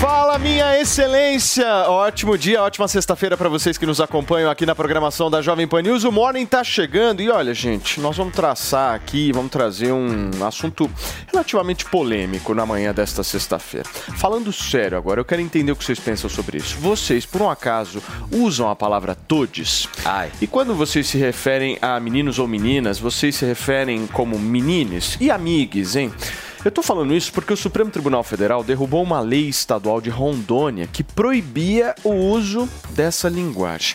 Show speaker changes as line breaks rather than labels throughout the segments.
Fala, minha excelência! Ótimo dia, ótima sexta-feira para vocês que nos acompanham aqui na programação da Jovem Pan News. O Morning tá chegando e olha, gente, nós vamos traçar aqui, vamos trazer um assunto relativamente polêmico na manhã desta sexta-feira. Falando sério agora, eu quero entender o que vocês pensam sobre isso. Vocês, por um acaso, usam a palavra todes?
Ai.
E quando vocês se referem a meninos ou meninas, vocês se referem como menines e amigues, hein? Eu tô falando isso porque o Supremo Tribunal Federal derrubou uma lei estadual de Rondônia que proibia o uso dessa linguagem.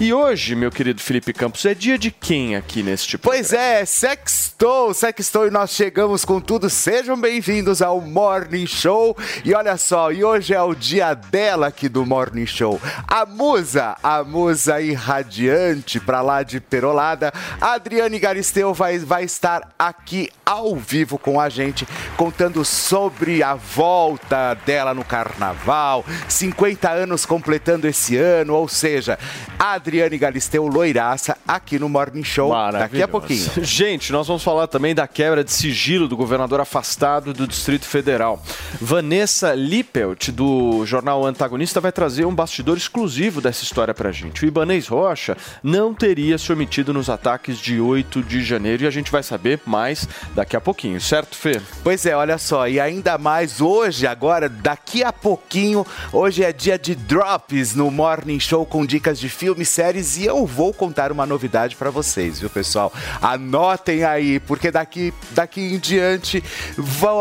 E hoje, meu querido Felipe Campos, é dia de quem aqui neste
Pois é, sextou, sextou e nós chegamos com tudo. Sejam bem-vindos ao Morning Show. E olha só, e hoje é o dia dela aqui do Morning Show. A musa, a musa irradiante pra lá de Perolada, Adriane Galisteu vai, vai estar aqui ao vivo com a gente, contando sobre a volta dela no carnaval, 50 anos completando esse ano, ou seja, a Adriane Galisteu loiraça aqui no Morning Show daqui a pouquinho.
Gente, nós vamos falar também da quebra de sigilo do governador afastado do Distrito Federal. Vanessa Lippelt, do jornal Antagonista, vai trazer um bastidor exclusivo dessa história pra gente. O Ibanez Rocha não teria se omitido nos ataques de 8 de janeiro e a gente vai saber mais daqui a pouquinho, certo, Fê?
Pois é, olha só, e ainda mais hoje, agora, daqui a pouquinho, hoje é dia de drops no Morning Show com dicas de filmes, séries e eu vou contar uma novidade para vocês, viu, pessoal? Anotem aí, porque daqui, daqui em diante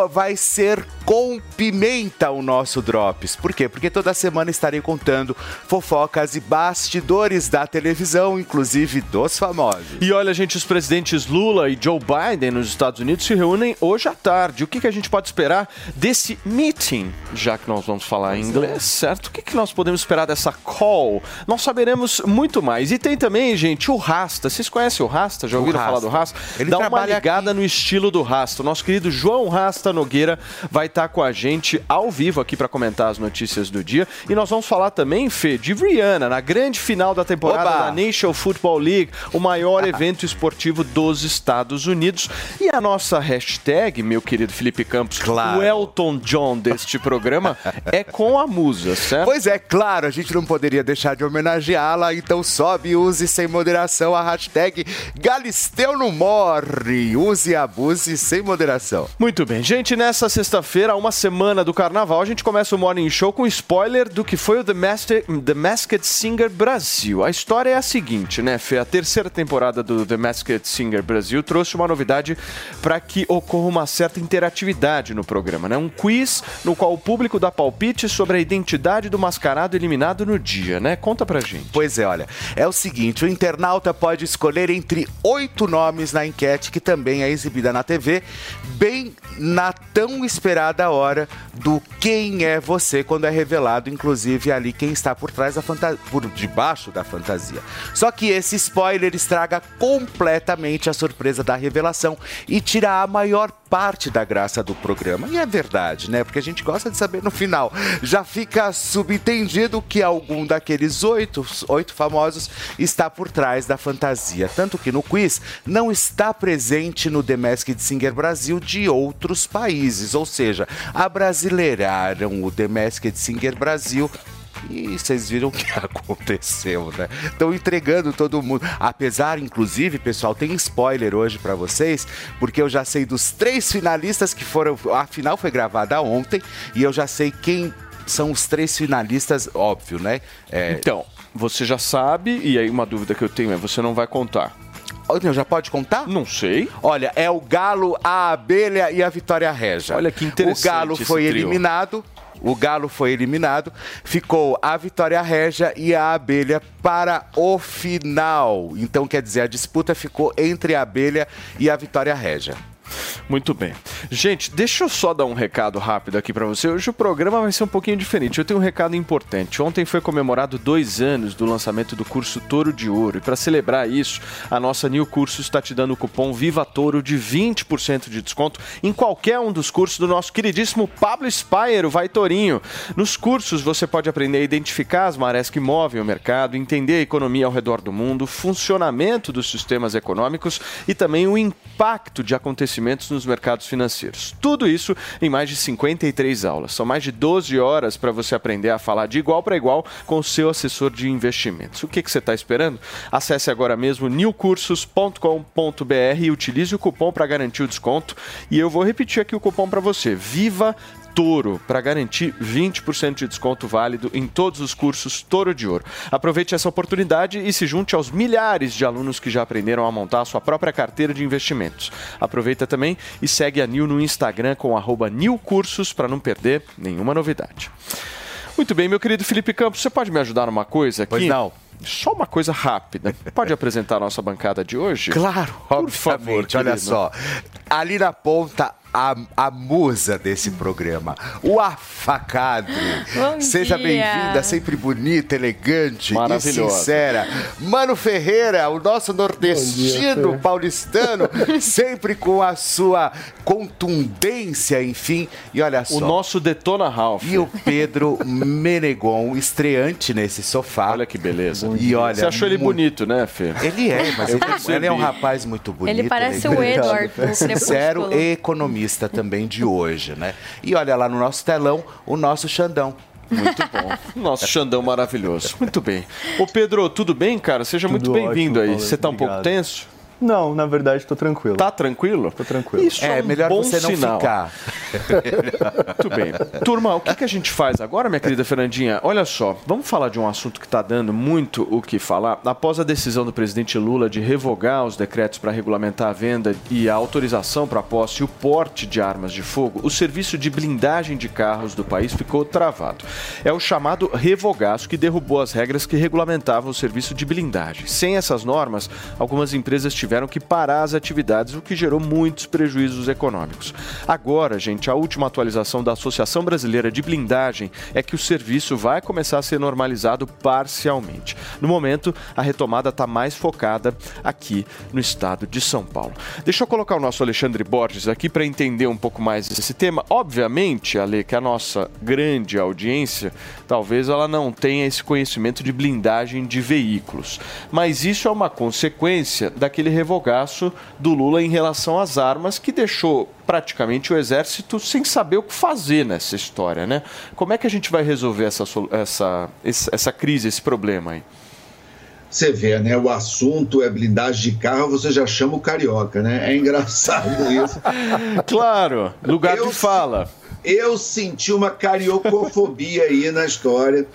vai ser com pimenta o nosso Drops. Por quê? Porque toda semana estarei contando fofocas e bastidores da televisão, inclusive dos famosos.
E olha, gente, os presidentes Lula e Joe Biden nos Estados Unidos se reúnem hoje à tarde. O que, que a gente pode esperar desse meeting, já que nós vamos falar em inglês, certo? O que, que nós podemos esperar dessa call? Nós saberemos muito mais. E tem também, gente, o Rasta. Vocês conhecem o Rasta? Já ouviram falar do Rasta?
Ele
Dá uma ligada
aqui.
no estilo do Rasta. O nosso querido João Rasta Nogueira vai estar com a gente ao vivo aqui para comentar as notícias do dia. E nós vamos falar também, Fê, de Rihanna, na grande final da temporada
Oba!
da National Football League, o maior evento esportivo dos Estados Unidos. E a nossa hashtag, meu querido Felipe Campos,
Claro.
o Elton John deste programa, é com a musa, certo?
Pois é, claro, a gente não poderia deixar de homenageá-la, então sobe e use sem moderação a hashtag Galisteu no Morre. Use e abuse sem moderação.
Muito bem, gente, nessa sexta-feira, uma semana do carnaval, a gente começa o Morning Show com spoiler do que foi o The, Master, The Masked Singer Brasil. A história é a seguinte, né, Fê? A terceira temporada do The Masked Singer Brasil trouxe uma novidade para que ocorra uma certa interatividade no programa, né? Um quiz no qual o público dá palpite sobre a identidade do mascarado eliminado no dia, né? Conta pra gente.
Pois é, olha, é o seguinte: o internauta pode escolher entre oito nomes na enquete, que também é exibida na TV, bem na tão esperada hora do quem é você, quando é revelado, inclusive, ali quem está por trás da fantasia, por debaixo da fantasia. Só que esse spoiler estraga completamente a surpresa da revelação e tira a maior parte da graça do programa. E é verdade, né? Porque a gente gosta de saber no final. Já fica subentendido que algum daqueles oito, oito famosos está por trás da fantasia. Tanto que no quiz não está presente no The Masked Singer Brasil de outros países. Ou seja, abrasileiraram o The Masked Singer Brasil E vocês viram o que aconteceu, né? Estão entregando todo mundo. Apesar, inclusive, pessoal, tem spoiler hoje para vocês, porque eu já sei dos três finalistas que foram. A final foi gravada ontem e eu já sei quem são os três finalistas, óbvio, né? É,
Então, você já sabe, e aí uma dúvida que eu tenho é: você não vai contar?
Já pode contar?
Não sei.
Olha, é o Galo, a Abelha e a Vitória Regia.
Olha que interessante
O Galo foi
trio.
eliminado. O Galo foi eliminado. Ficou a Vitória Regia e a Abelha para o final. Então, quer dizer, a disputa ficou entre a Abelha e a Vitória Regia.
Muito bem. Gente, deixa eu só dar um recado rápido aqui pra você. Hoje o programa vai ser um pouquinho diferente. Eu tenho um recado importante. Ontem foi comemorado dois anos do lançamento do curso Touro de Ouro. E para celebrar isso, a nossa New Cursos está te dando o cupom Viva Touro de 20% de desconto em qualquer um dos cursos do nosso queridíssimo Pablo Spire, o Vai Tourinho. Nos cursos você pode aprender a identificar as marés que movem o mercado, entender a economia ao redor do mundo, o funcionamento dos sistemas econômicos e também o impacto de acontecimentos nos mercados financeiros. Tudo isso em mais de 53 aulas. São mais de 12 horas para você aprender a falar de igual para igual com o seu assessor de investimentos. O que, que você está esperando? Acesse agora mesmo newcursos.com.br e utilize o cupom para garantir o desconto. E eu vou repetir aqui o cupom para você. Viva Toro para garantir 20% de desconto válido em todos os cursos Toro de Ouro. Aproveite essa oportunidade e se junte aos milhares de alunos que já aprenderam a montar a sua própria carteira de investimentos. Aproveita também e segue a Nil no Instagram com newcursos para não perder nenhuma novidade. Muito bem, meu querido Felipe Campos, você pode me ajudar numa coisa aqui?
Pois não.
Só uma coisa rápida. Pode apresentar a nossa bancada de hoje?
Claro,
Por favor.
Olha
querido.
só. Ali na ponta, a, a musa desse programa, o afacado.
Bom
Seja
dia.
bem-vinda, sempre bonita, elegante e sincera. Mano Ferreira, o nosso nordestino paulistano, sempre com a sua contundência, enfim. E olha só.
O nosso Detona Ralph.
E o Pedro Menegon, estreante nesse sofá.
Olha que beleza.
E olha,
Você achou ele
muito-
bonito, né, Fê?
Ele é, mas ele, ele é um rapaz muito bonito.
Ele parece o
elegante.
Edward
Sincero
Crepúsculo.
Também de hoje, né? E olha lá no nosso telão, o nosso Xandão.
Muito bom. Nosso Xandão maravilhoso. Muito bem. Ô Pedro, tudo bem, cara? Seja muito
Tudo
bem-vindo
ótimo,
aí. Você tá um pouco tenso?
Não, na verdade, tô tranquilo.
Tá tranquilo?
Tô tranquilo.
Isso é,
É,
um
melhor
bom
você não
sinal.
ficar.
Muito bem. Turma, o que, que a gente faz agora, minha querida Fernandinha? Olha só, vamos falar de um assunto que está dando muito o que falar. Após a decisão do presidente Lula de revogar os decretos para regulamentar a venda e a autorização para a posse e o porte de armas de fogo, o serviço de blindagem de carros do país ficou travado. É o chamado revogaço que derrubou as regras que regulamentavam o serviço de blindagem. Sem essas normas, algumas empresas tiveram que parar as atividades, o que gerou muitos prejuízos econômicos. Agora, gente, a última atualização da Associação Brasileira de Blindagem é que o serviço vai começar a ser normalizado parcialmente. No momento, a retomada está mais focada aqui no estado de São Paulo. Deixa eu colocar o nosso Alexandre Borges aqui para entender um pouco mais esse tema. Obviamente, Ale, que a nossa grande audiência, talvez ela não tenha esse conhecimento de blindagem de veículos. Mas isso é uma consequência daquele revogaço do Lula em relação às armas que deixou praticamente o exército sem saber o que fazer nessa história, né? Como é que a gente vai resolver essa, essa, essa crise, esse problema aí?
Você vê, né? O assunto é blindagem de carro, você já chama o carioca, né? É engraçado isso.
Claro, lugar
Eu
de fala.
Eu senti uma cariocofobia aí na história,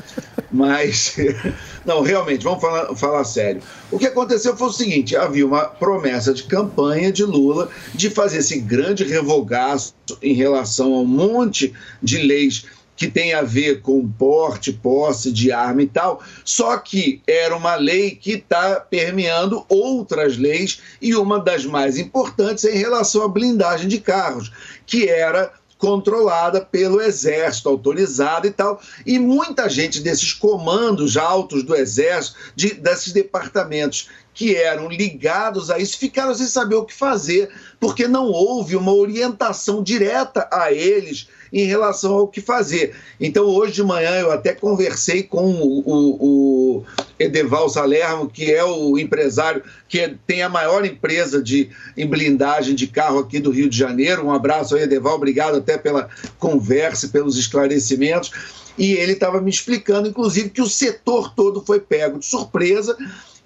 mas. Não, realmente, vamos falar, falar sério. O que aconteceu foi o seguinte: havia uma promessa de campanha de Lula de fazer esse grande revogaço em relação a um monte de leis que tem a ver com porte, posse de arma e tal, só que era uma lei que está permeando outras leis e uma das mais importantes é em relação à blindagem de carros, que era controlada pelo exército, autorizada e tal. E muita gente desses comandos altos do exército, de, desses departamentos que eram ligados a isso ficaram sem saber o que fazer, porque não houve uma orientação direta a eles em relação ao que fazer. Então, hoje de manhã, eu até conversei com o, o, o Edeval Salermo, que é o empresário que tem a maior empresa de em blindagem de carro aqui do Rio de Janeiro. Um abraço aí, Edeval, obrigado até pela conversa, e pelos esclarecimentos. E ele estava me explicando, inclusive, que o setor todo foi pego de surpresa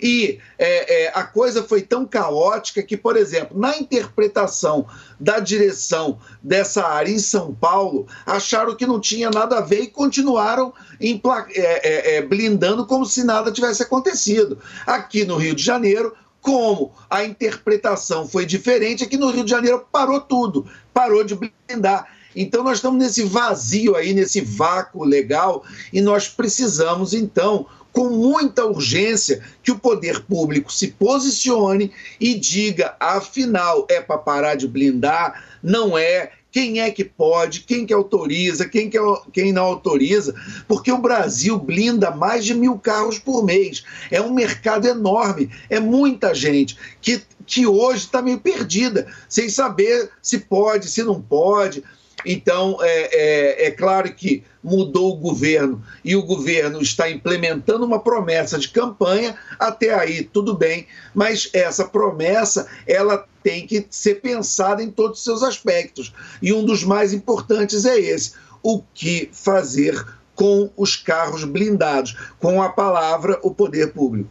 e é, é, a coisa foi tão caótica que, por exemplo, na interpretação da direção dessa área em São Paulo, acharam que não tinha nada a ver e continuaram é, é, é, blindando como se nada tivesse acontecido. Aqui no Rio de Janeiro, como a interpretação foi diferente, aqui no Rio de Janeiro parou tudo, parou de blindar. Então nós estamos nesse vazio aí, nesse vácuo legal, e nós precisamos então com muita urgência que o poder público se posicione e diga, afinal, é para parar de blindar, não é, quem é que pode, quem que autoriza, quem, que, quem não autoriza, porque o Brasil blinda mais de mil carros por mês. É um mercado enorme, é muita gente que, que hoje está meio perdida, sem saber se pode, se não pode. Então, é, é, é, claro que mudou o governo. E o governo está implementando uma promessa de campanha, até aí tudo bem, mas essa promessa ela tem que ser pensada em todos os seus aspectos. E um dos mais importantes é esse: o que fazer com os carros blindados, com a palavra o poder público.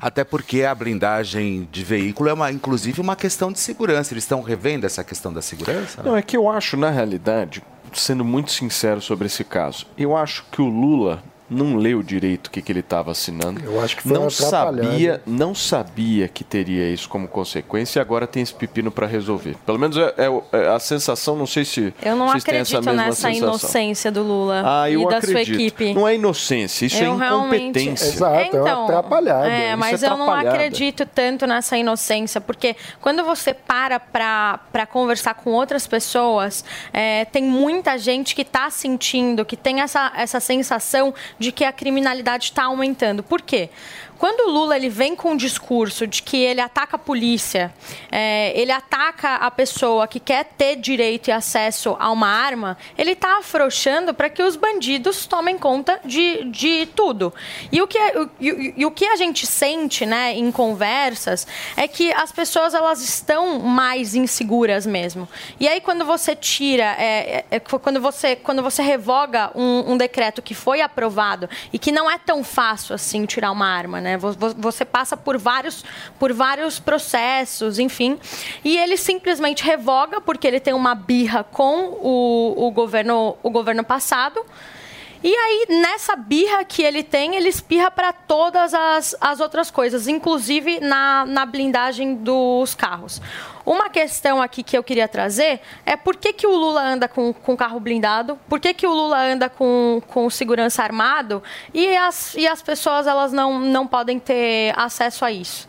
Até porque a blindagem de veículo é uma, inclusive uma questão de segurança. Eles estão revendo essa questão da segurança?
Não, é que eu acho, na realidade, sendo muito sincero sobre esse caso, eu acho que o Lula não leu direito o que, que ele estava assinando.
Eu acho que foi
não sabia, não sabia que teria isso como consequência e agora tem esse pepino para resolver. Pelo menos é, é, é, a sensação, não sei se
Eu não
acredito
essa nessa sensação. inocência do Lula
ah,
e da
acredito.
sua equipe.
Não é inocência, isso é eu é incompetência. Realmente...
Exato, é então, é atrapalhada.
É, mas
é
eu não acredito tanto nessa inocência, porque quando você para para conversar com outras pessoas, é, tem muita gente que está sentindo, que tem essa, essa sensação de que a criminalidade está aumentando. Por quê? Quando o Lula ele vem com um discurso de que ele ataca a polícia, é, ele ataca a pessoa que quer ter direito e acesso a uma arma, ele está afrouxando para que os bandidos tomem conta de, de tudo. E o, que, e, e o que a gente sente né, em conversas é que as pessoas elas estão mais inseguras mesmo. E aí quando você tira, é, é, é quando, você, quando você revoga um, um decreto que foi aprovado e que não é tão fácil assim tirar uma arma, né? Você passa por vários, por vários processos, enfim. E ele simplesmente revoga porque ele tem uma birra com o, o, governo, o governo passado. E aí, nessa birra que ele tem, ele espirra para todas as, as outras coisas, inclusive na, na blindagem dos carros. Uma questão aqui que eu queria trazer é por que, que o Lula anda com, com carro blindado, por que, que o Lula anda com, com segurança armado e as, e as pessoas elas não, não podem ter acesso a isso.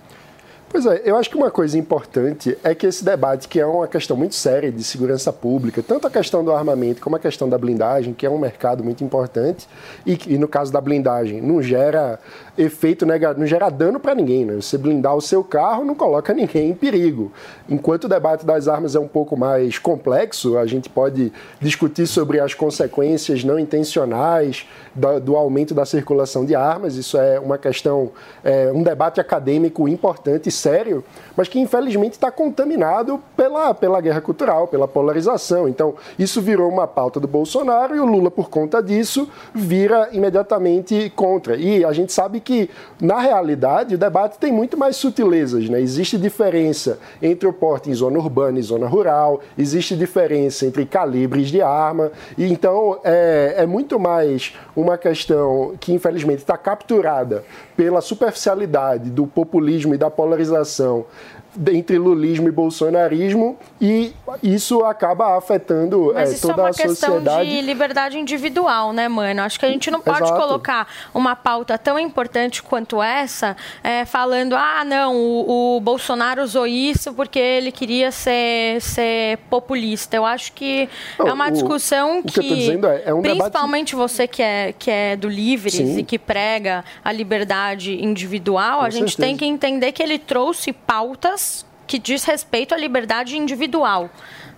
Pois é, eu acho que uma coisa importante é que esse debate, que é uma questão muito séria de segurança pública, tanto a questão do armamento como a questão da blindagem, que é um mercado muito importante, e, e no caso da blindagem, não gera efeito não gera dano para ninguém. Né? Você blindar o seu carro não coloca ninguém em perigo. Enquanto o debate das armas é um pouco mais complexo, a gente pode discutir sobre as consequências não intencionais do, do aumento da circulação de armas. Isso é uma questão, é, um debate acadêmico importante sério, mas que infelizmente está contaminado pela, pela guerra cultural, pela polarização. Então, isso virou uma pauta do Bolsonaro e o Lula, por conta disso, vira imediatamente contra. E a gente sabe que, na realidade, o debate tem muito mais sutilezas. Né? Existe diferença entre o porte em zona urbana e zona rural, existe diferença entre calibres de arma, e então é, é muito mais uma questão que, infelizmente, está capturada pela superficialidade do populismo e da polarização legislação entre lulismo e bolsonarismo e isso acaba afetando
Mas
é,
isso é
toda
uma
a
questão
sociedade.
de liberdade individual, né, mano? Acho que a gente não pode
Exato.
colocar uma pauta tão importante quanto essa é, falando, ah, não, o, o Bolsonaro usou isso porque ele queria ser, ser populista. Eu acho que
Não,
é uma
o-
discussão
o que dizendo é- é um debate-
principalmente você que é, que é do Livres
Sim.
e que prega a liberdade individual, a
Com
gente tem
certeza.
que entender que ele trouxe pautas que diz respeito à liberdade individual.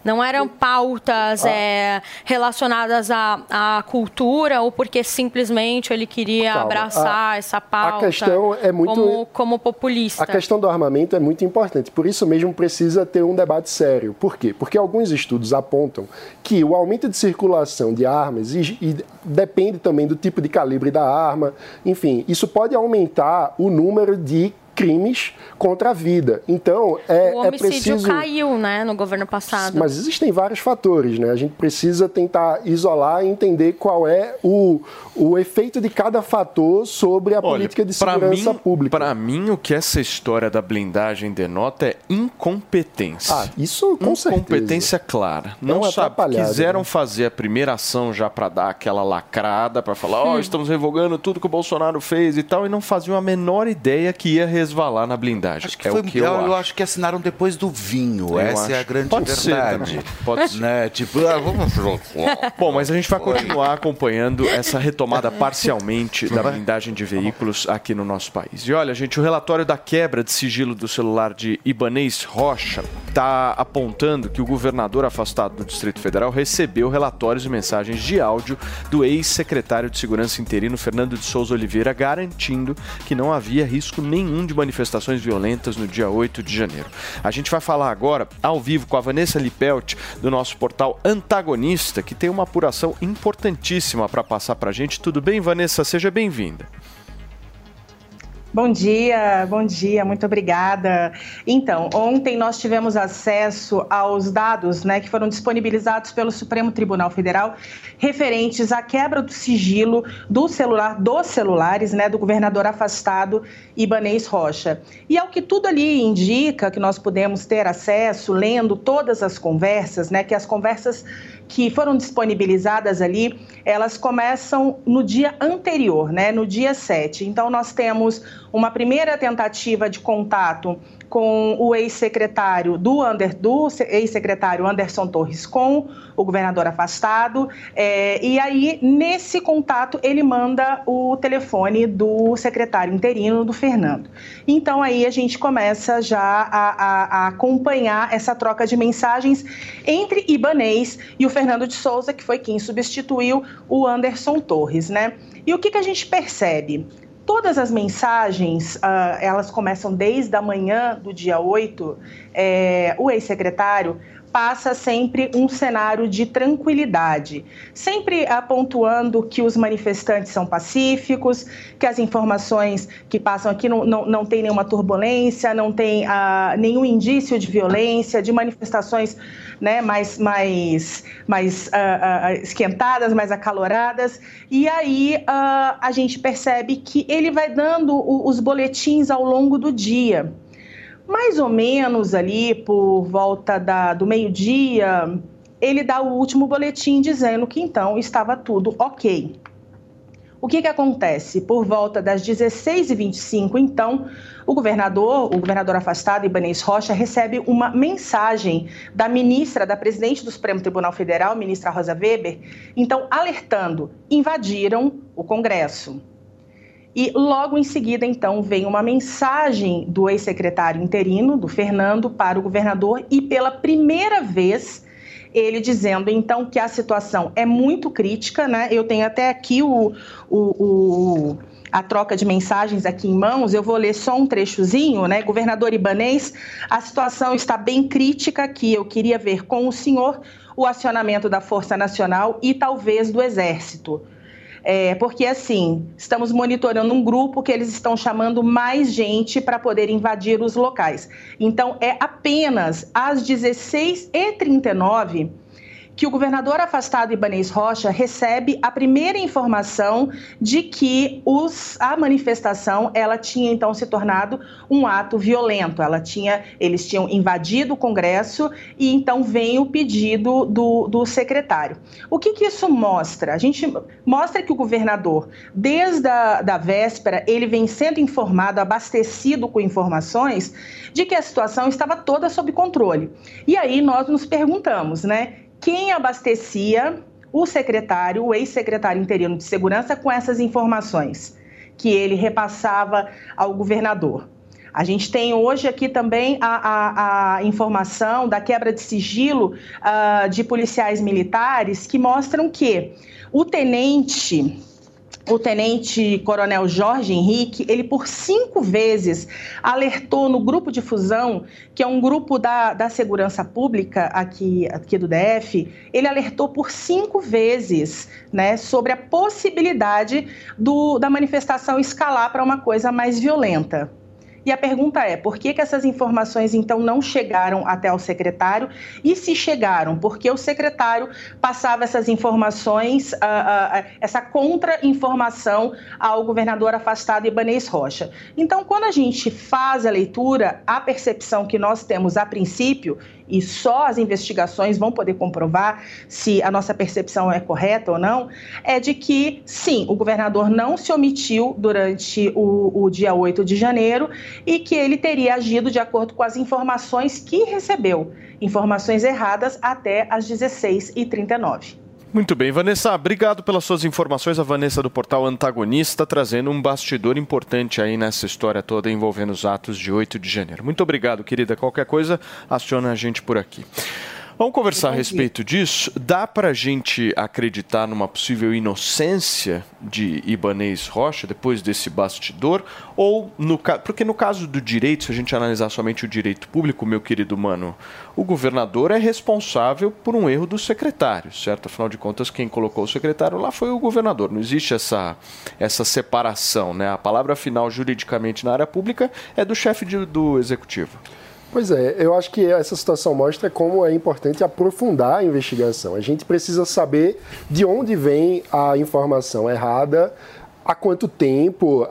Não eram pautas
Ah.
é, relacionadas à, à cultura ou porque simplesmente ele queria
Calma.
abraçar
A-
essa pauta
questão é muito-
como, como populista.
A questão do armamento é muito importante, por isso mesmo precisa ter um debate sério. Por quê? Porque alguns estudos apontam que o aumento de circulação de armas e, e depende também do tipo de calibre da arma, enfim, isso pode aumentar o número de crimes contra a vida. Então, é,
o
é
homicídio
preciso.
caiu, né, no governo passado.
Mas existem vários fatores, né? A gente precisa tentar isolar e entender qual é o, o efeito de cada fator sobre a política de segurança
mim,
pública.
Para mim, o que essa história da blindagem denota é incompetência.
Ah, isso com certeza.
Incompetência clara. Não
uma
sabe.
atrapalhada,
Quiseram
né?
fazer a primeira ação já para dar aquela lacrada, para falar, ó,
Hum.
estamos revogando tudo que o Bolsonaro fez e tal, e não faziam a menor ideia que ia resvalar na blindagem.
Acho que
é
foi,
o que eu,
eu,
acho.
acho que assinaram depois do vinho.
Eu
Essa é a
acho.
grande
Pode ser
verdade.
também, pode ser.
Né? Tipo, ah, vamos
Bom, mas a gente vai continuar acompanhando essa retomada parcialmente da blindagem de veículos aqui no nosso país. E olha, gente, o relatório da quebra de sigilo do celular de Ibanês Rocha está apontando que o governador afastado do Distrito Federal recebeu relatórios e mensagens de áudio do ex-secretário de Segurança interino Fernando de Souza Oliveira, garantindo que não havia risco nenhum de manifestações violentas no dia 8 de janeiro. A gente vai falar agora, ao vivo, com a Vanessa Lipelt, do nosso portal Antagonista, que tem uma apuração importantíssima para passar para a gente. Tudo bem, Vanessa? Seja bem-vinda.
Bom dia, bom dia, muito obrigada. Então, ontem nós tivemos acesso aos dados né, que foram disponibilizados pelo Supremo Tribunal Federal referentes à quebra do sigilo do celular, dos celulares, né, do governador afastado Ibanês Rocha. E ao que tudo ali indica, que nós pudemos ter acesso, lendo todas as conversas, né, que as conversas que foram disponibilizadas ali, elas começam no dia anterior, né, no dia 7. Então, nós temos uma primeira tentativa de contato com o ex-secretário do, Ander, do ex-secretário Anderson Torres com o governador afastado. É, e aí, nesse contato, ele manda o telefone do secretário interino, do Fernando. Então, aí a gente começa já a, a, a acompanhar essa troca de mensagens entre Ibanês e o Fernando de Souza, que foi quem substituiu o Anderson Torres, né? E o que, que a gente percebe? Todas as mensagens, uh, elas começam desde a manhã do dia 8. É, o ex-secretário passa sempre um cenário de tranquilidade, sempre pontuando que os manifestantes são pacíficos, que as informações que passam aqui não, não, não tem nenhuma turbulência, não tem uh, nenhum indício de violência, de manifestações né, mais, mais, mais uh, uh, esquentadas, mais acaloradas. E aí a gente percebe que ele vai dando os boletins ao longo do dia mais ou menos ali por volta da, do meio-dia, ele dá o último boletim dizendo que então estava tudo ok. O que, que acontece? Por volta das 16h25, então, o governador, o governador afastado, Ibanez Rocha, recebe uma mensagem da ministra, da presidente do Supremo Tribunal Federal, ministra Rosa Weber, então, alertando: invadiram o Congresso. E logo em seguida, então, vem uma mensagem do ex-secretário interino, do Fernando, para o governador, e pela primeira vez ele dizendo então que a situação é muito crítica, né? Eu tenho até aqui o, o, o, a troca de mensagens aqui em mãos, eu vou ler só um trechozinho, né? Governador Ibanês, a situação está bem crítica aqui, eu queria ver com o senhor o acionamento da Força Nacional e talvez do Exército. É, porque, assim, estamos monitorando um grupo que eles estão chamando mais gente para poder invadir os locais. Então, é apenas às 16h39 que o governador afastado Ibanez Rocha recebe a primeira informação de que os, a manifestação ela tinha então se tornado um ato violento. Ela tinha, eles tinham invadido o Congresso e então vem o pedido do, do secretário. O que, que isso mostra? A gente mostra que o governador, desde a da véspera, ele vem sendo informado, abastecido com informações de que a situação estava toda sob controle. E aí nós nos perguntamos, né? Quem abastecia o secretário, o ex-secretário interino de segurança, com essas informações que ele repassava ao governador? A gente tem hoje aqui também a, a, a informação da quebra de sigilo uh, de policiais militares que mostram que o tenente o tenente coronel Jorge Henrique, ele por cinco vezes alertou no grupo de fusão, que é um grupo da, da segurança pública aqui, aqui do DF, ele alertou por cinco vezes né, sobre a possibilidade do, da manifestação escalar para uma coisa mais violenta. E a pergunta é: por que, que essas informações então não chegaram até o secretário? E se chegaram, por que o secretário passava essas informações, uh, uh, essa contra-informação ao governador afastado Ibanez Rocha? Então, quando a gente faz a leitura, a percepção que nós temos a princípio, e só as investigações vão poder comprovar se a nossa percepção é correta ou não, é de que, sim, o governador não se omitiu durante o, o dia 8 de janeiro e que ele teria agido de acordo com as informações que recebeu, informações erradas até às 16h39.
Muito bem, Vanessa, obrigado pelas suas informações. A Vanessa do portal Antagonista trazendo um bastidor importante aí nessa história toda envolvendo os atos de 8 de janeiro. Muito obrigado, querida. Qualquer coisa, aciona a gente por aqui. Vamos conversar a respeito disso. Dá para a gente acreditar numa possível inocência de Ibanez Rocha depois desse bastidor? Ou, no, porque no caso do direito, se a gente analisar somente o direito público, meu querido mano, o governador é responsável por um erro do secretário, certo? Afinal de contas, quem colocou o secretário lá foi o governador. Não existe essa, essa separação, né? A palavra final juridicamente na área pública é do chefe de, do executivo.
Pois é, eu acho que essa situação mostra como é importante aprofundar a investigação. A gente precisa saber de onde vem a informação errada, há quanto tempo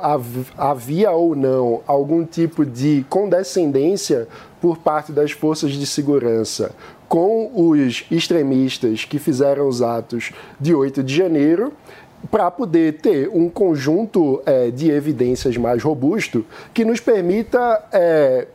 havia ou não algum tipo de condescendência por parte das forças de segurança com os extremistas que fizeram os atos de 8 de janeiro para poder ter um conjunto é, de evidências mais robusto que nos permita é,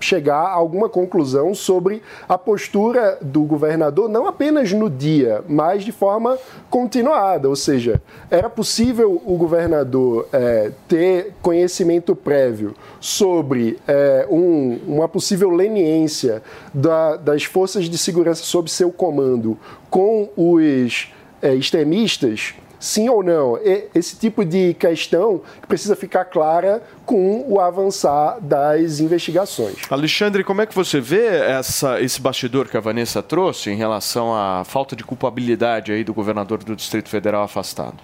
chegar a alguma conclusão sobre a postura do governador, não apenas no dia, mas de forma continuada. Ou seja, era possível o governador é, ter conhecimento prévio sobre é, um, uma possível leniência da, das forças de segurança sob seu comando com os é, extremistas sim ou não? Esse tipo de questão precisa ficar clara com o avançar das investigações.
Alexandre, como é que você vê essa, esse bastidor que a Vanessa trouxe em relação à falta de culpabilidade aí do governador do Distrito Federal afastado?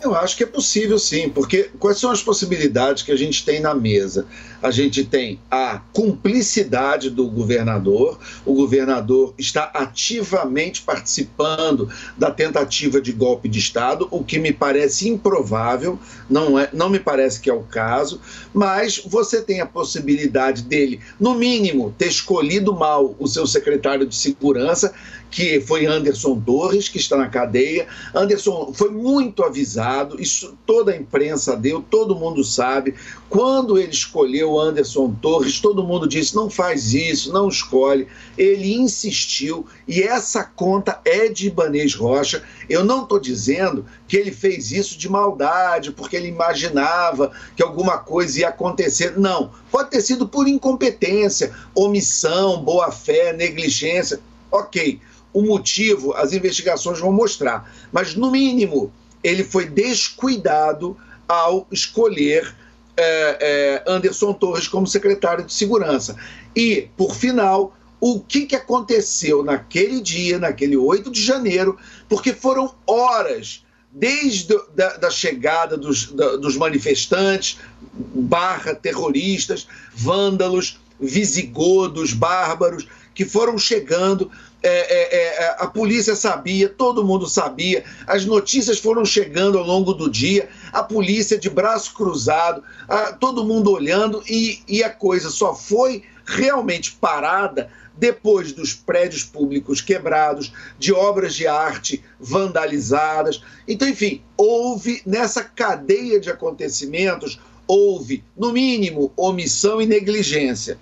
Eu acho que é possível sim, porque quais são as possibilidades que a gente tem na mesa? A gente tem a cumplicidade do governador, o governador está ativamente participando da tentativa de golpe de Estado, o que me parece improvável, não, é, não me parece que é o caso, mas você tem a possibilidade dele, no mínimo, ter escolhido mal o seu secretário de segurança que foi Anderson Torres, que está na cadeia. Anderson foi muito avisado, isso toda a imprensa deu, todo mundo sabe. Quando ele escolheu Anderson Torres, todo mundo disse: não faz isso, não escolhe. Ele insistiu e essa conta é de Ibanês Rocha. Eu não estou dizendo que ele fez isso de maldade, porque ele imaginava que alguma coisa ia acontecer. Não, pode ter sido por incompetência, omissão, boa-fé, negligência. Ok, o motivo as investigações vão mostrar, mas no mínimo ele foi descuidado ao escolher é, é, Anderson Torres como secretário de segurança. E, por final, o que, que aconteceu naquele dia, naquele 8 de janeiro, porque foram horas desde da, da chegada dos, da, dos manifestantes, barra terroristas, vândalos, visigodos, bárbaros, que foram chegando é, é, é, a polícia sabia, todo mundo sabia, as notícias foram chegando ao longo do dia, a polícia de braço cruzado, a, todo mundo olhando, e, e a coisa só foi realmente parada depois dos prédios públicos quebrados, de obras de arte vandalizadas. Então, enfim, houve nessa cadeia de acontecimentos, houve, no mínimo, omissão e negligência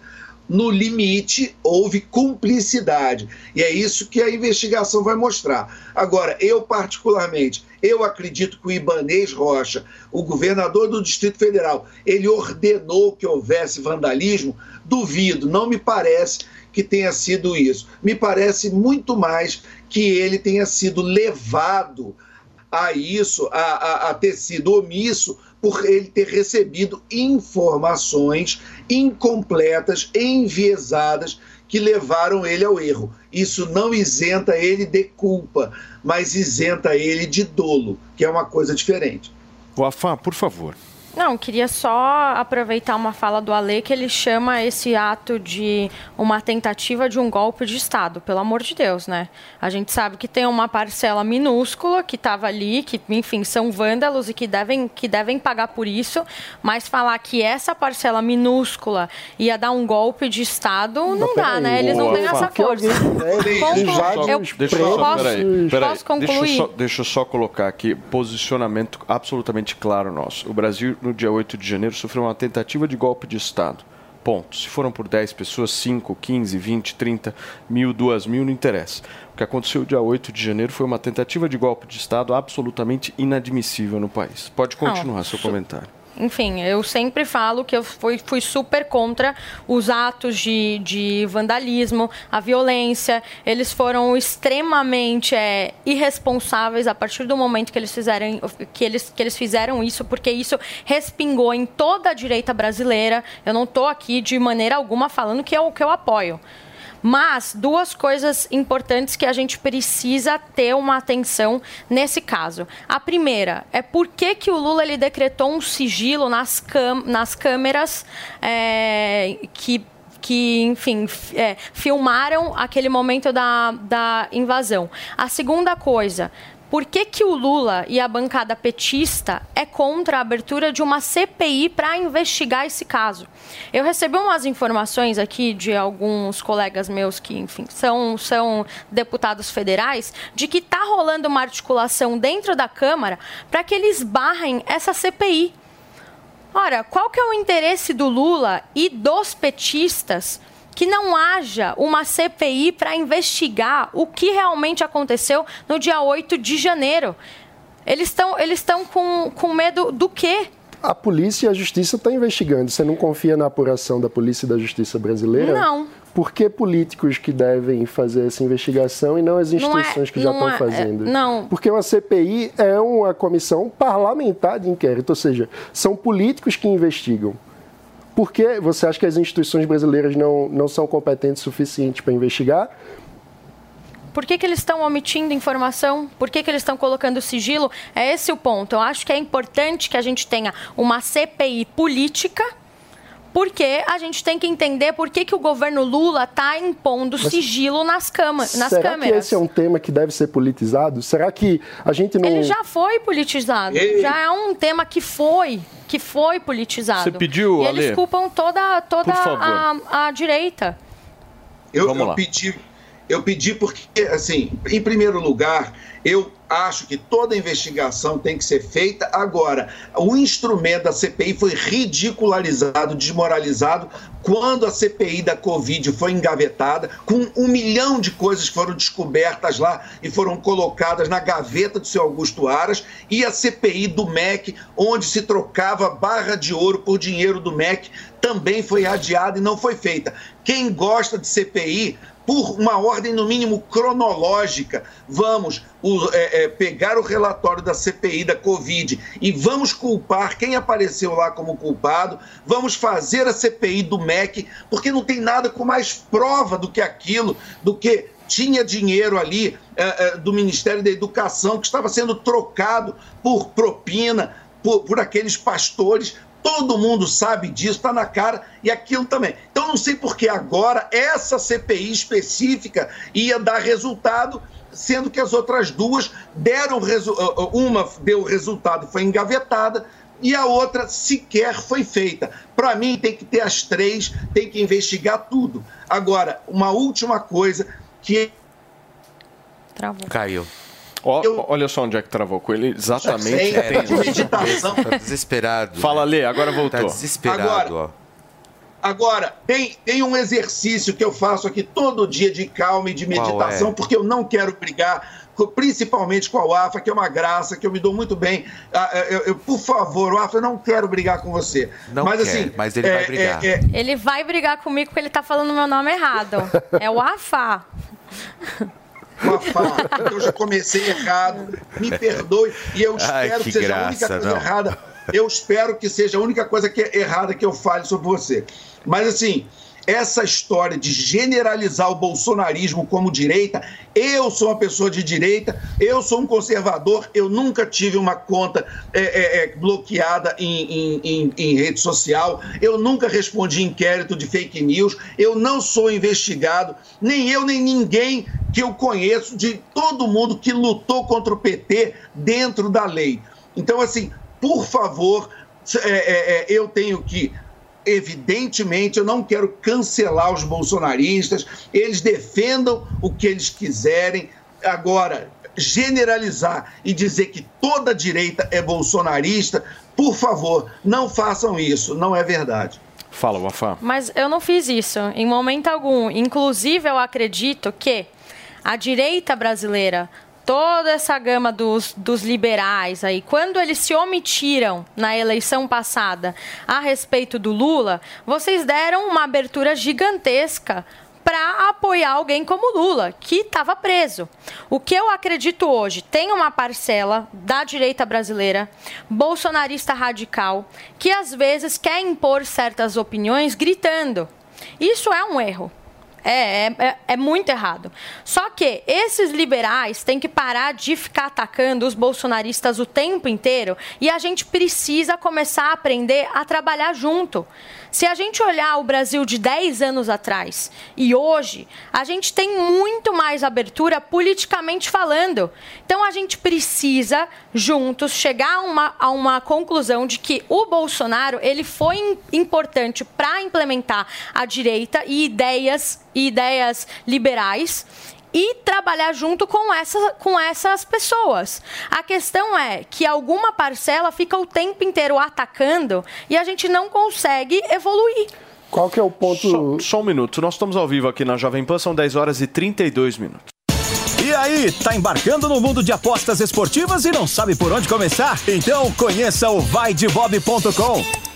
no limite, houve cumplicidade. E é isso que a investigação vai mostrar. Agora, eu particularmente, eu acredito que o Ibanês Rocha, o governador do Distrito Federal, ele ordenou que houvesse vandalismo? Duvido, não me parece que tenha sido isso. Me parece muito mais que ele tenha sido levado a isso, a, a, a ter sido omisso por ele ter recebido informações incompletas, enviesadas, que levaram ele ao erro. Isso não isenta ele de culpa, mas isenta ele de dolo, que é uma coisa diferente.
O Afá, por favor.
Não, queria só aproveitar uma fala do Ale que ele chama esse ato de uma tentativa de um golpe de Estado, pelo amor de Deus, né? A gente sabe que tem uma parcela minúscula que estava ali, que, enfim, são vândalos e que devem, que devem pagar por isso, mas falar que essa parcela minúscula ia dar um golpe de Estado, não, não dá, né? Eles não têm essa força.
Eu deixa eu só, peraí, peraí,
posso concluir?
Deixa eu, só, deixa eu só colocar aqui posicionamento absolutamente claro nosso. O Brasil no dia 8 de janeiro, sofreu uma tentativa de golpe de Estado. Ponto. Se foram por 10 pessoas, 5, 15, 20, 30 mil, 2 mil, não interessa. O que aconteceu dia 8 de janeiro foi uma tentativa de golpe de Estado absolutamente inadmissível no país. Pode continuar não, seu comentário
enfim, eu sempre falo que eu fui, fui super contra os atos de, de vandalismo, a violência. Eles foram extremamente é, irresponsáveis a partir do momento que eles, fizeram, que, eles, que eles fizeram isso, porque isso respingou em toda a direita brasileira. Eu não estou aqui de maneira alguma falando que é o que eu apoio. Mas duas coisas importantes que a gente precisa ter uma atenção nesse caso. A primeira é por que, que o Lula ele decretou um sigilo nas, nas câmeras é, que que, enfim, é, filmaram aquele momento da, da invasão. A segunda coisa, por que, que o Lula e a bancada petista é contra a abertura de uma CPI para investigar esse caso? Eu recebi umas informações aqui de alguns colegas meus que, enfim, são, são deputados federais, de que está rolando uma articulação dentro da Câmara para que eles barrem essa CPI. Ora, qual que é o interesse do Lula e dos petistas que não haja uma CPI para investigar o que realmente aconteceu no dia 8 de janeiro. Eles estão eles com, com medo do quê?
A polícia e a justiça estão investigando. Você não confia na apuração da polícia e da justiça brasileira?
Não.
Por que políticos que devem fazer essa investigação e não as instituições não é, que já estão é, fazendo?
É, não.
Porque uma CPI é uma comissão parlamentar de inquérito, ou seja, são políticos que investigam. Por que você acha que as instituições brasileiras não, não são competentes o suficiente para investigar?
Por que, que eles estão omitindo informação? Por que, que eles estão colocando sigilo? É esse o ponto. Eu acho que é importante que a gente tenha uma CPI política porque a gente tem que entender por que, que o governo Lula está impondo Mas sigilo nas, cama, nas
será
câmeras.
Será que esse é um tema que deve ser politizado? Será que a gente não...
Ele já foi politizado. Ei. Já é um tema que foi, que foi politizado.
Você pediu,
E
Ale?
eles culpam toda, toda a, a, direita.
Eu, eu pedi eu pedi porque, assim, em primeiro lugar, eu acho que toda investigação tem que ser feita. Agora, o instrumento da CPI foi ridicularizado, desmoralizado quando a CPI da Covid foi engavetada, com um milhão de coisas foram descobertas lá e foram colocadas na gaveta do seu Augusto Aras, e a CPI do MEC, onde se trocava barra de ouro por dinheiro do MEC, também foi adiada e não foi feita. Quem gosta de CPI por uma ordem, no mínimo, cronológica. Vamos o, é, é, pegar o relatório da CPI da Covid e vamos culpar quem apareceu lá como culpado, vamos fazer a CPI do MEC, porque não tem nada com mais prova do que aquilo, do que tinha dinheiro ali é, é do Ministério da Educação que estava sendo trocado por propina, por, por aqueles pastores Todo mundo sabe disso, está na cara, e aquilo também. Então não sei por que agora essa CPI específica ia dar resultado, sendo que as outras duas deram resu- uma deu resultado, foi engavetada, e a outra sequer foi feita. Para mim, tem que ter as três, tem que investigar tudo. Agora, uma última coisa que
Travou.
Caiu.
Ó, Olha só onde é que travou com ele. Exatamente.
Sem
É,
de meditação.
Tá desesperado.
Fala, Lê, agora voltou.
Tá desesperado,
Agora-
ó.
Agora, tem, tem um exercício que eu faço aqui todo dia de calma e de meditação,
é?
porque eu não quero brigar, principalmente com a UAFA, que é uma graça, que eu me dou muito bem. Ah, eu- eu- por favor, UAFA, eu não quero brigar com você.
Não
mas
quer,
assim,
mas ele vai brigar.
é-
Ele vai brigar comigo porque ele tá falando meu nome errado. É o Afá.
UAFA, então eu já comecei errado, me perdoe, e eu
Ai,
espero
que
que, seja a
graça,
única coisa
não.
errada. Eu espero que seja a única coisa que é errada que eu fale sobre você. Mas assim, essa história de generalizar o bolsonarismo como direita, eu sou uma pessoa de direita, eu sou um conservador, eu nunca tive uma conta é, é, é, bloqueada em, em- em- em rede social, eu nunca respondi inquérito de fake news, eu não sou investigado, nem eu, nem ninguém que eu conheço de todo mundo que lutou contra o PT dentro da lei. Então, assim, por favor, é, é, é, eu tenho que evidentemente, eu não quero cancelar os bolsonaristas, eles defendam o que eles quiserem. Agora, generalizar e dizer que toda a direita é bolsonarista, por favor, não façam isso, não é verdade.
Fala, Wafá.
Mas eu não fiz isso em momento algum. Inclusive, eu acredito que a direita brasileira, toda essa gama dos, dos liberais aí, quando eles se omitiram na eleição passada a respeito do Lula, vocês deram uma abertura gigantesca para apoiar alguém como Lula, que estava preso. O que eu acredito hoje, tem uma parcela da direita brasileira, bolsonarista radical, que às vezes quer impor certas opiniões gritando. Isso é um erro. É, é, é- é muito errado. Só que esses liberais têm que parar de ficar atacando os bolsonaristas o tempo inteiro e a gente precisa começar a aprender a trabalhar junto. Se a gente olhar o Brasil de 10 anos atrás e hoje, a gente tem muito mais abertura politicamente falando. Então a gente precisa, juntos, chegar a uma, a uma conclusão de que o Bolsonaro ele foi im- importante para implementar a direita e ideias, e ideias liberais e trabalhar junto com, essa, com essas pessoas. A questão é que alguma parcela fica o tempo inteiro atacando e a gente não consegue evoluir.
Qual que é o ponto...
Só, só um minuto. Nós estamos ao vivo aqui na Jovem Pan, são 10 horas e 32 minutos.
E aí, tá embarcando no mundo de apostas esportivas e não sabe por onde começar? Então conheça o vaidebob.com.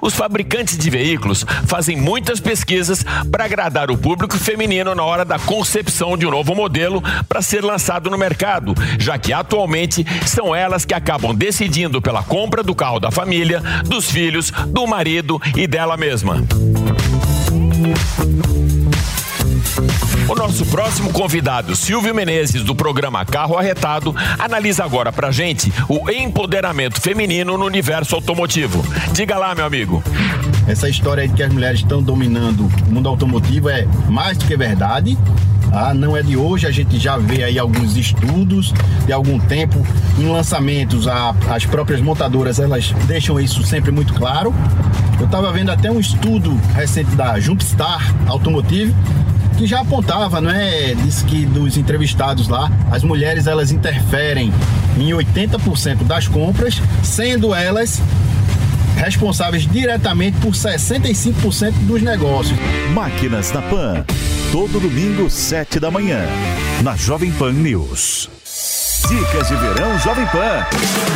Os fabricantes de veículos fazem muitas pesquisas para agradar o público feminino na hora da concepção de um novo modelo para ser lançado no mercado, já que atualmente são elas que acabam decidindo pela compra do carro da família, dos filhos, do marido e dela mesma. O nosso próximo convidado, Silvio Menezes, do programa Carro Arretado, analisa agora pra gente o empoderamento feminino no universo automotivo. Diga lá, meu amigo.
Essa história de que as mulheres estão dominando o mundo automotivo é mais do que verdade. Ah, não é de hoje, a gente já vê aí alguns estudos de algum tempo em lançamentos, a- as próprias montadoras elas deixam isso sempre muito claro. Eu estava vendo até um estudo recente da Jumpstar Automotive que já apontava, não é? Disse que dos entrevistados lá, as mulheres elas interferem em 80% das compras, sendo elas responsáveis diretamente por 65% dos negócios.
Máquinas na Pan. Todo domingo, 7 da manhã. Na Jovem Pan News. Dicas de verão Jovem Pan.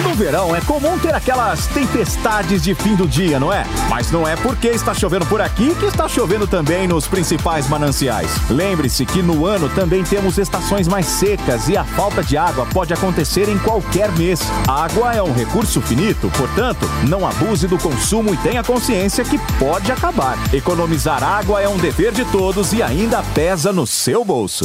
No verão é comum ter aquelas tempestades de fim do dia, não é? Mas não é porque está chovendo por aqui que está chovendo também nos principais mananciais. Lembre-se que no ano também temos estações mais secas e a falta de água pode acontecer em qualquer mês. A água é um recurso finito, portanto, não abuse do consumo e tenha consciência que pode acabar. Economizar água é um dever de todos e ainda pesa no seu bolso.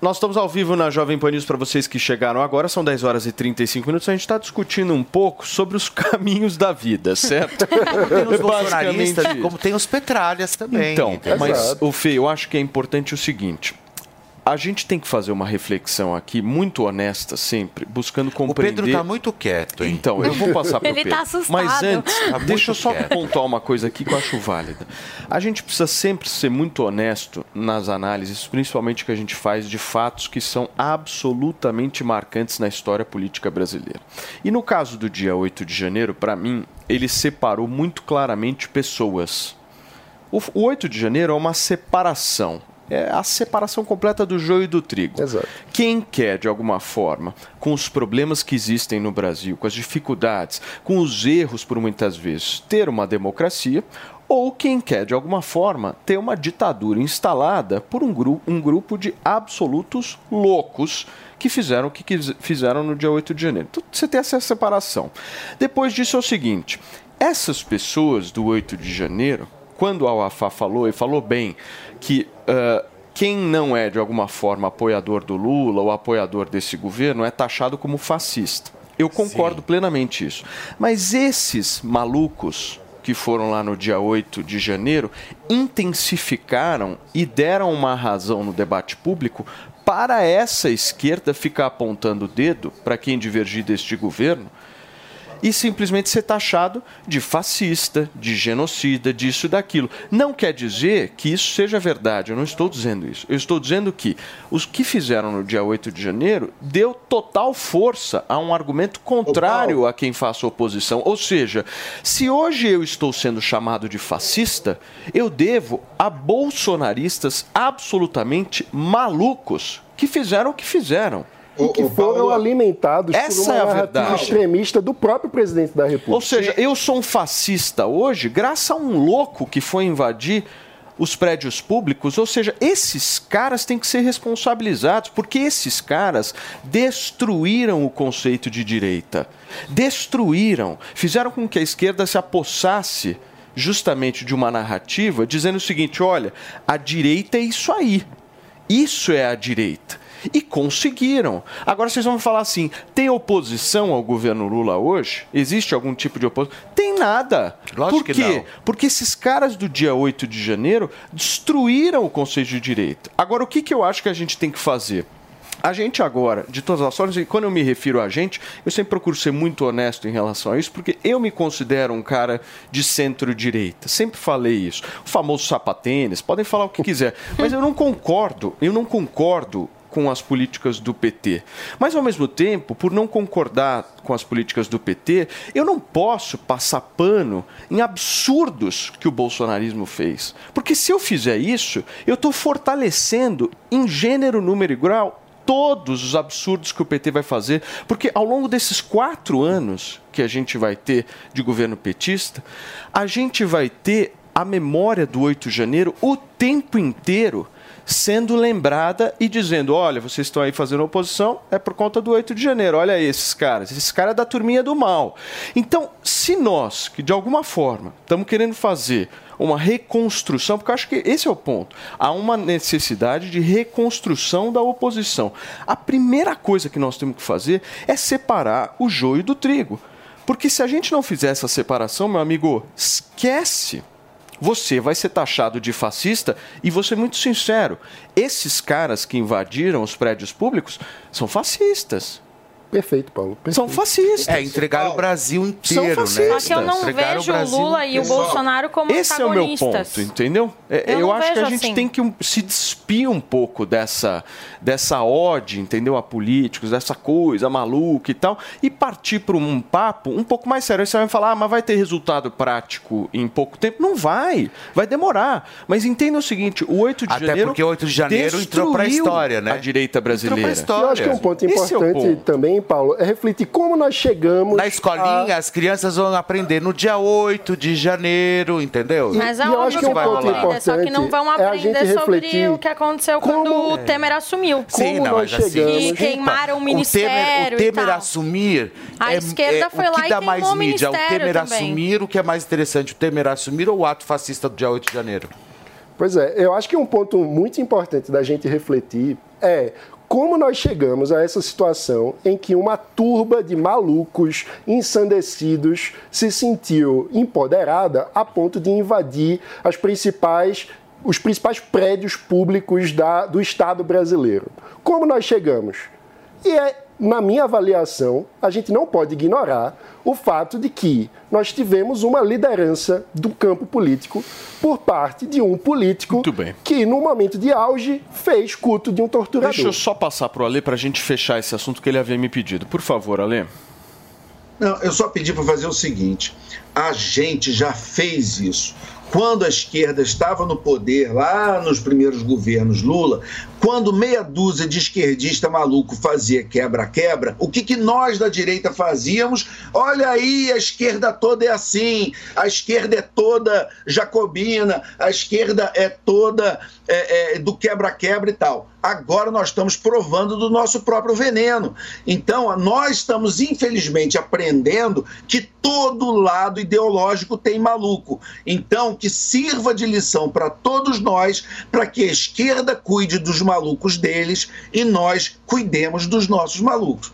nós estamos ao vivo na Jovem Pan News para vocês que chegaram agora, são 10 horas e 35 minutos. A gente está discutindo um pouco sobre os caminhos da vida, certo?
Tem os bolsonaristas, como tem os petralhas também.
Então, mas o Fê, eu acho que é importante o seguinte. A gente tem que fazer uma reflexão aqui muito honesta sempre, buscando
O
compreender.
Pedro tá muito quieto, hein?
Então, eu vou passar para o
Ele
Pedro.
tá assustado.
Mas antes,
Tá
deixa eu só
quieto.
pontuar uma coisa aqui que eu acho válida. A gente precisa sempre ser muito honesto nas análises, principalmente que a gente faz de fatos que são absolutamente marcantes na história política brasileira. E no caso do dia 8 de janeiro, para mim, ele separou muito claramente pessoas. O, o 8 de janeiro é uma separação. É a separação completa do joio e do trigo. Quem quer, de alguma forma, com os problemas que existem no Brasil, com as dificuldades, com os erros, por muitas vezes, ter uma democracia, ou quem quer, de alguma forma, ter uma ditadura instalada por um, gru um grupo de absolutos loucos que fizeram o que fizeram no dia 8 de janeiro. Então, você tem essa separação. Depois disso é o seguinte: essas pessoas do 8 de janeiro, quando a UAFA falou, e falou bem, que ah, quem não é de alguma forma apoiador do Lula ou apoiador desse governo é taxado como fascista. Eu concordo plenamente isso. Mas esses malucos que foram lá no dia 8 de janeiro intensificaram e deram uma razão no debate público para essa esquerda ficar apontando o dedo para quem divergir deste governo e simplesmente ser taxado de fascista, de genocida, disso e daquilo. Não quer dizer que isso seja verdade, eu não estou dizendo isso. Eu estou dizendo que os que fizeram no dia 8 de janeiro deu total força a um argumento contrário a quem faça oposição. Ou seja, se hoje eu estou sendo chamado de fascista, eu devo a bolsonaristas absolutamente malucos que fizeram o que fizeram.
E que foram alimentados
Essa
por uma
é a
narrativa
verdade.
extremista do próprio presidente da República.
Ou seja, eu sou um fascista hoje graças a um louco que foi invadir os prédios públicos, ou seja, esses caras têm que ser responsabilizados, porque esses caras destruíram o conceito de direita. Destruíram, fizeram com que a esquerda se apossasse justamente de uma narrativa dizendo o seguinte: olha, a direita é isso aí. Isso é a direita. E conseguiram. Agora vocês vão falar assim: tem oposição ao governo Lula hoje? Existe algum tipo de oposição? Tem nada.
Lógico
Por
que
quê?
não.
Porque esses caras do dia 8 de janeiro destruíram o conceito de direita. Agora, o que, que eu acho que a gente tem que fazer? A gente agora, de todas as formas, e quando eu me refiro a gente, eu sempre procuro ser muito honesto em relação a isso, porque eu me considero um cara de centro-direita. Sempre falei isso. O famoso sapatênis, podem falar o que quiser, mas eu não concordo, eu não concordo com as políticas do PT. Mas, ao mesmo tempo, por não concordar com as políticas do PT, eu não posso passar pano em absurdos que o bolsonarismo fez. Porque se eu fizer isso, eu estou fortalecendo em gênero, número e grau todos os absurdos que o PT vai fazer, porque ao longo desses quatro anos que a gente vai ter de governo petista, a gente vai ter a memória do 8 de janeiro o tempo inteiro sendo lembrada e dizendo: olha, vocês estão aí fazendo oposição, é por conta do 8 de janeiro. Olha aí esses caras. Esses caras é da turminha do mal. Então, se nós, que de alguma forma estamos querendo fazer uma reconstrução, porque eu acho que esse é o ponto. Há uma necessidade de reconstrução da oposição. A primeira coisa que nós temos que fazer é separar o joio do trigo. Porque se a gente não fizer essa separação, meu amigo, esquece você vai ser taxado de fascista e vou ser muito sincero, esses caras que invadiram os prédios públicos são fascistas.
Perfeito, Paulo. Perfeito.
São fascistas.
É, entregaram o Brasil inteiro,
São fascistas.
né?
Só que eu não
Entregaram
vejo o
Brasil
Lula e o
inteiro.
Bolsonaro como
Esse é o meu
antagonistas.
ponto, entendeu? É,
Eu
Eu,
não
acho que a gente
assim.
tem que um- se despir um pouco dessa, dessa ode, entendeu? A políticos, dessa coisa maluca e tal, e partir para um papo um pouco mais sério. Aí você vai falar, ah, mas vai ter resultado prático em pouco tempo? Não vai, vai demorar. Mas entenda o seguinte, o 8 de
Até
janeiro...
porque o 8 de janeiro entrou pra
destruiu
história, né?
A direita brasileira.
Eu acho que um ponto
Esse é
importante
ponto.
também, Paulo, é refletir como nós chegamos.
Na escolinha, as crianças vão aprender no dia 8 de janeiro, entendeu?
Mas é
E eu acho que
que
um
vão
ponto
aprender, só que não vão
importante é a
aprender sobre
refletir
o que aconteceu quando o Temer assumiu.
Sim, não, mas assim,
E
desculpa,
queimaram o ministério
O Temer, o Temer
e tal.
assumir.
A
é-
esquerda
é,
foi
o
lá
que
e
dá mais
o
mídia? O
ministério
Temer
também.
assumir, o que é mais interessante? O Temer assumir ou o ato fascista do dia 8 de janeiro?
Pois é, eu acho que um ponto muito importante da gente refletir é como nós chegamos a essa situação em que uma turba de malucos ensandecidos se sentiu empoderada a ponto de invadir as principais os principais prédios públicos da- do Estado brasileiro. Como nós chegamos? E é, na minha avaliação, a gente não pode ignorar o fato de que nós tivemos uma liderança do campo político por parte de um político que, no momento de auge, fez culto de um torturador.
Deixa eu só passar para o Ale para a gente fechar esse assunto que ele havia me pedido. Por favor, Ale.
Não, eu só pedi para fazer o seguinte: a gente já fez isso. Quando a esquerda estava no poder, lá nos primeiros governos Lula, quando meia dúzia de esquerdista maluco fazia quebra-quebra, o que, que nós da direita fazíamos? Olha aí, a esquerda toda é assim, a esquerda é toda jacobina, a esquerda é toda é, é, do quebra-quebra e tal. Agora nós estamos provando do nosso próprio veneno. Então, nós estamos, infelizmente, aprendendo que todo lado ideológico tem maluco. Então, que sirva de lição para todos nós, para que a esquerda cuide dos malucos deles e nós cuidemos dos nossos malucos.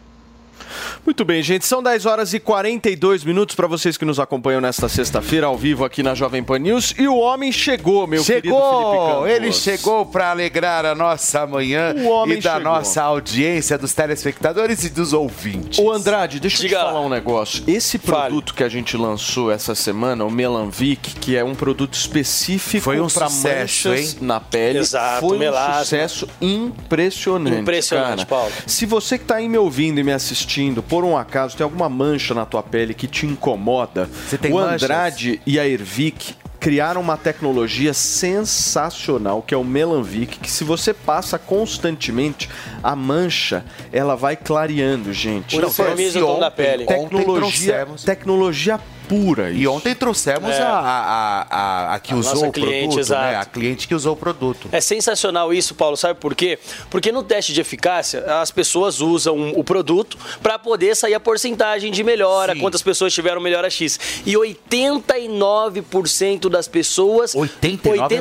Muito bem, gente. São 10 horas e 42 minutos para vocês que nos acompanham nesta sexta-feira, ao vivo aqui na Jovem Pan News. E o homem chegou, meu querido Felipe
Chegou! Ele chegou para alegrar a nossa manhã
O homem
e da
chegou.
nossa audiência, dos telespectadores e dos ouvintes.
Ô Andrade, deixa eu te falar um negócio. Esse produto que a gente lançou essa semana, o Melanvic, que é um produto específico
Foi um
para
sucesso,
manchas
hein?
na pele,
Exato,
foi um
melasma.
sucesso impressionante.
Impressionante,
cara.
Paulo.
Se você que está aí me ouvindo e me assistindo, por um acaso tem alguma mancha na tua pele que te incomoda,
tem
o
manchas?
Andrade e a Ervic criaram uma tecnologia sensacional que é o Melanvic, que se você passa constantemente, a mancha ela vai clareando, gente.
Uniformiza o tom da pele.
Tecnologia, tecnologia pura.
E ontem trouxemos
É.
a, a, a, a que
A
usou o
cliente,
produto,
exato.
né? A cliente que usou o produto.
É sensacional isso, Paulo. Sabe por quê? Porque no teste de eficácia, as pessoas usam o produto para poder sair a porcentagem de melhora, quantas pessoas tiveram melhora X. E 89% das pessoas.
89 é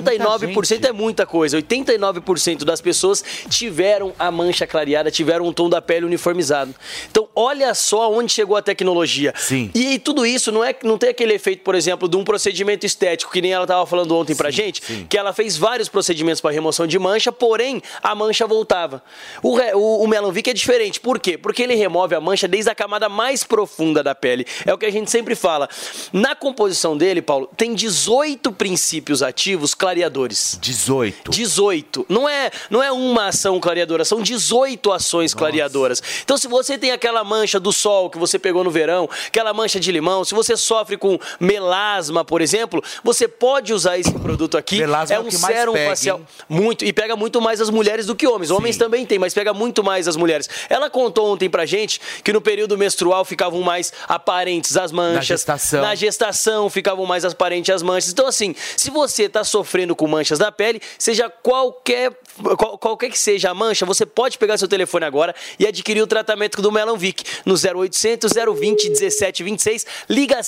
muita
89% é muita coisa. 89% das pessoas tiveram a mancha clareada, tiveram um tom da pele uniformizado. Então, olha só onde chegou a tecnologia.
Sim.
E tudo isso não é não tem aquele efeito, por exemplo, de um procedimento estético, que nem ela estava falando ontem pra gente, que ela fez vários procedimentos para remoção de mancha, porém a mancha voltava. O, o, o Melanvic é diferente. Por quê? Porque ele remove a mancha desde a camada mais profunda da pele. É o que a gente sempre fala. Na composição dele, Paulo, tem 18 princípios ativos clareadores.
18.
18. Não é, não é uma ação clareadora, são 18 ações clareadoras. Então, se você tem aquela mancha do sol que você pegou no verão, aquela mancha de limão, se você sofre com melasma, por exemplo, você pode usar esse produto aqui.
Melasma
é
é
um
mais
sérum
pega,
facial.
hein?
Muito. E pega muito mais as mulheres do que homens. Homens também tem, mas pega muito mais as mulheres. Ela contou ontem pra gente que no período menstrual ficavam mais aparentes as manchas.
gestação.
Na gestação ficavam mais aparentes as manchas. Então, assim, se você tá sofrendo com manchas na pele, seja qualquer, qual- qualquer que seja a mancha, você pode pegar seu telefone agora e adquirir o tratamento do Melanvic no 0800 020 1726.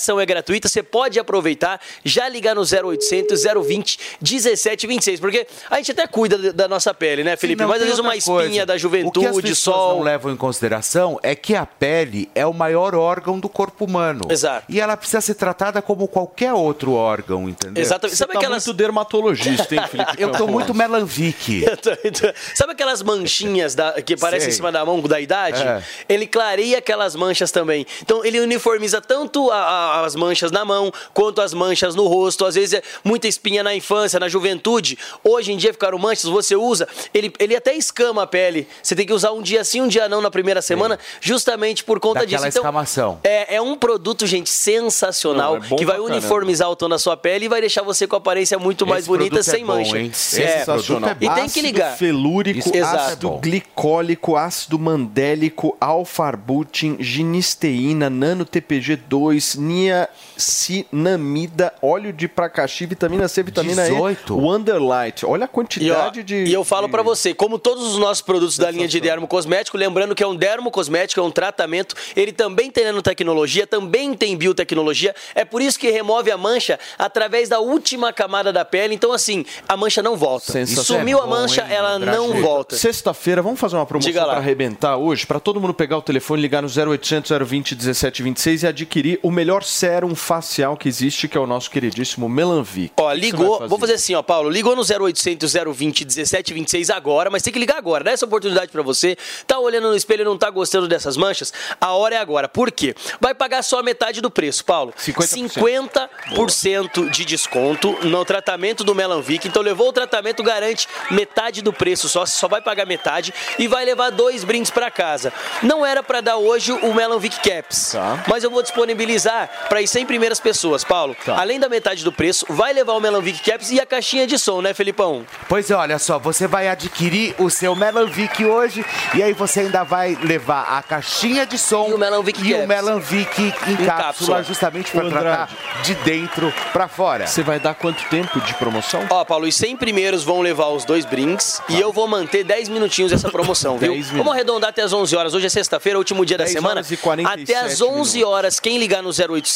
Ligação é gratuita, você pode aproveitar, já ligar no 0800 020 1726, porque a gente até cuida da- nossa pele, né, Felipe?
Não,
Mas às vezes uma
coisa.
espinha da
O que as
juventude,
pessoas
sol.
não levam em consideração é que a pele é o maior órgão do corpo humano.
Exato.
E ela precisa ser tratada como qualquer outro órgão, entendeu?
Exatamente. Sabe
tá
aquelas-
muito dermatologista, hein, Felipe?
Eu tô muito Melanvic.
Eu tô- Sabe aquelas manchinhas da- que parecem
Sei.
em cima da mão da idade?
É.
Ele clareia aquelas manchas também. Então ele uniformiza tanto a- a- as manchas na mão quanto as manchas no rosto. Às vezes é muita espinha na infância, na juventude. Hoje em dia ficaram manchas, você usa, ele, ele até escama a pele. Você tem que usar um dia sim, um dia não na primeira semana, justamente por conta
Daquela
disso. Então,
escamação.
é, é um produto, gente, sensacional,
Não, é
que vai uniformizar o tom da sua pele e vai deixar você com a aparência muito mais
Esse
bonita
é
sem
bom,
mancha.
hein?
É.
Sensacional.
produto é
E tem que ligar.
Ácido felúrico,
Exato.
ácido glicólico, ácido mandélico, alfarbutin, ginisteína, nano-TPG2, niacinamida, óleo de pracaxi, vitamina C, vitamina
18?
E, Wonderlight. Olha a
E, ó,
quantidade de...
e eu falo
de-
pra você, como todos os nossos produtos da linha de dermo cosmético, lembrando que é um dermo cosmético, é um tratamento, ele também tem nanotecnologia, também tem biotecnologia, é por isso que remove a mancha através da última camada da pele, então assim, a mancha não volta.
Sensacional.
Sumiu
É
a
bom,
mancha,
hein,
ela
André?
não volta.
Sexta-feira, vamos fazer uma promoção para arrebentar hoje? Para todo mundo pegar o telefone, ligar no 0800 020 1726 e adquirir o melhor sérum facial que existe, que é o nosso queridíssimo Melanvic.
Ó, ligou,
vai
vou fazer assim, ó, Paulo, ligou no 0800 020 1726 agora, mas tem que ligar agora, dá essa oportunidade pra você. Tá olhando no espelho e não tá gostando dessas manchas? A hora é agora. Por quê? Vai pagar só a metade do preço, Paulo.
50%.
50% de desconto no tratamento do Melanvic. Então levou o tratamento, garante metade do preço só, você só vai pagar metade e vai levar dois brindes pra casa. Não era pra dar hoje o Melanvic Caps,
Tá.
mas eu vou disponibilizar pra ir 100 primeiras pessoas, Paulo.
Tá.
Além da metade do preço, vai levar o Melanvic Caps e a caixinha de som, né, Felipão?
Pois é, olha só, você vai adquirir o seu Melanvic hoje e aí você ainda vai levar a caixinha de som
E o Melanvic
e o
Caps.
Melanvic em,
Em
cápsula,
cápsula.
justamente para tratar de dentro para fora.
Você vai dar quanto tempo de promoção?
Ó, Paulo, os 100 primeiros vão levar os dois brinks e eu vou manter 10 minutinhos essa promoção, viu?
10 minutos.
Vamos arredondar até as 11 horas. Hoje é sexta-feira, último dia da
10
semana.
horas e 47
até as 11 horas, quem ligar no 0800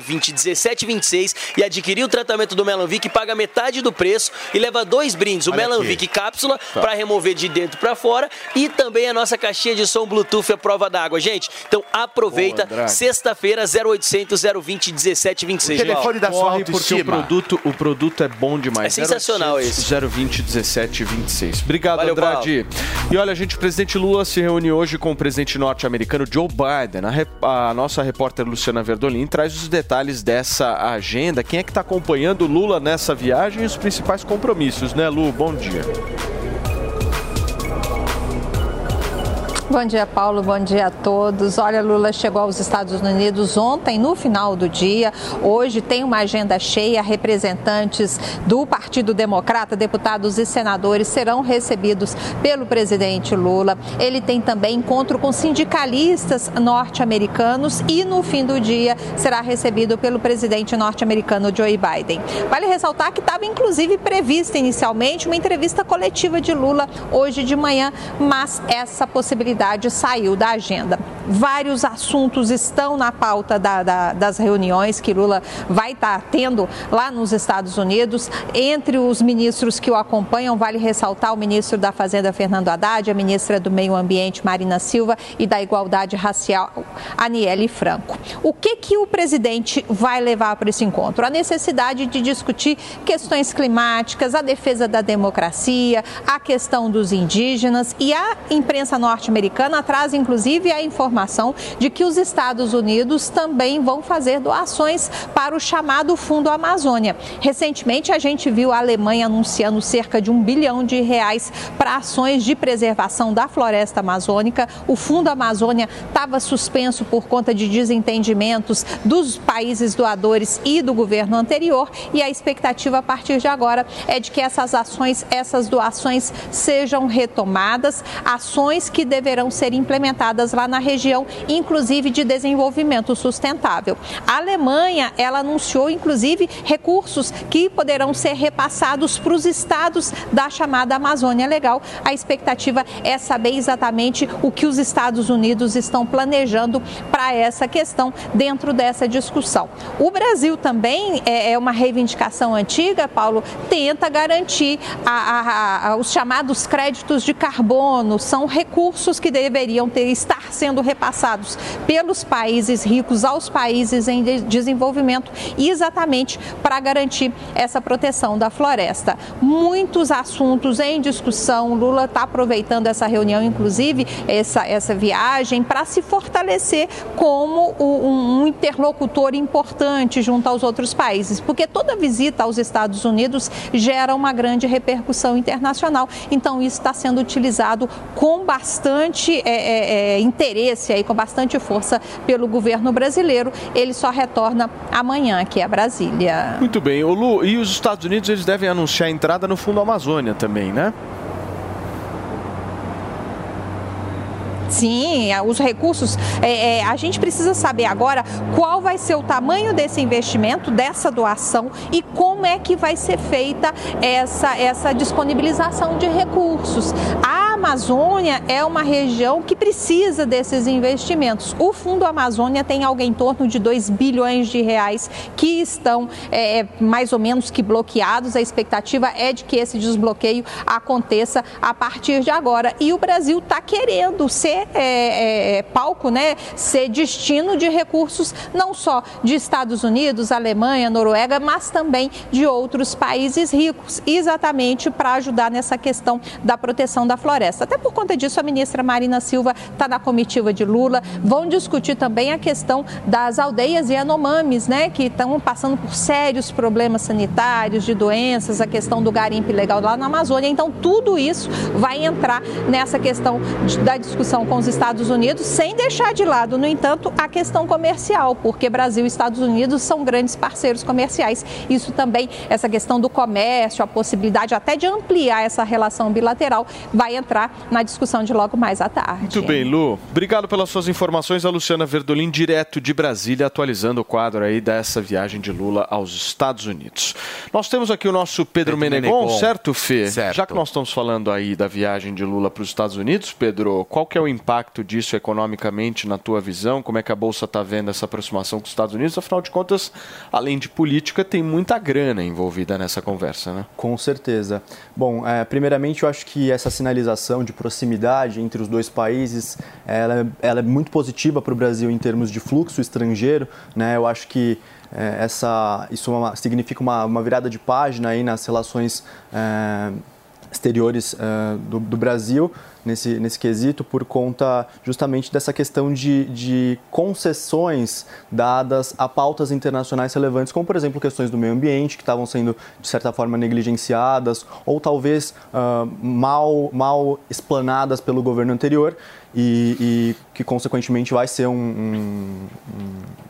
020 1726 e adquirir o tratamento do Melanvic paga metade do preço e leva dois brindes, o
Olha
Melanvic cápsula para remover de dentro para fora e também a nossa caixinha de som Bluetooth à prova d'água, gente. Então aproveita, sexta-feira 0800 020 1726.
O telefone da sua
porque o produto, o produto é bom demais.
É sensacional
0800
esse.
020 1726. Obrigado,
Valeu,
Andrade. E olha, gente, o presidente Lula se reúne hoje com o presidente norte-americano Joe Biden. A, rep- a nossa repórter Luciana Verdolin traz os detalhes dessa agenda. Quem é que está acompanhando Lula nessa viagem e os principais compromissos, né, Lu? Bom dia.
Bom dia, Paulo. Bom dia a todos. Olha, Lula chegou aos Estados Unidos ontem, no final do dia. Hoje tem uma agenda cheia. Representantes do Partido Democrata, deputados e senadores serão recebidos pelo presidente Lula. Ele tem também encontro com sindicalistas norte-americanos e, no fim do dia, será recebido pelo presidente norte-americano Joe Biden. Vale ressaltar que estava, inclusive, prevista inicialmente uma entrevista coletiva de Lula hoje de manhã, mas essa possibilidade saiu da agenda. Vários assuntos estão na pauta da, da, das reuniões que Lula vai estar tendo lá nos Estados Unidos. Entre os ministros que o acompanham, vale ressaltar o ministro da Fazenda, Fernando Haddad, a ministra do Meio Ambiente, Marina Silva, e da Igualdade Racial, Aniele Franco. O que, que o presidente vai levar para esse encontro? A necessidade de discutir questões climáticas, a defesa da democracia, a questão dos indígenas e a imprensa norte-americana traz inclusive a informação de que os Estados Unidos também vão fazer doações para o chamado Fundo Amazônia. Recentemente a gente viu a Alemanha anunciando cerca de um bilhão de reais para ações de preservação da floresta amazônica. O Fundo Amazônia estava suspenso por conta de desentendimentos dos países doadores e do governo anterior e a expectativa a partir de agora é de que essas ações, essas doações sejam retomadas, ações que deverão ser implementadas lá na região, inclusive de desenvolvimento sustentável. A Alemanha, ela anunciou inclusive recursos que poderão ser repassados para os estados da chamada Amazônia Legal. A expectativa é saber exatamente o que os Estados Unidos estão planejando para essa questão dentro dessa discussão. O Brasil também é, é uma reivindicação antiga, Paulo, tenta garantir a, a, a, os chamados créditos de carbono, são recursos que deveriam ter, estar sendo repassados pelos países ricos aos países em de desenvolvimento, exatamente para garantir essa proteção da floresta. Muitos assuntos em discussão, Lula está aproveitando essa reunião, inclusive essa, essa viagem, para se fortalecer como um, um interlocutor importante junto aos outros países, porque toda visita aos Estados Unidos gera uma grande repercussão internacional. Então, isso está sendo utilizado com bastante é, é, é, interesse, aí, com bastante força pelo governo brasileiro. Ele só retorna amanhã aqui a Brasília.
Muito bem. O Lu, e os Estados Unidos eles devem anunciar a entrada no Fundo Amazônia também, né?
Sim, os recursos. É, é, a gente precisa saber agora qual vai ser o tamanho desse investimento, dessa doação e como é que vai ser feita essa, essa disponibilização de recursos. A Amazônia é uma região que precisa desses investimentos. O Fundo Amazônia tem algo em torno de 2 bilhões de reais que estão é, é, mais ou menos que bloqueados. A expectativa é de que esse desbloqueio aconteça a partir de agora. E o Brasil está querendo ser é, é, palco, né, ser destino de recursos não só de Estados Unidos, Alemanha, Noruega, mas também de outros países ricos, exatamente para ajudar nessa questão da proteção da floresta. Até por conta disso, a ministra Marina Silva está na comitiva de Lula. Vão discutir também a questão das aldeias e anomames, né, que estão passando por sérios problemas sanitários, de doenças, a questão do garimpo ilegal lá na Amazônia. Então, tudo isso vai entrar nessa questão da discussão com os Estados Unidos, sem deixar de lado, no entanto, a questão comercial, porque Brasil e Estados Unidos são grandes parceiros comerciais. Isso também, essa questão do comércio, a possibilidade até de ampliar essa relação bilateral, vai entrar na discussão de logo mais à tarde.
Muito bem, Lu. Obrigado pelas suas informações. A Luciana Verdolim, direto de Brasília, atualizando o quadro aí dessa viagem de Lula aos Estados Unidos. Nós temos aqui o nosso Pedro, Pedro Menegon, Menegon, certo, Fê?
Certo.
Já que nós estamos falando aí da viagem de Lula para os Estados Unidos, Pedro, qual que é o impacto disso economicamente na tua visão? Como é que a Bolsa está vendo essa aproximação com os Estados Unidos? Afinal de contas, além de política, tem muita grana envolvida nessa conversa, né?
Com certeza. Bom, é, primeiramente eu acho que essa sinalização de proximidade entre os dois países, ela, ela é muito positiva para o Brasil em termos de fluxo estrangeiro. Né? Eu acho que é, essa, isso é uma, significa uma, uma, virada de página aí nas relações é, exteriores é, do, do Brasil nesse, nesse quesito por conta justamente dessa questão de, de concessões dadas a pautas internacionais relevantes, como por exemplo questões do meio ambiente que estavam sendo de certa forma negligenciadas ou talvez uh, mal, mal explanadas pelo governo anterior e, e, que consequentemente vai ser um, um, um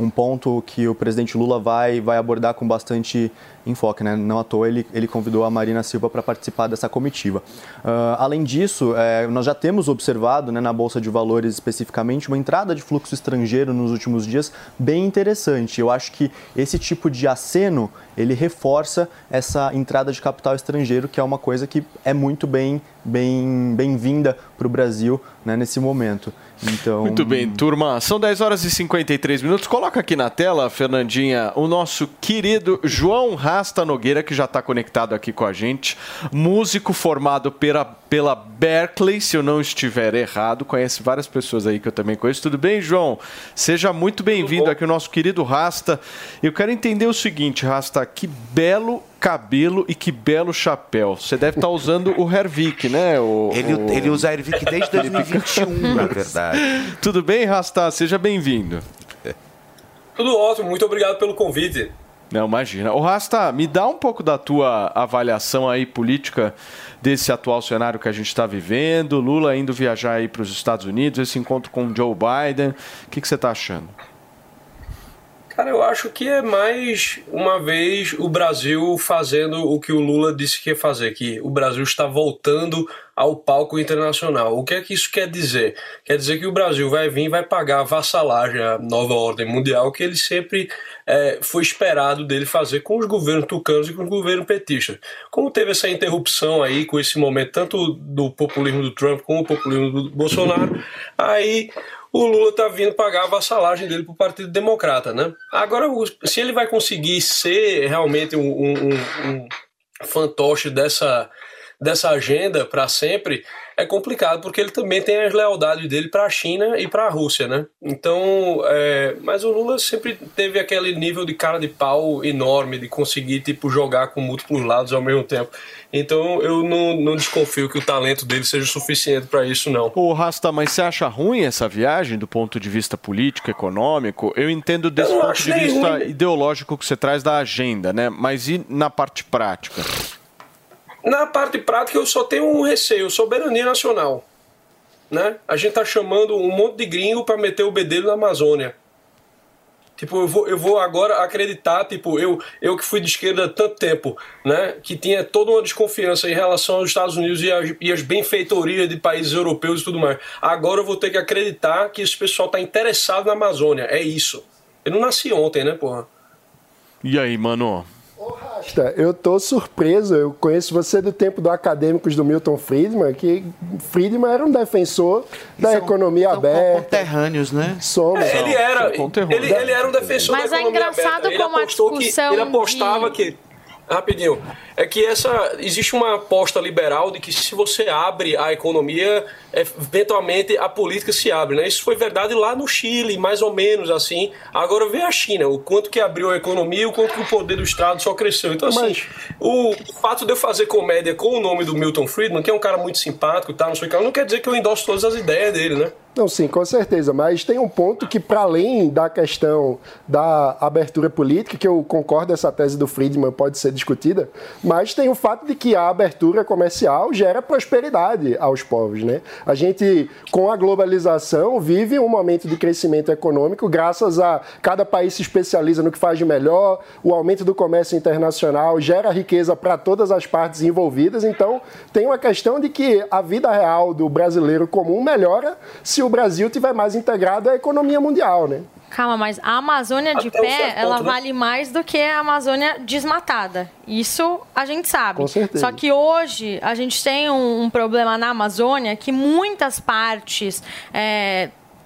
um ponto que o presidente Lula vai, vai abordar com bastante enfoque. Né? Não à toa ele, ele convidou a Marina Silva para participar dessa comitiva. Uh, além disso, é, nós já temos observado né, na Bolsa de Valores especificamente uma entrada de fluxo estrangeiro nos últimos dias bem interessante. Eu acho que esse tipo de aceno ele reforça essa entrada de capital estrangeiro, que é uma coisa que é muito bem bem bem-vinda para o Brasil né, nesse momento. Então...
Muito bem, turma. São 10 horas e 53 minutos. Coloca aqui na tela, Fernandinha, o nosso querido João Rasta Nogueira, que já está conectado aqui com a gente. Músico formado pela, pela Berkeley, se eu não estiver errado. Conhece várias pessoas aí que eu também conheço. Tudo bem, João? Seja muito bem-vindo aqui, o nosso querido Rasta. Eu quero entender o seguinte, Rasta, que belo cabelo e que belo chapéu. Você deve estar usando o Hervik, né? O,
Ele,
o...
ele usa Hervik desde 2021, na verdade.
Tudo bem, Rasta? Seja bem-vindo.
Tudo ótimo, muito obrigado pelo convite.
Não, imagina. O Rasta, me dá um pouco da tua avaliação aí política desse atual cenário que a gente está vivendo. Lula indo viajar aí para os Estados Unidos, esse encontro com Joe Biden. O que, que você está achando?
Cara, eu acho que é mais uma vez o Brasil fazendo o que o Lula disse que ia fazer, que o Brasil está voltando ao palco internacional. O que é que isso quer dizer? Quer dizer que o Brasil vai vir e vai pagar a vassalagem à nova ordem mundial que ele sempre é, foi esperado dele fazer com os governos tucanos e com os governos petistas. Como teve essa interrupção aí com esse momento, tanto do populismo do Trump como o populismo do Bolsonaro, aí o Lula tá vindo pagar a vassalagem dele pro Partido Democrata, né? Agora, se ele vai conseguir ser realmente um, um, um fantoche dessa, dessa agenda para sempre, é complicado, porque ele também tem as lealdades dele para a China e para a Rússia, né? Então, é, mas o Lula sempre teve aquele nível de cara de pau enorme de conseguir tipo jogar com múltiplos lados ao mesmo tempo. Então, eu não, não desconfio que o talento dele seja suficiente para isso, não.
Ô, Rasta, mas você acha ruim essa viagem do ponto de vista político, econômico? Eu entendo desse
Eu
ponto de vista
ruim.
ideológico que você traz da agenda, né? Mas e na parte prática?
Na parte prática, eu só tenho um receio: soberania nacional. Né? A gente tá chamando um monte de gringo para meter o bedelho na Amazônia. Tipo, eu vou, eu vou agora acreditar, tipo, eu, eu que fui de esquerda há tanto tempo, né? Que tinha toda uma desconfiança em relação aos Estados Unidos e as, e as benfeitorias de países europeus e tudo mais. Agora eu vou ter que acreditar que esse pessoal tá interessado na Amazônia. É isso. Eu não nasci ontem, né, porra?
E aí, mano?
Rasta, eu tô surpreso. Eu conheço você do tempo do Acadêmicos do Milton Friedman, que Friedman era um defensor da economia aberta.
Conterrâneos, né?
Somos.
É, ele era, ele, ele era um defensor
Mas
da
é
economia
engraçado
aberta. Ele
como a
apostou que
discussão
ele apostava
de-
que rapidinho. É que essa existe uma aposta liberal de que se você abre a economia é, eventualmente a política se abre né? Isso foi verdade lá no Chile mais ou menos assim. Agora vê a China o quanto que abriu a economia e o quanto que o poder do Estado só cresceu. Então assim o fato de eu fazer comédia com o nome do Milton Friedman que é um cara muito simpático tá não sei o que não quer dizer que eu endosso todas as ideias dele né
Não, sim, com certeza. Mas tem um ponto que, para além da questão da abertura política, que eu concordo, essa tese do Friedman pode ser discutida, mas tem o fato de que a abertura comercial gera prosperidade aos povos. Né? A gente, com a globalização, vive um momento de crescimento econômico, graças a cada país se especializa no que faz de melhor, o aumento do comércio internacional gera riqueza para todas as partes envolvidas. Então, tem uma questão de que a vida real do brasileiro comum melhora se o Brasil tiver mais integrado à economia mundial, né?
Calma, mas a Amazônia de
Até um
pé,
certo
ela
ponto, né?
vale mais do que a Amazônia desmatada. Isso a gente sabe.
Com certeza.
Só que hoje a gente tem um, um problema na Amazônia que muitas partes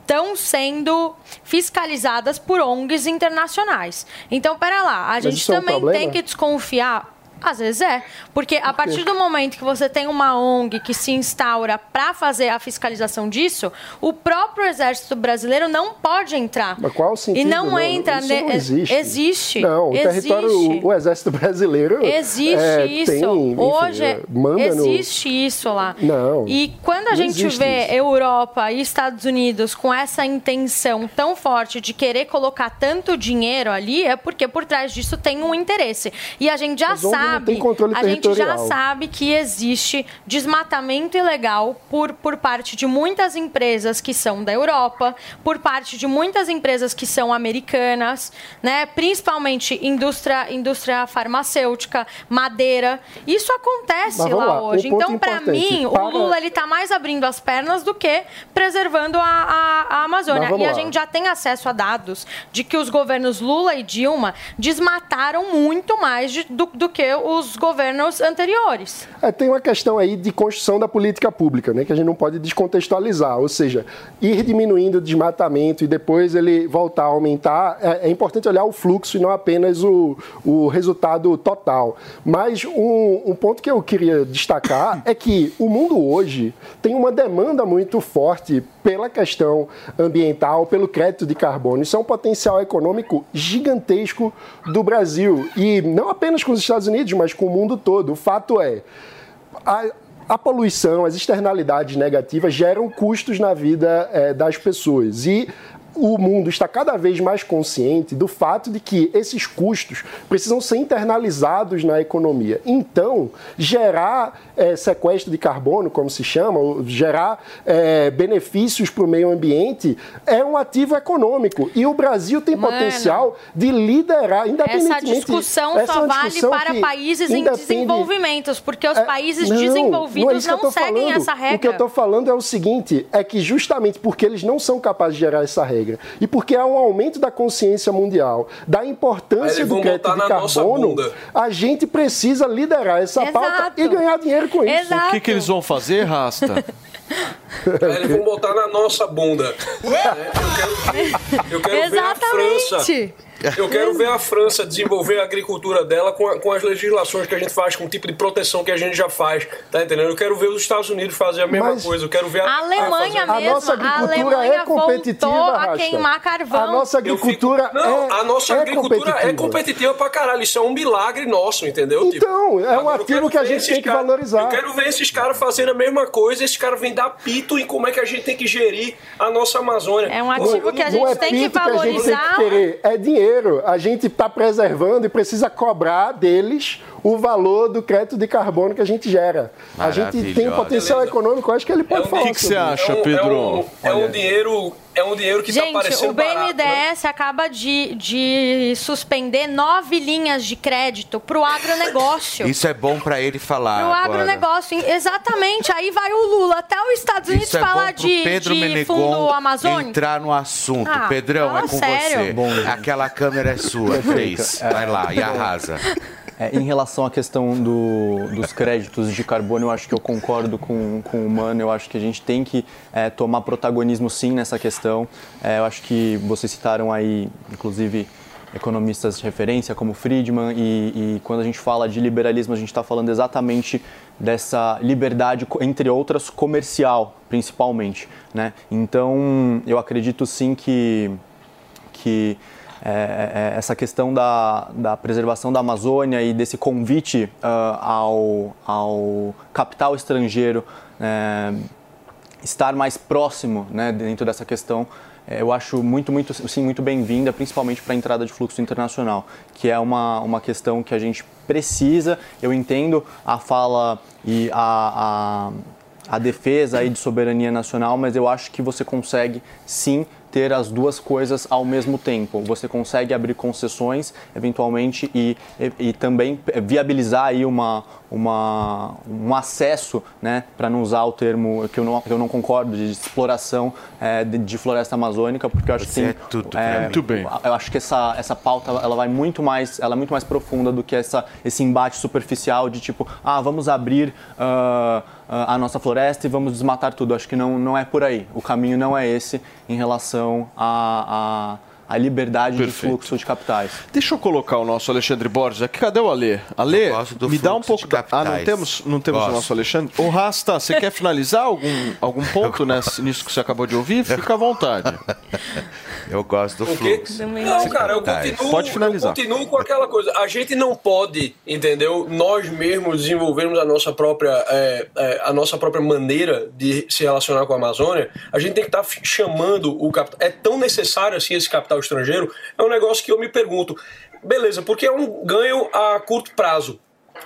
estão sendo fiscalizadas por ONGs internacionais. Então, pera lá, a
Mas
gente
isso é um
também tem que desconfiar. Às vezes é, porque a partir do momento que você tem uma ONG que se instaura para fazer a fiscalização disso, o próprio Exército Brasileiro não pode entrar.
Mas qual o sentido?
E não, entra.
Isso
ne-
não existe.
Existe.
Não, o
existe.
território, o, o exército brasileiro.
Existe
é,
isso.
Tem, enfim,
Hoje
é, manda no-
existe isso lá.
Não.
E quando a
não
gente vê
isso.
Europa e Estados Unidos com essa intenção tão forte de querer colocar tanto dinheiro ali, é porque por trás disso tem um interesse. E a gente já
não
sabe, a gente já sabe que existe desmatamento ilegal por, por parte de muitas empresas que são da Europa, por parte de muitas empresas que são americanas, né? Principalmente indústria, indústria farmacêutica, madeira. Isso acontece lá,
lá,
hoje. então, mim,
para-
o Lula ele tá mais abrindo as pernas do que preservando a, a, a Amazônia. E a
lá.
gente já tem acesso a dados de que os governos Lula e Dilma desmataram muito mais de- do, do que os governos anteriores.
É, tem uma questão aí de construção da política pública, né, que a gente não pode descontextualizar. Ou seja, ir diminuindo o desmatamento e depois ele voltar a aumentar, é, é importante olhar o fluxo e não apenas o, o resultado total. Mas um, um ponto que eu queria destacar é que o mundo hoje tem uma demanda muito forte pela questão ambiental, pelo crédito de carbono. Isso é um potencial econômico gigantesco do Brasil. E não apenas com os Estados Unidos, mas com o mundo todo. O fato é, a, a poluição, as externalidades negativas geram custos na vida eh, das pessoas. E o mundo está cada vez mais consciente do fato de que esses custos precisam ser internalizados na economia. Então, gerar eh, sequestro de carbono, como se chama, ou gerar eh, benefícios para o meio ambiente, é um ativo econômico. E o Brasil tem
Mano,
potencial de liderar, independentemente...
Essa discussão
essa é
só
uma
vale para países em desenvolvimentos, porque os países
não, não é
desenvolvidos
que eu
não, seguem
falando.
essa regra.
O que eu estou falando é o seguinte: é que justamente porque eles não são capazes de gerar essa regra e porque há um aumento da consciência mundial, da importância do crédito de carbono,
bunda.
a gente precisa liderar essa pauta e ganhar dinheiro com isso.
O que, que eles vão fazer, Rasta?
Aí eles vão botar na nossa bunda. É, Eu quero, eu quero ver a França. Eu quero ver a França desenvolver a agricultura dela com, a- com as legislações que a gente faz, com o tipo de proteção que a gente já faz. Tá entendendo? Eu quero ver os Estados Unidos fazer a mesma
Mas-
coisa. Eu quero ver a,
A Alemanha
A
mesmo,
nossa
a
agricultura
Alemanha
é competitiva,
a
Rasta.
queimar carvão.
A nossa agricultura
Não,
é,
a nossa
é
agricultura é
competitiva.
competitiva pra caralho. Isso é um milagre nosso, entendeu? Tipo,
Então, é um ativo que a gente tem que
cara-
valorizar.
Eu quero ver esses caras fazendo a mesma coisa. Esses caras vêm dar pito em como é que a gente tem que gerir a nossa Amazônia.
É um ativo que a gente
é
tem que
a gente tem
valorizar.
que querer, é dinheiro. A gente está preservando e precisa cobrar deles o valor do crédito de carbono que a gente gera. A gente tem potencial econômico, acho que ele pode falar.
que que você acha?
É um-
Pedro?
É um, é um
Olha.
dinheiro, é um dinheiro que tá
Gente,
parecendo
o
barato, né?
BNDES acaba de, de suspender nove linhas de crédito para o agronegócio.
Isso é bom pra ele falar.
Pro
agora.
agronegócio, exatamente. Aí vai o Lula até os Estados Unidos
Isso é
falar
bom pro
de,
Pedro
de
Menegon
fundo amazônico.
entrar no assunto.
Ah,
Pedrão, é com
sério.
você.
Bom.
Aquela câmera é sua, Cris. Vai lá e arrasa.
É, em relação à questão do- dos créditos de carbono, eu acho que eu concordo com, com o Mano. Eu acho que a gente tem que é, tomar protagonismo sim nessa questão. É, eu acho que vocês citaram aí, inclusive, economistas de referência como Friedman, e, e quando a gente fala de liberalismo, a gente está falando exatamente dessa liberdade, entre outras, comercial, principalmente. Né? Então, eu acredito sim que que é, é, essa questão da, da preservação da Amazônia e desse convite ah, ao, ao capital estrangeiro é, estar mais próximo né, dentro dessa questão, é, eu acho muito, muito, sim, muito bem-vinda, principalmente para a entrada de fluxo internacional, que é uma, uma questão que a gente precisa. Eu entendo a fala e a, a, a defesa aí de soberania nacional, mas eu acho que você consegue sim ter as duas coisas ao mesmo tempo. Você consegue abrir concessões, eventualmente, e, e, e também viabilizar aí uma, uma, um acesso, né, para não usar o termo que eu não, que eu não concordo, de exploração é, de, de floresta amazônica, porque eu acho
Você
que
é
tem,
tudo pra mim.
Muito bem.
eu acho que essa, essa pauta ela vai muito mais ela é muito mais profunda do que essa, esse embate superficial de tipo ah vamos abrir ah, a nossa floresta e vamos desmatar tudo. Acho que não não é por aí. O caminho não é esse em relação à a, a, liberdade de
Perfeito.
fluxo de capitais
Deixa eu colocar o nosso Alexandre Borges aqui. Cadê o Alê? Alê,
gosto do
me dá um pouco
de
da... Ah, não temos, não temos o nosso Alexandre? Ô, Rasta, você quer finalizar algum, algum ponto nessa, nisso que você acabou de ouvir? Fica à vontade.
Eu gosto do fluxo.
Não, cara, eu continuo,
Pode finalizar.
eu continuo com aquela coisa. A gente não pode, entendeu? Nós mesmos desenvolvermos a nossa própria, é, é, a nossa própria maneira de se relacionar com a Amazônia. A gente tem que estar chamando o capital. É tão necessário assim esse capital estrangeiro? É um negócio que eu me pergunto. Beleza, porque é um ganho a curto prazo.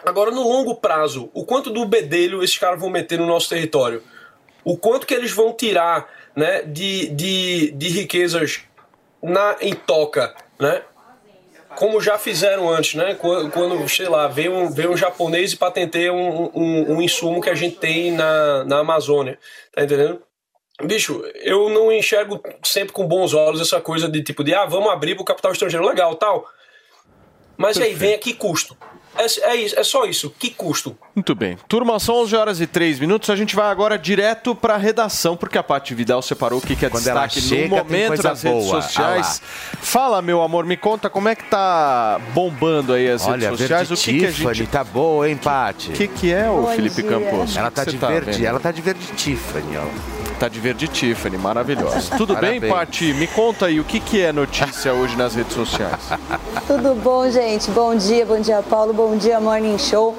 Agora, no longo prazo, o quanto do bedelho esses caras vão meter no nosso território? O quanto que eles vão tirar né, de, de, de riquezas na, em toca, né? Como já fizeram antes, né? Quando, sei lá, veio um, veio um japonês e patenteia um, um, um insumo que a gente tem na, na Amazônia. Tá entendendo? Bicho, eu não enxergo sempre com bons olhos essa coisa de tipo de ah, vamos abrir pro capital estrangeiro, legal, tal. Mas aí vem a que custo? É, é, isso, é só isso, que custo?
Muito bem. Turma, são 11 horas e 3 minutos. A gente vai agora direto para a redação, porque a Paty Vidal separou o que, que é
Quando
destaque
chega,
no momento
coisa
nas redes
boa.
sociais. Fala, meu amor, me conta como é que tá bombando aí as
Olha,
redes sociais.
verde
O que, que a
Tiffany,
gente.
tá boa, hein, Paty?
O que, que é, o
Bom
Felipe
dia.
Campos?
Ela
O
tá de
você
verde,
vendo?
ela tá de verde Tiffany, ó.
Tá de verde Tiffany, maravilhosa. Tudo bem,
Parabéns.
Paty? Me conta aí, o que, que é notícia hoje nas redes sociais?
Tudo bom, gente? Bom dia, bom dia, Paulo. Bom dia, Morning Show.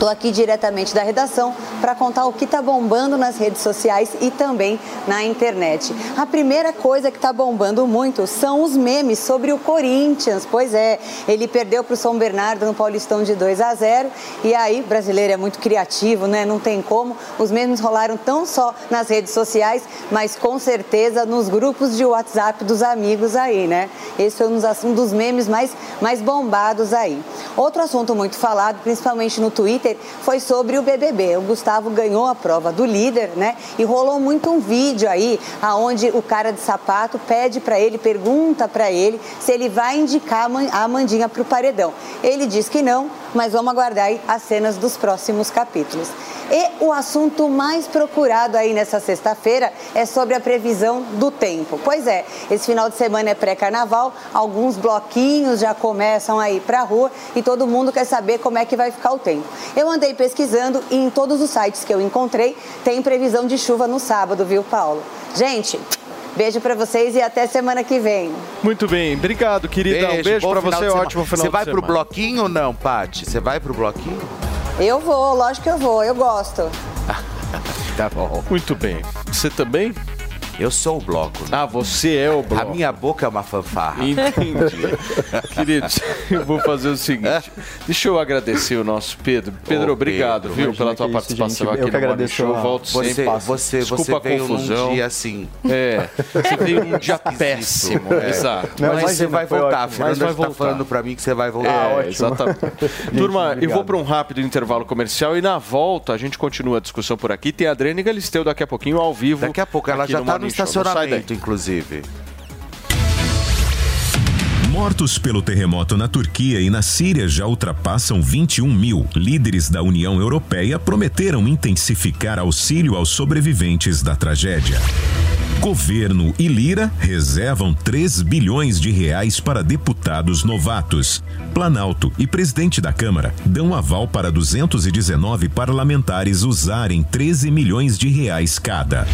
Estou aqui diretamente da redação para contar o que está bombando nas redes sociais e também na internet. A primeira coisa que está bombando muito são os memes sobre o Corinthians. Pois é, ele perdeu para o São Bernardo no Paulistão de 2 a 0 e aí, brasileiro é muito criativo, né? Não tem como. Os memes rolaram tão só nas redes sociais, mas com certeza nos grupos de WhatsApp dos amigos aí, né? Esse foi um dos, um dos memes mais, mais bombados aí. Outro assunto muito falado, principalmente no Twitter, foi sobre o BBB. O Gustavo ganhou a prova do líder, né? E rolou muito um vídeo aí, aonde o cara de sapato pede para ele, pergunta para ele se ele vai indicar a Man- a Amandinha para o paredão. Ele diz que não, mas vamos aguardar aí as cenas dos próximos capítulos. E o assunto mais procurado aí nessa sexta-feira é sobre a previsão do tempo. Pois é, esse final de semana é pré-carnaval, alguns bloquinhos já começam a ir para a rua e todo mundo quer saber como é que vai ficar o tempo. Eu andei pesquisando e em todos os sites que eu encontrei tem previsão de chuva no sábado, viu, Paulo? Gente, beijo para vocês e até semana que vem.
Muito bem, obrigado, querida. um beijo
bom
pra
final
você,
de semana.
ótimo final
Você vai pro bloquinho ou não, Paty? Você vai pro bloquinho?
Eu vou, lógico que eu vou, eu gosto.
Tá bom.
Muito bem. Você também?
Eu sou o bloco.
Ah, você é o bloco.
A minha boca é uma fanfarra.
Entendi. Queridos, eu vou fazer o seguinte. Deixa eu agradecer o nosso Pedro. Pedro,
Ô,
obrigado,
Pedro,
viu, pela tua
isso,
participação
gente.
aqui
Eu que
no
agradeço
Show.
a-
Volto
Você-
sempre.
você-
Desculpa
você
a
veio num
confusão.
dia assim.
É, você veio num dia péssimo.
É.
Exato.
Mas você vai voltar, a
Mas vai
está
voltar.
falando pra mim que você vai voltar.
É, exatamente. Turma, eu vou para um rápido intervalo comercial e na volta a gente continua a discussão por aqui. Tem a Adriane Galisteu daqui a pouquinho ao vivo.
Daqui a pouco ela já tá no Estacionamento, inclusive.
Mortos pelo terremoto na Turquia e na Síria já ultrapassam 21 mil. Líderes da União Europeia prometeram intensificar auxílio aos sobreviventes da tragédia. Governo e Lira reservam 3 bilhões de reais para deputados novatos. Planalto e presidente da Câmara dão aval para 219 parlamentares usarem 13 milhões de reais cada.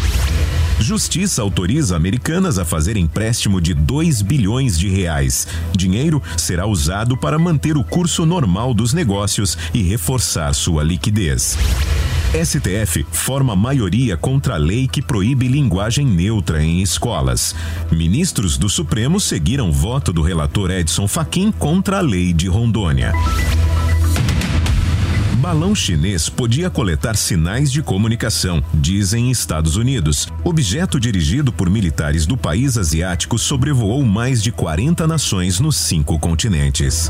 Justiça autoriza americanas a fazer empréstimo de 2 bilhões de reais. Dinheiro será usado para manter o curso normal dos negócios e reforçar sua liquidez. STF forma maioria contra a lei que proíbe linguagem neutra em escolas. Ministros do Supremo seguiram voto do relator Edson Fachin contra a lei de Rondônia. Balão chinês podia coletar sinais de comunicação, dizem Estados Unidos. Objeto dirigido por militares do país asiático sobrevoou mais de 40 nações nos cinco continentes.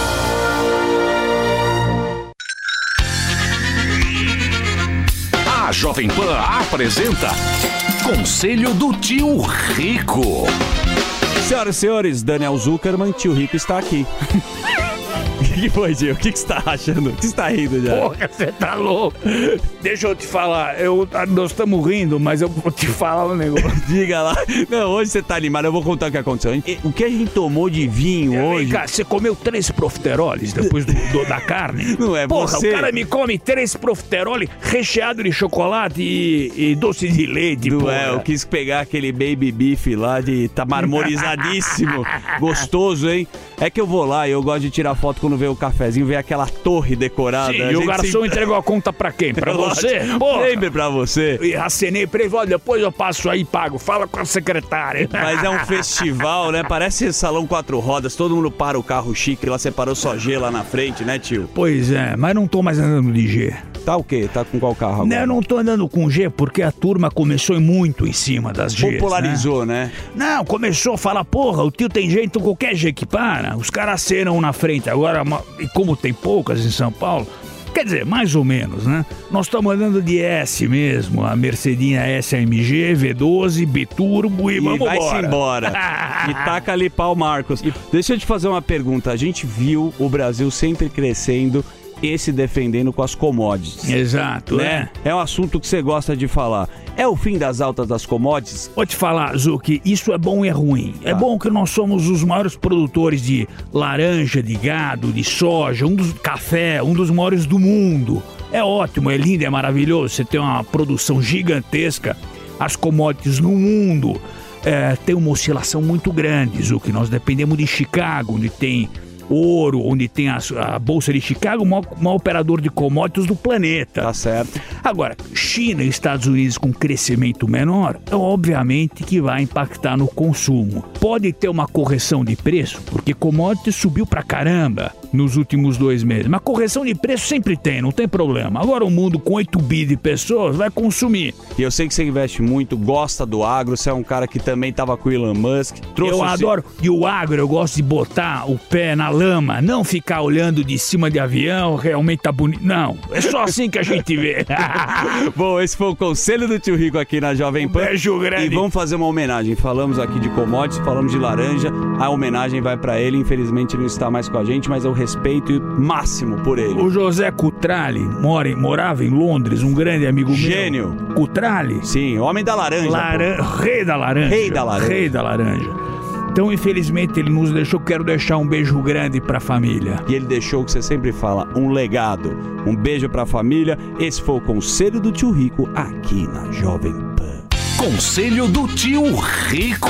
Jovem Pan apresenta Conselho do Tio Rico.
Senhoras e senhores, Daniel Zuckerman, tio Rico está aqui.
que, que foi, Gil? O que, que você tá achando? O que você tá rindo já?
Porra, você tá louco. Deixa eu te falar, eu, nós estamos rindo, mas eu vou te falar um negócio.
Diga lá. Não, hoje você tá animado, eu vou contar o que aconteceu. O que a gente tomou de vinho
Vem
hoje.
cá, você comeu três profiteroles depois do, do- da carne?
Não é
Porra,
você.
o cara me come três profiteroles recheado de chocolate e, e doce de leite,
Não
porra.
é, eu quis pegar aquele baby beef lá de tá marmorizadíssimo. Gostoso, hein? É que eu vou lá e eu gosto de tirar foto quando vê o cafezinho, ver aquela torre decorada.
Sim, e o garçom
sempre-
entregou a conta pra quem? Pra você? Porra.
Sempre pra você.
E acenei pra ele, olha, depois eu passo aí e pago. Fala com a secretária.
Mas é um festival, né? Parece salão quatro rodas, todo mundo para o carro chique, lá separou só G lá na frente, né, tio?
Pois é, mas não tô mais andando de G.
Tá o quê? Tá com qual carro
Não,
agora?
eu não tô andando com G porque a turma começou muito em cima das Gs.
Popularizou, né?
Não, começou a falar, porra, o tio tem jeito, qualquer G que para. Os caras um na frente. Agora, e como tem poucas em São Paulo, quer dizer, mais ou menos, né? Nós estamos andando de S mesmo, a Mercedinha SMG, V12, Biturbo e,
E
vamos
vai-se
embora.
embora. e taca ali pau, Marcos. Deixa eu te fazer uma pergunta. A gente viu o Brasil sempre crescendo e se defendendo com as commodities.
Exato,
né? É um assunto que você gosta de falar. É o fim das altas das commodities?
Vou te falar, Zuki, isso é bom e é ruim. É bom que nós somos os maiores produtores de laranja, de gado, de soja, um dos café, um dos maiores do mundo. É ótimo, é lindo, é maravilhoso. Você tem uma produção gigantesca. As commodities no mundo é, tem uma oscilação muito grande, Zuki. Nós dependemos de Chicago, onde tem ouro, onde tem a, a Bolsa de Chicago, o maior, maior operador de commodities do planeta.
Tá certo.
Agora, China e Estados Unidos com crescimento menor, é obviamente que vai impactar no consumo. Pode ter uma correção de preço, porque commodities subiu pra caramba nos últimos dois meses. Mas correção de preço sempre tem, não tem problema. Agora o mundo com 8 bi de pessoas vai consumir.
E eu sei que você investe muito, gosta do agro, você é um cara que também tava com o Elon Musk. Trouxe
eu
o-
adoro. E o agro, eu gosto de botar o pé na lama, não ficar olhando de cima de avião, realmente tá bonito. Não, é só assim que a gente vê.
Bom, esse foi o conselho do tio Rico aqui na Jovem Pan.
beijo grande.
E vamos fazer uma homenagem. Falamos aqui de commodities, falamos de laranja. A homenagem vai pra ele. Infelizmente ele não está mais com a gente, mas eu respeito máximo por ele.
O José Cutrale mora em- morava em Londres, um grande amigo
Gênio.
meu. Cutrale?
Sim, homem da laranja.
Laran-. Rei da laranja.
Rei da laranja.
Rei da laranja. Então, infelizmente, ele nos deixou. Quero deixar um beijo grande pra família.
E ele deixou o que você sempre fala, um legado. Um beijo pra família. Esse foi o conselho do tio Rico aqui na Jovem Pan.
Conselho do tio Rico.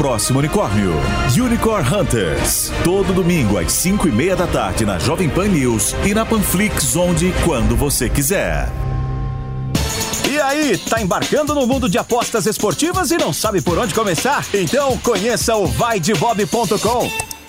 próximo unicórnio. Unicorn Hunters. Todo domingo às 5 e meia da tarde na Jovem Pan News e na Panflix, onde e quando você quiser.
E aí, tá embarcando no mundo de apostas esportivas e não sabe por onde começar? Então conheça o vaidebob.com.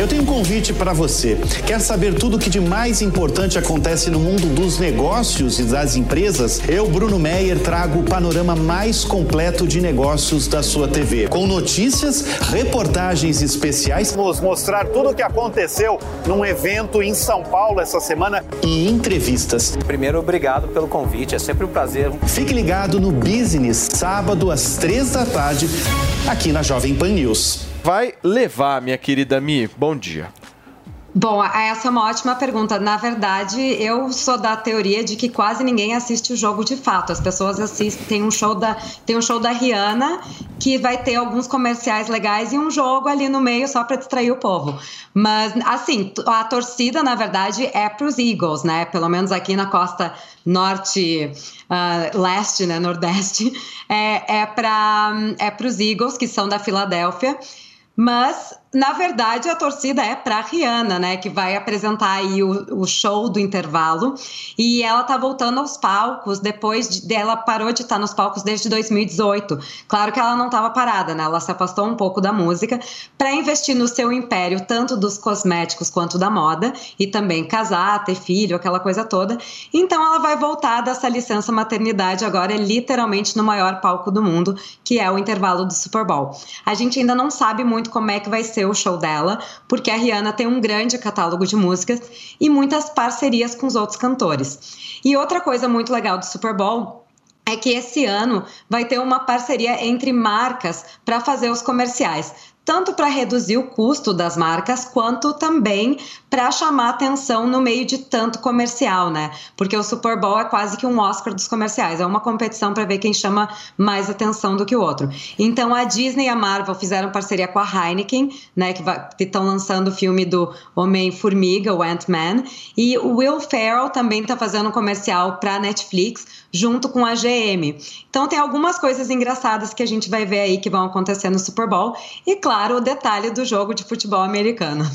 Eu tenho um convite para você. Quer saber tudo o que de mais importante acontece no mundo dos negócios e das empresas? Eu, Bruno Meyer, trago o panorama mais completo de negócios da sua TV. Com notícias, reportagens especiais. Vamos mostrar tudo o que aconteceu num evento em São Paulo essa semana e entrevistas.
Primeiro, obrigado pelo convite, é sempre um prazer.
Fique ligado no Business, sábado às três da tarde, aqui na Jovem Pan News.
Vai levar, minha querida Mi. Bom dia.
Bom, essa é uma ótima pergunta. Na verdade, eu sou da teoria de que quase ninguém assiste o jogo de fato. As pessoas assistem, tem um show da, tem um show da Rihanna que vai ter alguns comerciais legais e um jogo ali no meio só para distrair o povo. Mas assim, a torcida na verdade é para os Eagles, né? Pelo menos aqui na costa norte, uh, leste, né, nordeste, é, é para é os Eagles que são da Filadélfia. Mas, na verdade, a torcida é para Rihanna, né? Que vai apresentar aí o, o, show do intervalo. E ela tá voltando aos palcos depois de, ela parou de estar nos palcos desde 2018. Claro que ela não estava parada, né? Ela se afastou um pouco da música para investir no seu império, tanto dos cosméticos quanto da moda, e também casar, ter filho, aquela coisa toda. Então ela vai voltar dessa licença maternidade agora, literalmente no maior palco do mundo, que é o intervalo do Super Bowl. A gente ainda não sabe muito como é que vai ser o show dela, porque a Rihanna tem um grande catálogo de músicas e muitas parcerias com os outros cantores. E outra coisa muito legal do Super Bowl é que esse ano vai ter uma parceria entre marcas para fazer os comerciais tanto para reduzir o custo das marcas, quanto também para chamar atenção no meio de tanto comercial, né? Porque o Super Bowl é quase que um Oscar dos comerciais, é uma competição para ver quem chama mais atenção do que o outro. Então a Disney e a Marvel fizeram parceria com a Heineken, né? Que estão lançando o filme do Homem-Formiga, o Ant-Man, e o Will Ferrell também está fazendo um comercial para Netflix junto com a GM. Então tem algumas coisas engraçadas que a gente vai ver aí que vão acontecer no Super Bowl e claro, o detalhe do jogo de futebol americano.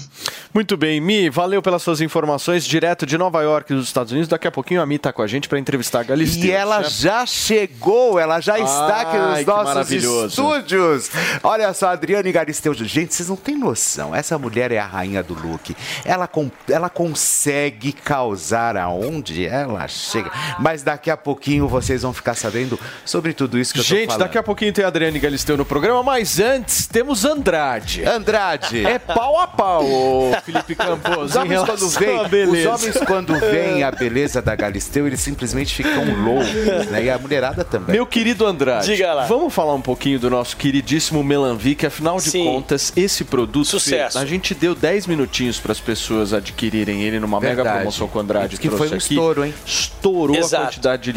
Muito bem, Mi, valeu pelas suas informações direto de Nova York, dos Estados Unidos. Daqui a pouquinho a Mi está com a gente para entrevistar a Galisteu.
E ela
certo?
já chegou, ela já está aqui nos nossos estúdios. Olha só, Adriane Galisteu. Gente, vocês não têm noção. Essa mulher é a rainha do look. Ela, com- ela consegue causar aonde ela chega. Mas daqui a pouquinho vocês vão ficar sabendo sobre tudo isso que eu tô
Gente,
falando.
daqui a pouquinho tem a Adriane Galisteu no programa, mas antes temos Andrade.
Andrade.
É pau a pau, Felipe Campos.
Os
em
homens,
relação
quando
beleza.
os homens, quando veem a beleza da Galisteu, eles simplesmente ficam loucos, né? E a mulherada também.
Meu querido Andrade,
Diga lá.
vamos falar um pouquinho do nosso queridíssimo Melanvic. Afinal de contas, esse produto,
Sucesso.
A gente deu 10 minutinhos para as pessoas adquirirem ele numa mega
Verdade.
promoção que o Andrade
que
trouxe
foi um
aqui.
estouro, hein?
Estourou a
Exato.
quantidade de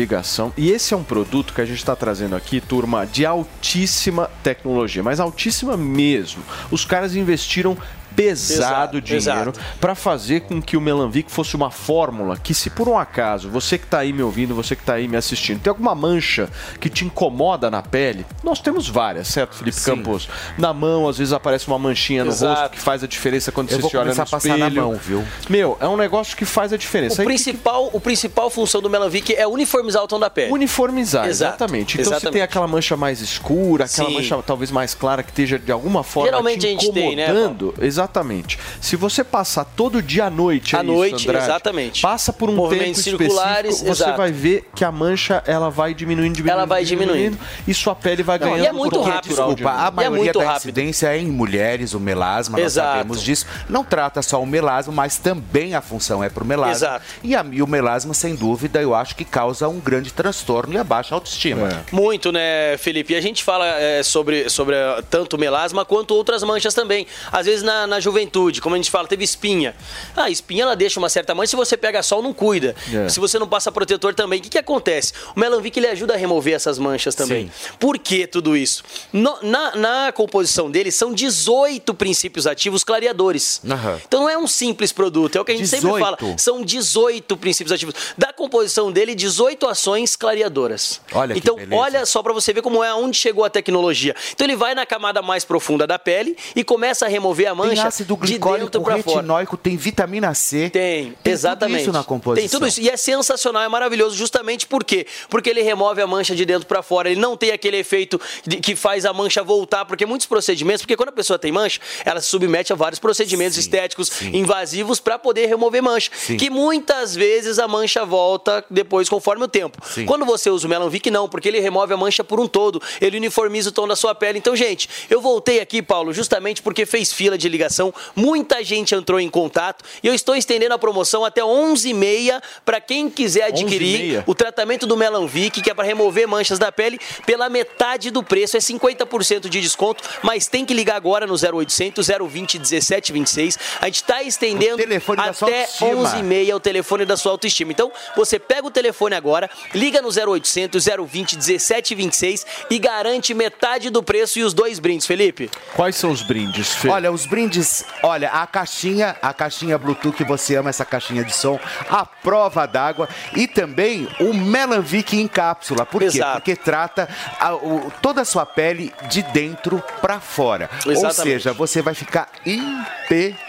E esse é um produto que a gente está trazendo aqui, turma, de altíssima tecnologia, mas altíssima mesmo. Os caras investiram pesado
Exato,
dinheiro para fazer com que o Melanvic fosse uma fórmula que, se por um acaso você que está aí me ouvindo, você que está aí me assistindo, tem alguma mancha que te incomoda na pele, nós temos várias, certo, Felipe
Sim.
Campos? Na mão, às vezes aparece uma manchinha no
Exato.
rosto que faz a diferença quando
Eu
você
vou
se olha no
a passar na
espelho.
mão, viu?
Meu, é um negócio que faz a diferença.
O
Aí,
principal, o principal função do Melanvic é uniformizar o tom da pele.
Uniformizar,
Exato,
exatamente. Então você
exatamente.
tem aquela mancha mais escura, aquela
Sim.
mancha talvez mais clara que esteja de alguma forma
Geralmente
te
a gente tem, né,
incomodando. Exatamente. Se você passar todo dia à noite,
À
é
noite,
isso, Andrade,
exatamente.
Passa por um
Movimentos
tempo
circulares,
específico, você
exato.
vai ver que a mancha ela vai diminuindo, diminuindo,
Ela vai diminuindo.
e sua pele vai
Não, e
ganhando
é muito rápido.
Desculpa, a
novo.
maioria
muito
da
rápido.
incidência é em mulheres, o melasma, nós
Exato.
sabemos disso. Não trata só o melasma, mas também a função é pro melasma.
Exato.
E, a, e o melasma, sem dúvida, eu acho que causa um grande transtorno e a baixa autoestima.
É.
Muito, né, Felipe? E a gente fala é, sobre, sobre eh, tanto melasma quanto outras manchas também. Às vezes na, na juventude, como a gente fala, teve espinha. Ah, a espinha ela deixa uma certa mancha se você pega sol não cuida.
É.
Se você não passa protetor também, o que, que acontece? O Melanvic ele ajuda a remover essas manchas também. Por que tudo isso? No- na, na composição dele são 18 princípios ativos clareadores.
Aham.
Então não é um simples produto, é o que a gente sempre
18?
fala. São 18 princípios ativos. Da composição dele, 18 ações clareadoras.
Olha
então, olha só pra você ver como é onde chegou a tecnologia. Então ele vai na camada mais profunda da pele e começa a remover a
Tem
mancha
ácido
de
glicólico,
fora.
retinóico, tem vitamina C.
Tem,
Tem
exatamente.
tudo isso na composição.
Tem tudo isso. E é sensacional, é maravilhoso. Justamente por quê? Porque ele remove a mancha de dentro pra fora. Ele não tem aquele efeito de- que faz a mancha voltar. Porque muitos procedimentos, porque quando a pessoa tem mancha, ela se submete a vários procedimentos estéticos invasivos pra poder remover mancha.
Sim.
Que muitas vezes a mancha volta depois, conforme o tempo.
Sim.
Quando você usa o Melanvic, não, porque ele remove a mancha por um todo. Ele uniformiza o tom da sua pele. Então, gente, eu voltei aqui, Paulo, justamente porque fez fila de ligação ligação. Muita gente entrou em contato e eu estou estendendo a promoção até 11h30 para quem quiser adquirir
11h30?
o tratamento do Melanvic, que é para remover manchas da pele, pela metade do preço. É 50% de desconto, mas tem que ligar agora no 0800 020 1726. A gente está estendendo até
autoestima.
11h30 o telefone da sua autoestima. Então, você pega o telefone agora, liga no 0800 020 1726 e garante metade do preço e os dois brindes, Felipe.
Quais são os brindes, Fê?
Olha, os brindes, olha, a caixinha, a caixinha Bluetooth que você ama, essa caixinha de som, a prova d'água e também o Melanvic em cápsula. Por quê?
Exato.
Porque trata a- o- toda a sua pele de dentro pra fora. Ou
Exatamente.
seja, você vai ficar impecável.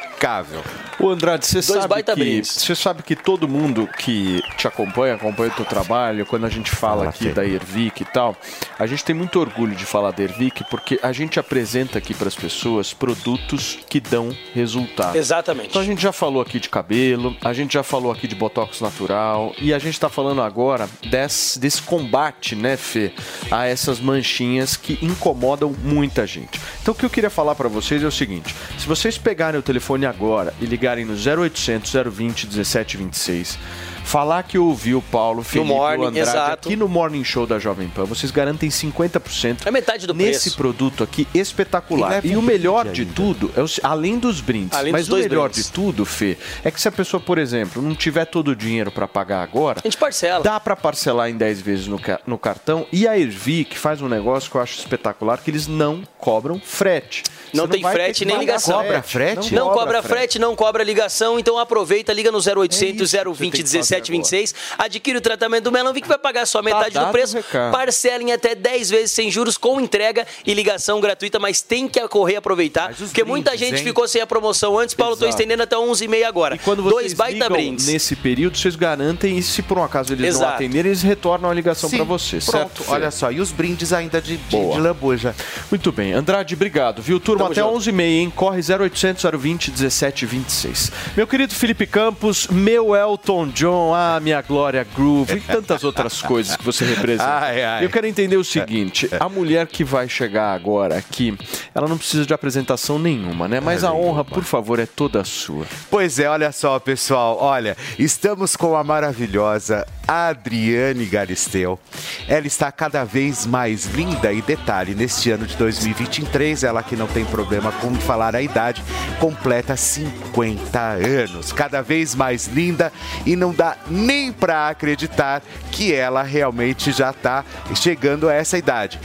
O Andrade, você
Dois
sabe que você sabe que todo mundo que te acompanha, acompanha o teu trabalho, quando a gente fala aqui da Ervic e tal, a gente tem muito orgulho de falar da Ervic porque a gente apresenta aqui para as pessoas produtos que dão resultado.
Exatamente.
Então a gente já falou aqui de cabelo, a gente já falou aqui de botox natural e a gente está falando agora desse, desse combate, né, Fê, a essas manchinhas que incomodam muita gente. Então o que eu queria falar para vocês é o seguinte: se vocês pegarem o telefone agora e ligarem no 0800 020 1726, falar que ouviu o Paulo Felipe
Morning,
o Andrade
exato.
aqui no Morning Show da Jovem Pan, vocês garantem 50%
É metade do
nesse
preço.
produto aqui espetacular.
E leva
E o melhor de tudo, é o além dos brindes,
Além
mas
dos
o melhor
brindes.
de tudo, Fê, é que se a pessoa, por exemplo, não tiver todo o dinheiro para pagar agora,
A gente parcela.
dá para parcelar em 10 vezes no, no cartão. E a Ervic faz um negócio que eu acho espetacular, que eles não cobram frete.
Não
Você
tem frete nem ligação.
Cobra frete?
Não, cobra frete. não cobra ligação, então aproveita, liga no 0800
É isso que você
020
tem que fazer
1726, adquire o tratamento do Melanvic, vai pagar só metade
dado
do preço, parcela em até 10 vezes sem juros, com entrega e ligação gratuita, mas tem que correr e aproveitar, porque muita gente
hein?
ficou sem a promoção antes, Paulo, tô
Exato.
estendendo até 11h30 agora.
E quando
Dois
vocês
baita
ligam
brindes.
nesse período, vocês garantem e se por um acaso eles não
Exato.
atenderem, eles retornam a ligação para você,
Pronto,
certo?
Olha só. E os brindes ainda de, de,
Boa.
de lambuja.
Muito bem. Andrade, obrigado, viu? Turma,
Tamo
até
junto.
11h30, hein? Corre 0800 020 1726. Meu querido Felipe Campos, meu Elton John, ah, minha Glória Groove e tantas outras coisas que você representa.
Ai, ai.
Eu quero entender o seguinte: a mulher que vai chegar agora aqui, ela não precisa de apresentação nenhuma, né? Mas a honra, por favor, é toda sua.
Pois é, olha só, pessoal. Olha, estamos com a maravilhosa Adriane Galisteu. Ela está cada vez mais linda e detalhe, neste ano de 2023, ela que não tem problema com falar a idade, completa 50 anos. Cada vez mais linda e não dá nem para acreditar que ela realmente já está chegando a essa idade.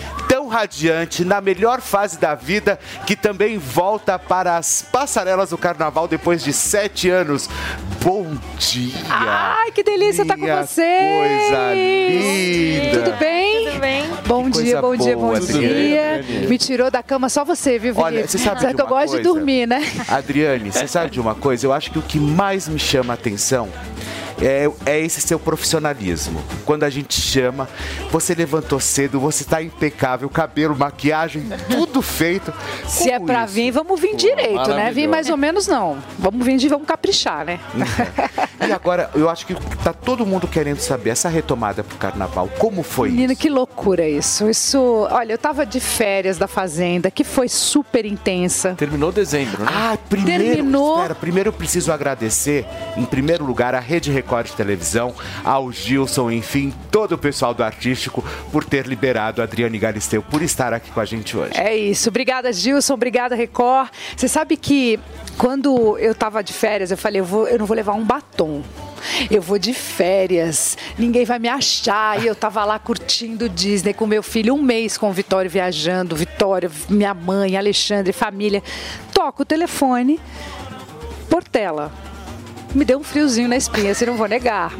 Tão radiante, na melhor fase da vida, que também volta para as passarelas do carnaval depois de sete anos. Bom dia!
Ai, que delícia estar com
Minha
vocês!
Coisa linda!
Tudo bem?
Tudo bem?
Bom
Que
dia, bom dia, bom dia.
Adriane.
Me tirou da cama só você, viu, Felipe?
Olha, você sabe de
que eu gosto
coisa?
de dormir, né?
Adriane, você sabe de uma coisa? Eu acho que o que mais me chama a atenção é, é esse seu profissionalismo. Quando a gente chama, você levantou cedo, você está impecável, cabelo, maquiagem, tudo feito.
Se é pra vir, vamos vir direito, né? Vir
maravilhoso.
mais ou menos não. Vamos vir de vamos caprichar, né?
E agora, eu acho que tá todo mundo querendo saber essa retomada pro carnaval. Como foi?
Menina, que loucura isso. Isso, olha, eu tava de férias da fazenda, que foi super intensa.
Terminou dezembro, né?
Ah, primeiro,
Terminou.
espera, primeiro eu preciso agradecer, em primeiro lugar, a Rede Record Televisão, ao Gilson, enfim, todo o pessoal do Artístico, por ter liberado a Adriane Galisteu, por estar aqui com a gente hoje.
É isso. Obrigada, Gilson. Obrigada, Record. Você sabe que quando eu tava de férias, eu falei, eu, vou, eu não vou levar um batom. Eu vou de férias, ninguém vai me achar. E eu tava lá curtindo Disney com meu filho, um mês com o Vitório viajando, Vitória, minha mãe, Alexandre, família. Toco o telefone, Portela. Me deu um friozinho na espinha, se não vou negar.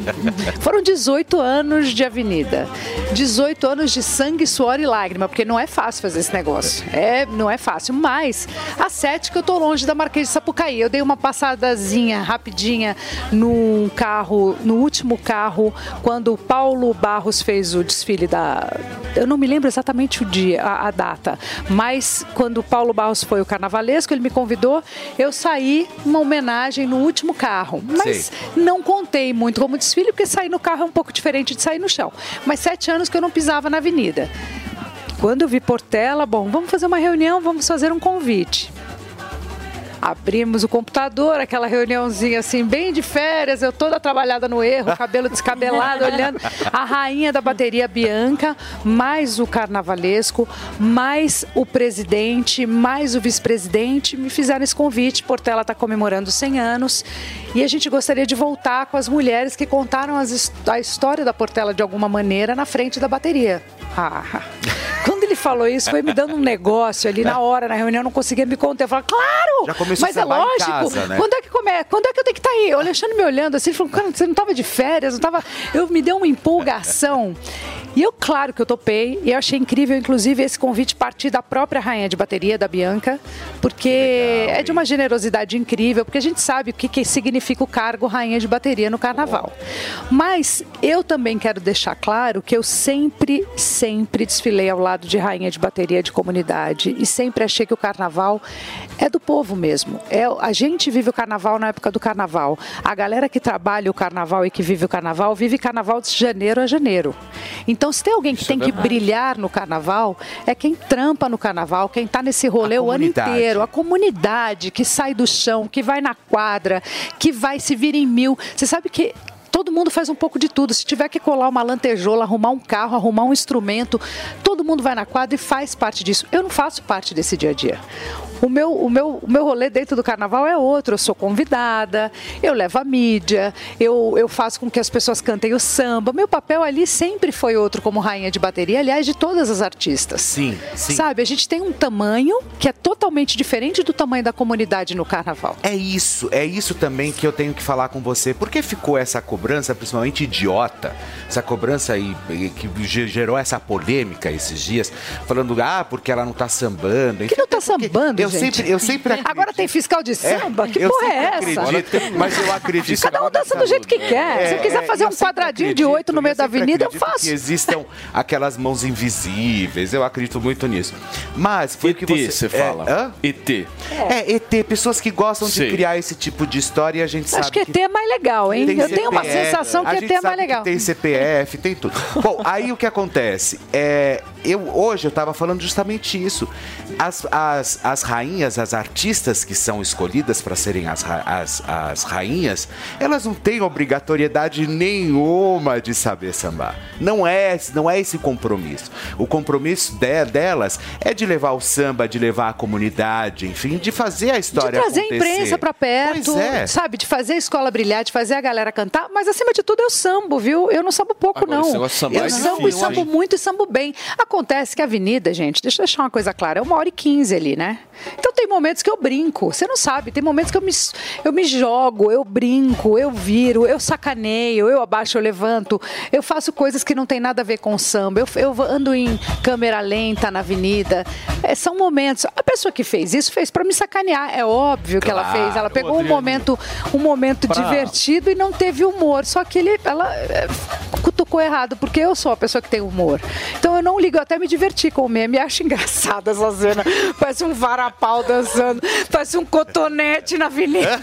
Foram 18 anos de avenida. 18 anos de sangue, suor e lágrima, porque não é fácil fazer esse negócio. É, não é fácil. Mas a sete que eu tô longe da Marquês de Sapucaí. Eu dei uma passadazinha rapidinha num carro, no último carro, quando o Paulo Barros fez o desfile da. Eu não me lembro exatamente o dia, a, a data, mas quando o Paulo Barros foi o carnavalesco, ele me convidou, eu saí uma homenagem no último carro. Mas não contei muito como desfile, porque sair no carro é um pouco diferente de sair no chão. Mas sete anos que eu não pisava na avenida. Quando eu vi Portela, bom, vamos fazer uma reunião, vamos fazer um convite. Abrimos o computador, aquela reuniãozinha assim, bem de férias, eu toda trabalhada no erro, cabelo descabelado, olhando a rainha da bateria Bianca, mais o carnavalesco, mais o presidente, mais o vice-presidente, me fizeram esse convite. Portela está comemorando 100 anos e a gente gostaria de voltar com as mulheres que contaram as a história da Portela de alguma maneira na frente da bateria. Ah. Falou isso, foi me dando um negócio ali na hora, na reunião, eu não conseguia me conter. Eu falei, claro!
Já começou a
mas é
sambar em
lógico.
casa, né?
Quando é que começa? Quando é que eu tenho que estar aí? O Alexandre me olhando assim, ele falou, cara, você não estava de férias, não tava. Eu me deu uma empolgação. E eu, claro que eu topei, e eu achei incrível, inclusive, esse convite partir da própria rainha de bateria, da Bianca, porque é de uma generosidade incrível, porque a gente sabe o que, que significa o cargo rainha de bateria no carnaval. Mas eu também quero deixar claro que eu sempre, sempre desfilei ao lado de rainha de bateria de comunidade e sempre achei que o carnaval é do povo mesmo. É, a gente vive o carnaval na época do carnaval. A galera que trabalha o carnaval e que vive o carnaval, vive carnaval de janeiro a janeiro. Então, se tem alguém que tem que brilhar no carnaval, é quem trampa no carnaval, quem está nesse rolê o ano
comunidade.
inteiro, a comunidade que sai do chão, que vai na quadra, que vai se vira em mil. Você sabe que todo mundo faz um pouco de tudo. Se tiver que colar uma lantejola, arrumar um carro, arrumar um instrumento, todo mundo vai na quadra e faz parte disso. Eu não faço parte desse dia a dia. O meu, o, meu, o meu rolê dentro do carnaval é outro. Eu sou convidada, eu levo a mídia, eu, eu faço com que as pessoas cantem o samba. Meu papel ali sempre foi outro como rainha de bateria, aliás, de todas as artistas.
Sim, sim.
Sabe, a gente tem um tamanho que é totalmente diferente do tamanho da comunidade no carnaval.
É isso, é isso também que eu tenho que falar com você. Por que ficou essa cobrança, principalmente idiota, essa cobrança aí que ge- gerou essa polêmica esses dias, falando, ah, porque ela não tá sambando.
Que não tá sambando,
eu
gente?
sempre, eu sempre
Agora tem fiscal de samba? que
eu
porra é essa?
acredito, mas eu acredito.
Cada um dança do jeito que quer. Se eu quiser fazer
eu
um quadradinho de
acredito,
oito no meio da avenida, eu
acredito
faço.
Que existam aquelas mãos invisíveis, eu acredito muito nisso. Mas foi o que
ET,
você
você fala.
É, hã?
ET.
É, ET, pessoas que gostam
Sei.
de criar esse tipo de história e a gente sabe
Acho que ET é mais legal, hein? Eu tenho uma sensação que
a
ET
gente
é mais legal.
Tem CPF, tem tudo. Bom, aí o que acontece? É, eu, hoje eu estava falando justamente isso. As, as, as rainhas, as artistas que são escolhidas para serem as, as, as rainhas, elas não têm obrigatoriedade nenhuma de saber sambar. Não é, não é esse compromisso. O compromisso de- delas é de levar o samba, de levar a comunidade, enfim, de fazer a
De
história
trazer a
acontecer.
imprensa pra perto,
é.
sabe? De fazer a escola brilhar, de fazer a galera cantar. Mas acima de tudo eu sambo, viu? Eu não sambo pouco,
Agora,
não. Eu
é
sambo e sambo
hein?
muito e sambo bem. Acontece que a avenida, gente, deixa eu deixar uma coisa clara, é uma hora e quinze ali, né? Então tem momentos que eu brinco. Você não sabe, tem momentos que eu me, eu me jogo, eu brinco, eu viro, eu sacaneio, eu abaixo, eu levanto. Eu faço coisas que não tem nada a ver com o samba. Eu, eu ando em câmera lenta na avenida. É, são momentos. A pessoa que fez isso fez pra me sacanear. É óbvio que ela
Claro,
fez. Ela pegou um
Adriano.
momento, um momento
Pra-
divertido e não teve humor. Só que ele, ela é, cutucou errado, porque eu sou a pessoa que tem humor. Então eu não ligo, eu até me diverti com o meme. Acho engraçada essa cena. Parece um varapau dançando, parece um cotonete na avenida.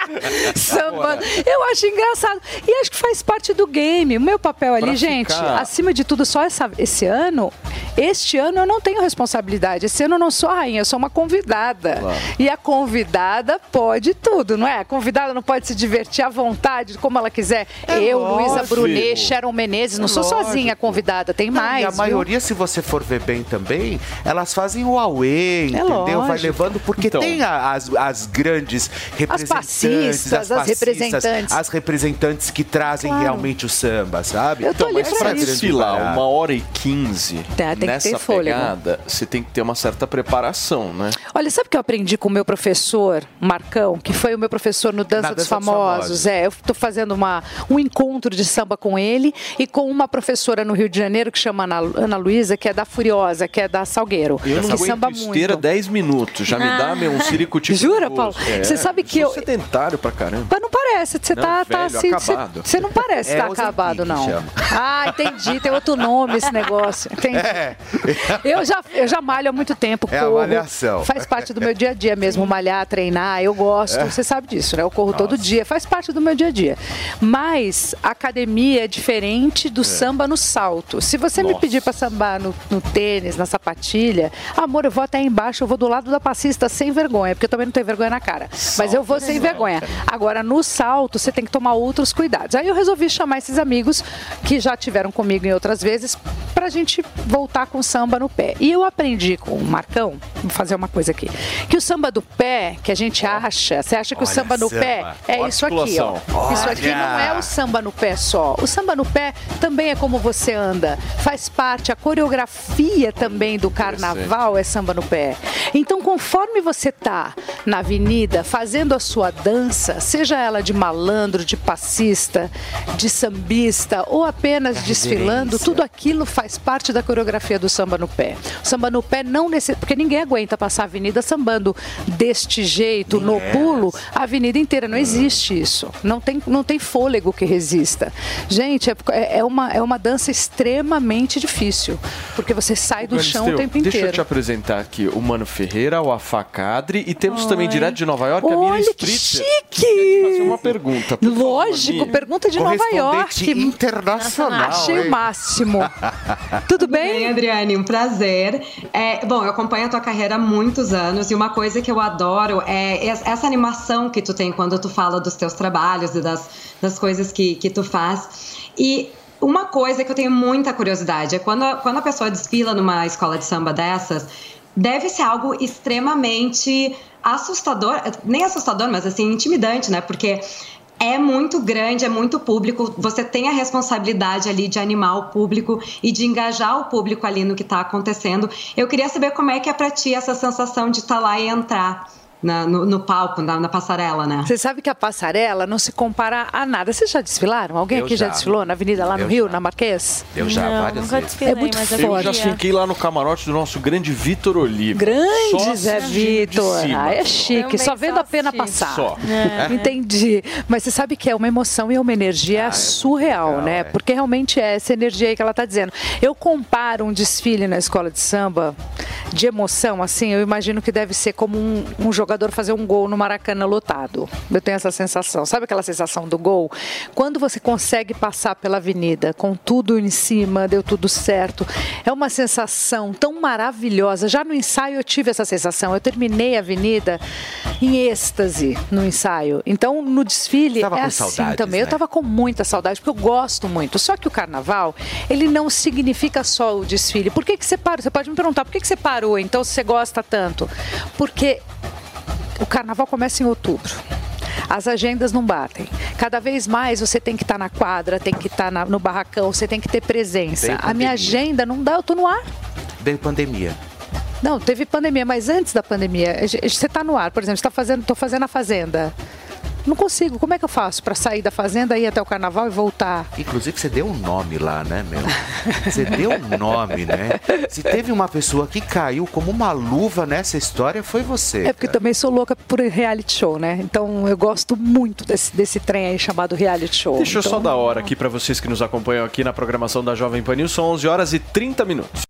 Sambando. Eu acho engraçado. E acho que faz parte do game. O meu papel ali,
Pra
gente,
ficar-
acima de tudo, só essa- esse ano, este ano eu não tenho responsabilidade. Esse ano eu não sou a rainha, eu sou uma convidada.
Claro.
E a convidada pode tudo, não é? A convidada não pode se divertir à vontade, como ela quiser. Eu, Luísa. Brunet, Sharon Menezes, não
É
sou
lógico.
sozinha convidada, tem mais.
E a
viu?
maioria, se você for ver bem também, elas fazem o Aue, entendeu? Vai
É
levando, porque
Então.
tem as, as grandes representantes,
passistas, as
passistas,
representantes.
as representantes que trazem
Claro.
realmente o samba, sabe?
Eu tô ali
essa
pra
é
desfilar uma hora e quinze
Tá, tem que
nessa
fôlego.
pegada, você tem que ter uma certa preparação, né?
Olha, sabe o que eu aprendi com o meu professor, Marcão, que foi o meu professor no Dança,
Na
dos,
Dança dos
Famosos?
Famosos.
É, eu estou fazendo uma, um encontro de samba com ele e com uma professora no Rio de Janeiro que chama Ana, Ana Luísa, que é da Furiosa, que é da Salgueiro,
Eu não
que samba
esteira
muito.
10 minutos, já me dá
Ah.
meu um circo tipo
Jura, Paulo? Você sabe que
sou
eu-
sedentário pra caramba.
Mas não parece. você
Não,
tá, tá
velho,
assim, você-
acabado.
você não parece
É
estar
Ozempic
acabado, não.
chama.
Ah, entendi, tem outro nome esse negócio. Entendi.
É.
Eu já, eu já malho há muito tempo.
É a
corro.
malhação.
Faz parte do meu dia a dia mesmo, malhar, treinar. Eu gosto,
É.
você sabe disso, né? Eu corro todo dia, faz parte do meu dia a dia. Mas a academia é diferente do samba no salto. Se você me
Nossa.
pedir pra sambar no, no tênis, na sapatilha, amor, eu vou até embaixo, eu vou do lado da passista sem vergonha, porque eu também não tenho vergonha na cara. Mas eu vou sem vergonha. Agora, no salto, você tem que tomar outros cuidados. Aí eu resolvi chamar esses amigos que já tiveram comigo em outras vezes pra gente voltar com samba no pé. E eu aprendi com o Marcão, vou fazer uma coisa aqui, que o samba do pé, que a gente acha, você acha que o
Olha,
samba no
samba.
pé é
a
isso aqui, ó.
articulação.
Isso aqui não é o samba no pé só. O samba no pé também é como você anda. Faz parte, a coreografia também do carnaval é samba no pé. Então, conforme você tá na avenida fazendo a sua dança, seja ela de malandro, de passista, de sambista ou apenas desfilando, tudo aquilo faz parte da coreografia do samba no pé. O samba no pé não necessita, porque ninguém aguenta passar a avenida sambando deste jeito, no pulo, a avenida inteira. Não existe isso. Não tem, não tem fôlego que resista. Gente, é, é uma, é uma dança extremamente difícil, porque você sai do chão o tempo
Deixa eu
inteiro.
te apresentar aqui o Mano Ferreira, o Afacadre e temos também direto de Nova York a Miriam
Olha que
Spritzer.
chique!
Fazer uma pergunta. por favor,
Lógico,
Miriam.
pergunta de Nova York.
internacional,
Achei
hein?
o máximo. Tudo bem?
Adriane? Um prazer. É, bom, eu acompanho a tua carreira há muitos anos e uma coisa que eu adoro é es- essa animação que tu tem quando tu fala dos teus trabalhos e das, das coisas que, que tu faz. E uma coisa que eu tenho muita curiosidade é quando, a- quando a pessoa desfila numa escola de samba dessas, deve ser algo extremamente assustador, nem assustador, mas assim, intimidante, né? Porque é muito grande, é muito público. Você tem a responsabilidade ali de animar o público e de engajar o público ali no que está acontecendo. Eu queria saber como é que é para ti essa sensação de estar lá e entrar na- no, no palco, na, na passarela, né?
Você sabe que a passarela não se compara a nada. Vocês já desfilaram? Alguém
Eu
aqui já.
já.
desfilou na avenida lá no
Eu
Rio,
já.
na Marquês?
Eu já,
Não,
várias
nunca
vezes.
desfilei,
É muito
mas eu
Eu já fiquei lá no camarote do nosso grande Vitor Oliva.
Grande
Só
Zé
de
Vitor. Ah, é chique, só vendo
só
a pena
assisti.
passar.
Só.
É. Entendi. Mas você sabe que é uma emoção e é uma energia surreal,
legal,
né?
é.
Porque realmente é essa energia aí que ela tá dizendo. Eu comparo um desfile na escola de samba de emoção, assim, eu imagino que deve ser como um, um jogador fazer um gol no Maracanã lotado. Eu tenho essa sensação. Sabe aquela sensação do gol? Quando você consegue passar pela avenida com tudo em cima, deu tudo certo, é uma sensação tão maravilhosa. Já no ensaio eu tive essa sensação. Eu terminei a avenida em êxtase no ensaio. Então, no desfile é assim
saudades,
também. Eu
né?
tava com muita saudade, porque eu gosto muito. Só que o carnaval, ele não significa só o desfile. Por que, que você parou? Você pode me perguntar, por que, que você parou então se você gosta tanto? Porque o carnaval começa em outubro. As agendas não batem. Cada vez mais você tem que estar na quadra, tem que estar na- no barracão, você tem que ter presença. A minha agenda não dá, eu tô no ar.
Veio pandemia.
Não, teve pandemia, mas antes da pandemia, você está no ar, por exemplo, você tá fazendo, tô fazendo a fazenda. Não consigo. Como é que eu faço para sair da fazenda, ir até o carnaval e voltar?
Inclusive, você deu um nome lá, né, meu? Você deu um nome, né? Se teve uma pessoa que caiu como uma luva nessa história, foi você.
É porque eu também sou louca por reality show, né? Então eu gosto muito desse, desse trem aí chamado reality show.
Deixa eu
Então,
só dar hora aqui pra vocês que nos acompanham aqui na programação da Jovem Pan News. São 11 horas e 30 minutos.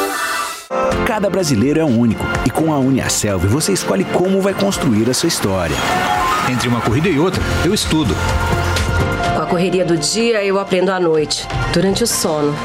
Cada brasileiro é único e com a Uniaselv você escolhe como vai construir a sua história. Entre uma corrida e outra, eu estudo.
Com a correria do dia, eu aprendo à noite, durante o sono.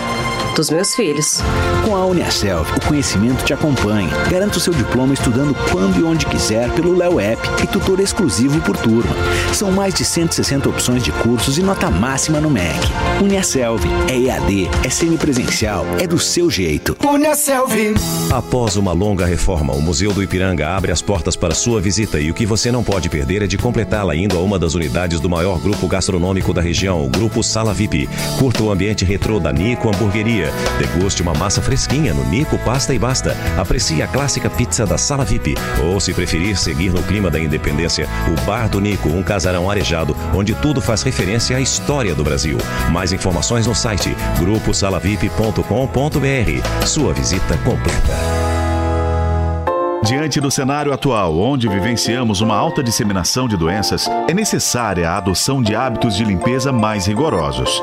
Dos meus filhos.
Com a Uniaselv, o conhecimento te acompanha. Garanta o seu diploma estudando quando e onde quiser pelo Léo App e tutor exclusivo por turma. São mais de 160 opções de cursos e nota máxima no MEC. Uniaselv é EAD, é semipresencial, é do seu jeito.
Uniaselv. Após uma longa reforma, o Museu do Ipiranga abre as portas para sua visita e o que você não pode perder é de completá-la indo a uma das unidades do maior grupo gastronômico da região, o Grupo Sala VIP. Curta o ambiente retrô da Nico Hamburgueria. Deguste uma massa fresquinha no Nico Pasta e Basta. Aprecie a clássica pizza da Sala VIP. Ou, se preferir seguir no clima da independência, o Bar do Nico, um casarão arejado, onde tudo faz referência à história do Brasil. Mais informações no site gruposalavip.com.br. Sua visita completa.
Diante do cenário atual, onde vivenciamos uma alta disseminação de doenças, é necessária a adoção de hábitos de limpeza mais rigorosos.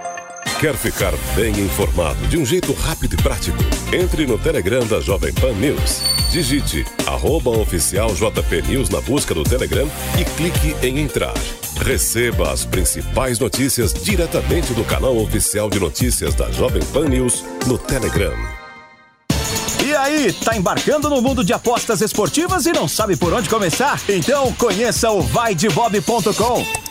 Quer ficar bem informado de um jeito rápido e prático? Entre no Telegram da Jovem Pan News. Digite arroba oficial JP News na busca do Telegram e clique em entrar. Receba as principais notícias diretamente do canal oficial de notícias da Jovem Pan News no Telegram.
E aí, tá embarcando no mundo de apostas esportivas e não sabe por onde começar? Então conheça o vaidebob.com.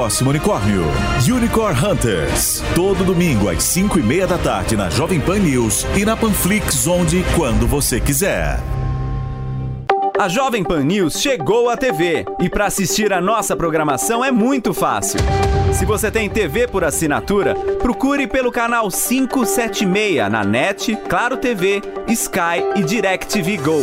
unicórnio. Unicorn Hunters. Todo domingo às 5 e meia da tarde na Jovem Pan News e na Panflix, onde quando você quiser.
A Jovem Pan News chegou à TV e para assistir a nossa programação é muito fácil. Se você tem TV por assinatura, procure pelo canal 576 na NET, Claro TV, Sky e DirecTV Go.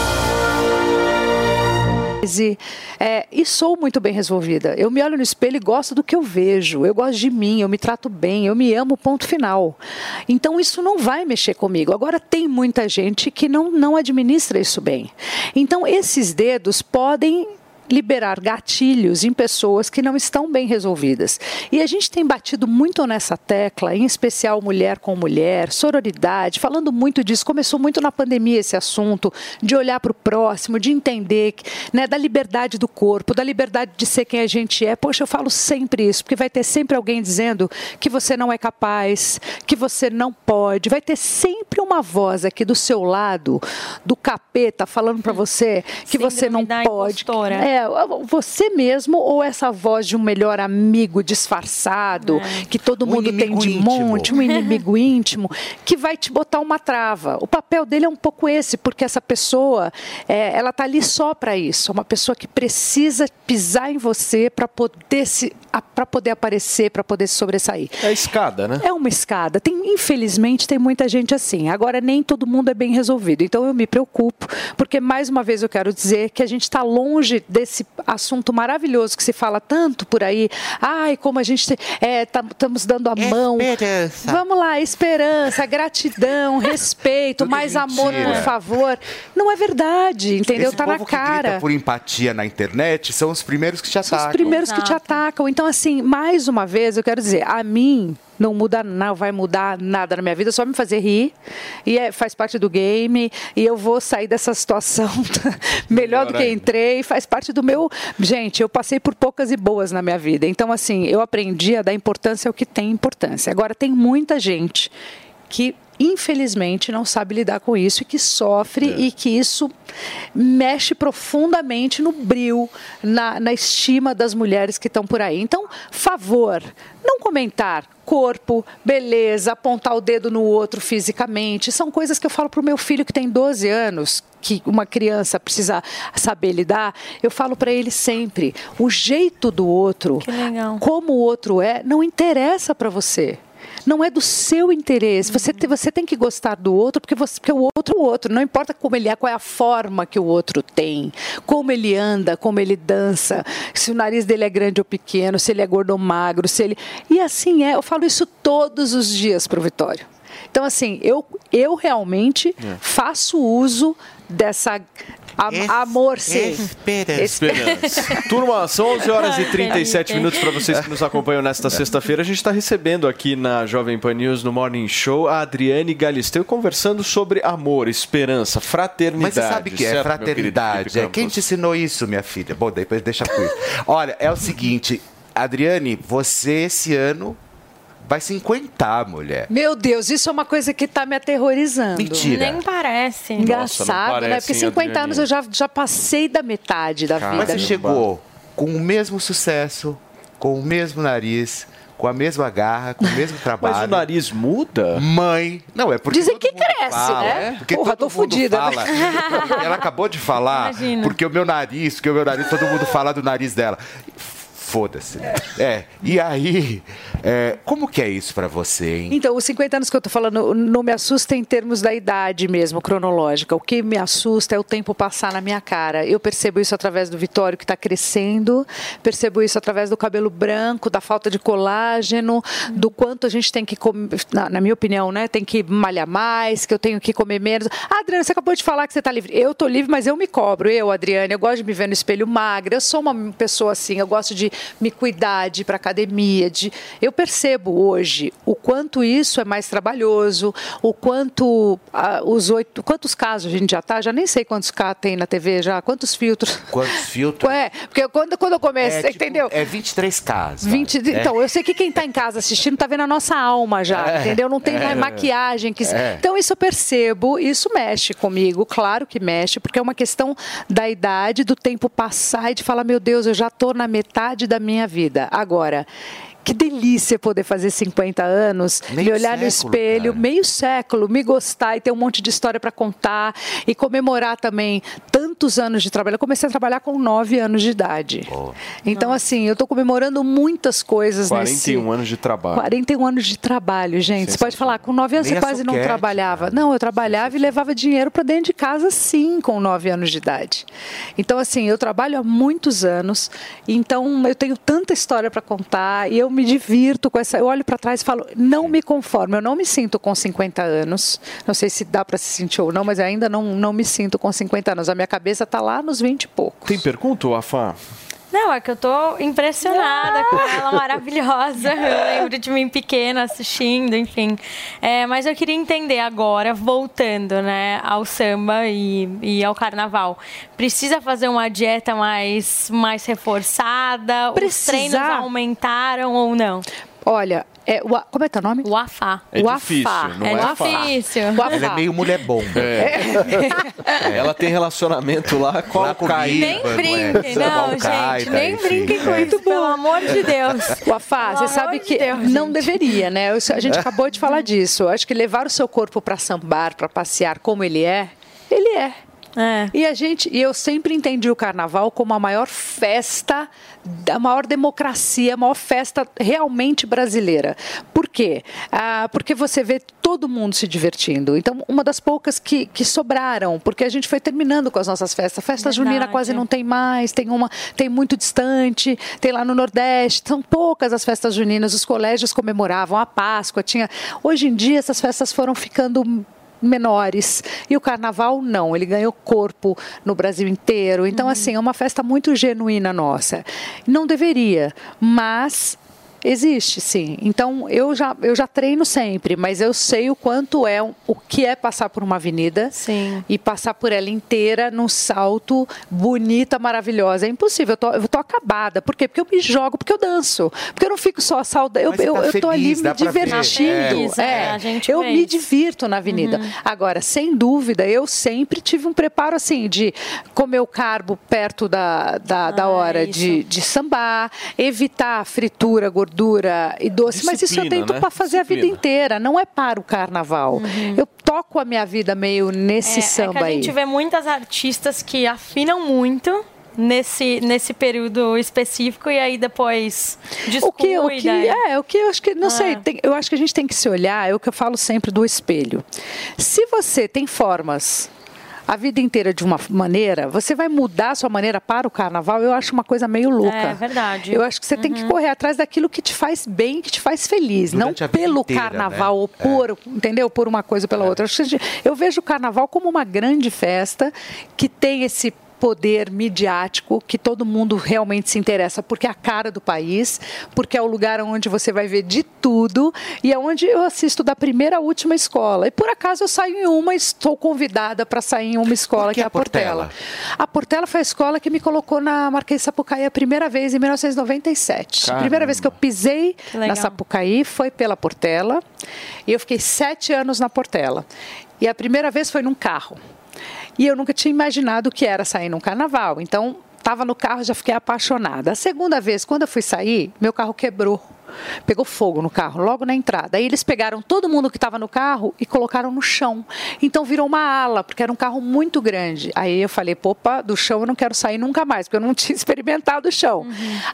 E, é, e sou muito bem resolvida. Eu me olho no espelho e gosto do que eu vejo. Eu gosto de mim, eu me trato bem, eu me amo, ponto final. Então isso não vai mexer comigo. Agora tem muita gente que não, não administra isso bem. Então esses dedos podem liberar gatilhos em pessoas que não estão bem resolvidas. E a gente tem batido muito nessa tecla, em especial mulher com mulher, sororidade, falando muito disso. Começou muito na pandemia esse assunto, de olhar para o próximo, de entender né, da liberdade do corpo, da liberdade de ser quem a gente é. Poxa, eu falo sempre isso, porque vai ter sempre alguém dizendo que você não é capaz, que você não pode. Vai ter sempre uma voz aqui do seu lado, do capeta, falando para você que você não pode.
impostora.
É, é você mesmo ou essa voz de um melhor amigo disfarçado, que todo mundo tem de
íntimo.
monte, um inimigo íntimo, que vai te botar uma trava. O papel dele é um pouco esse, porque essa pessoa, é, ela tá ali só para isso. É uma pessoa que precisa pisar em você para poder se para poder aparecer, para poder se sobressair.
É a escada, né?
É uma escada. Tem, infelizmente, tem muita gente assim. Agora, nem todo mundo é bem resolvido. Então, eu me preocupo, porque, mais uma vez, eu quero dizer que a gente está longe desse assunto maravilhoso que se fala tanto por aí. Ai, como a gente estamos dando a mão. Vamos lá, esperança, gratidão, respeito, mais amor, por favor. Não é verdade, entendeu?
Esse
Tá na
povo que grita
cara.
por empatia na internet são os primeiros que te
São
atacam.
os primeiros que te atacam. Então, assim, mais uma vez, eu quero dizer, a mim não muda, não vai mudar nada na minha vida, só me fazer rir e é- faz parte do game e eu vou sair dessa situação melhor do que entrei, faz parte do meu. Gente, eu passei por poucas e boas na minha vida, então assim, eu aprendi a dar importância ao que tem importância. Agora tem muita gente que infelizmente não sabe lidar com isso e que sofre e que isso mexe profundamente no bril, na, na estima das mulheres que estão por aí. Então, favor, não comentar corpo, beleza, apontar o dedo no outro fisicamente, são coisas que eu falo pro meu filho que tem 12 anos, que uma criança precisa saber lidar, eu falo para ele sempre, o jeito do outro, como o outro é, não interessa para você. Não é do seu interesse. Você, te- você tem que gostar do outro porque, você, porque o outro é o outro. Não importa como ele é, qual é a forma que o outro tem, como ele anda, como ele dança, se o nariz dele é grande ou pequeno, se ele é gordo ou magro, se ele. E assim é. Eu falo isso todos os dias pro Vitório. Então, assim, eu, eu realmente
É.
faço uso dessa. a- amor ser.
Esperança. Turma, são 11 horas e
Ai,
37
Felipe.
minutos para vocês que nos acompanham nesta sexta-feira. A gente está recebendo aqui na Jovem Pan News, no Morning Show, a Adriane Galisteu conversando sobre amor, esperança, fraternidade.
Mas você sabe o que é
certo,
fraternidade? É quem te ensinou isso, minha filha? Bom, depois deixa com isso. Olha, é o seguinte, Adriane, você esse ano vai cinquentar, mulher.
Meu Deus, isso é uma coisa que está me aterrorizando.
Mentira.
Nem parece.
Engraçado, né? Porque 50 anos eu já, já passei da metade da
Mas
vida.
você chegou com o mesmo sucesso, com o mesmo nariz, com a mesma garra, com o mesmo trabalho.
Mas o nariz muda?
Mãe. Não, é porque
Dizem
todo
que
mundo
cresce,
fala,
né?
Porque
Porra,
todo
tô
mundo
fudida.
fala. Ela acabou de falar,
Imagina.
porque o meu nariz, porque o meu nariz, todo mundo fala do nariz dela. Foda-se. É, e aí, é, como que é isso pra você, hein?
Então, os 50 anos que eu tô falando não me assusta em termos da idade mesmo, cronológica. O que me assusta é o tempo passar na minha cara. Eu percebo isso através do Vitório, que está crescendo, percebo isso através do cabelo branco, da falta de colágeno, do quanto a gente tem que comer, na, na minha opinião, né? Tem que malhar mais, que eu tenho que comer menos. Ah, Adriana, você acabou de falar que você está livre. Eu tô livre, mas eu me cobro. Eu, Adriana, eu gosto de me ver no espelho magra. Eu sou uma pessoa assim, eu gosto de me cuidar, de ir para academia, de eu percebo hoje o quanto isso é mais trabalhoso, o quanto ah, os oito, quantos casos a gente já tá, já nem sei quantos K tem na TV já, quantos filtros.
Quantos filtros?
É, porque quando, quando eu comecei,
É, tipo,
entendeu?
É 23 casos.
20,
vai.
Então,
É.
eu sei que quem está em casa assistindo está vendo a nossa alma já,
É,
entendeu? Não tem
é.
mais maquiagem. que
É.
Então, isso eu percebo, isso mexe comigo, claro que mexe, porque é uma questão da idade, do tempo passar e de falar, meu Deus, eu já estou na metade da minha vida. Agora. Que delícia poder fazer 50 anos, me
Meio
olhar no
século,
espelho, meio século, me gostar e ter um monte de história para contar e comemorar também tantos anos de trabalho. Eu comecei a trabalhar com 9 anos de idade. Então, assim, eu estou comemorando muitas coisas nesse.
41 anos de trabalho.
41 anos de trabalho, gente. Você pode falar, com 9 anos
Nem
você quase não trabalhava. Não, eu trabalhava e levava dinheiro para dentro de casa, sim, com 9 anos de idade. Então, assim, eu trabalho há muitos anos, então eu tenho tanta história para contar e eu me divirto com essa. Eu olho para trás e falo, não me conformo, eu não me sinto com 50 anos. Não sei se dá para se sentir ou não, mas ainda não, não me sinto com 50 anos. A minha cabeça está lá nos 20 e pouco.
Tem pergunta, Afá?
Não, é que eu tô impressionada com ela, maravilhosa. Eu lembro de mim pequena assistindo, enfim. É, mas eu queria entender agora, voltando né, ao samba e, e ao carnaval. Precisa fazer uma dieta mais, mais reforçada? Os treinos aumentaram ou não?
Olha, É, o, a- como é teu nome?
O Afá.
É
o
difícil,
Afá.
não
é,
é
difícil.
O Afá.
Ela é meio mulher bomba.
É. Ela tem relacionamento lá com
Lá
a Caí.
Nem
Não é?
brinquem, não,
Al-Qaeda,
gente. Nem brinquem com isso, pelo amor de Deus.
O Afá, você sabe que não deveria, né? A gente acabou de falar disso. Eu acho que levar o seu corpo para sambar, para passear como ele é, ele é. E a gente, e eu sempre entendi o carnaval como a maior festa, a maior democracia, a maior festa realmente brasileira. Por quê? Ah, porque você vê todo mundo se divertindo. Então, uma das poucas que, que sobraram, porque a gente foi terminando com as nossas festas. Festa junina
Verdade.
quase não tem mais, tem uma, tem muito distante, tem lá no Nordeste, são poucas as festas juninas, os colégios comemoravam a Páscoa, tinha. Hoje em dia essas festas foram ficando menores. E o carnaval não, ele ganhou corpo no Brasil inteiro. Então, assim, é uma festa muito genuína nossa. Não deveria, mas existe sim. Então, eu já, eu já treino sempre, mas eu sei o quanto é o que é passar por uma avenida e passar por ela inteira num salto bonita, maravilhosa. É impossível, eu tô, eu tô acabada. Por quê? Porque eu me jogo, porque eu danço. Porque eu não fico só saudável. Eu,
você
eu,
tá
eu tô ali me divertindo.
É.
É, eu
vê
me divirto na avenida. Agora, sem dúvida, eu sempre tive um preparo assim de comer o carbo perto da, da, da hora de, de sambar, evitar fritura, gordura e doce. Mas isso eu
Disciplina,
tento
né?
para fazer a vida
Disciplina.
inteira, não é para o carnaval. Eu toco a minha vida meio nesse
É, é
samba
que a
aí.
gente vê muitas artistas que afinam muito nesse, nesse período específico e aí depois descuida.
O que, o que, é, o que eu acho que, não
Ah.
sei, tem- eu acho que a gente tem que se olhar, é o que eu falo sempre do espelho. Se você tem formas a vida inteira de uma maneira, você vai mudar a sua maneira para o carnaval, eu acho uma coisa meio louca.
É verdade.
Eu acho que você tem que correr atrás daquilo que te faz bem, que te faz feliz,
Durante
não pelo
inteira,
carnaval
né?
ou por, entendeu? Por uma coisa ou pela outra. Eu acho que a gente- Eu vejo o carnaval como uma grande festa que tem esse poder midiático que todo mundo realmente se interessa porque é a cara do país, porque é o lugar onde você vai ver de tudo e é onde eu assisto da primeira à última escola. E por acaso eu saio em uma e estou convidada para sair em uma escola que, é a Portela. A Portela foi a escola que me colocou na Marquês de Sapucaí a primeira vez em 1997. A
Caramba.
primeira vez que eu pisei
Que
na Sapucaí foi pela Portela e eu fiquei sete anos na Portela. E a primeira vez foi num carro. E eu nunca tinha imaginado o que era sair num carnaval. Então, estava no carro, já fiquei apaixonada. A segunda vez, quando eu fui sair, meu carro quebrou. Pegou fogo no carro, logo na entrada. Aí eles pegaram todo mundo que estava no carro e colocaram no chão. Então virou uma ala, porque era um carro muito grande. Aí eu falei, opa, do chão eu não quero sair nunca mais, porque eu não tinha experimentado o chão.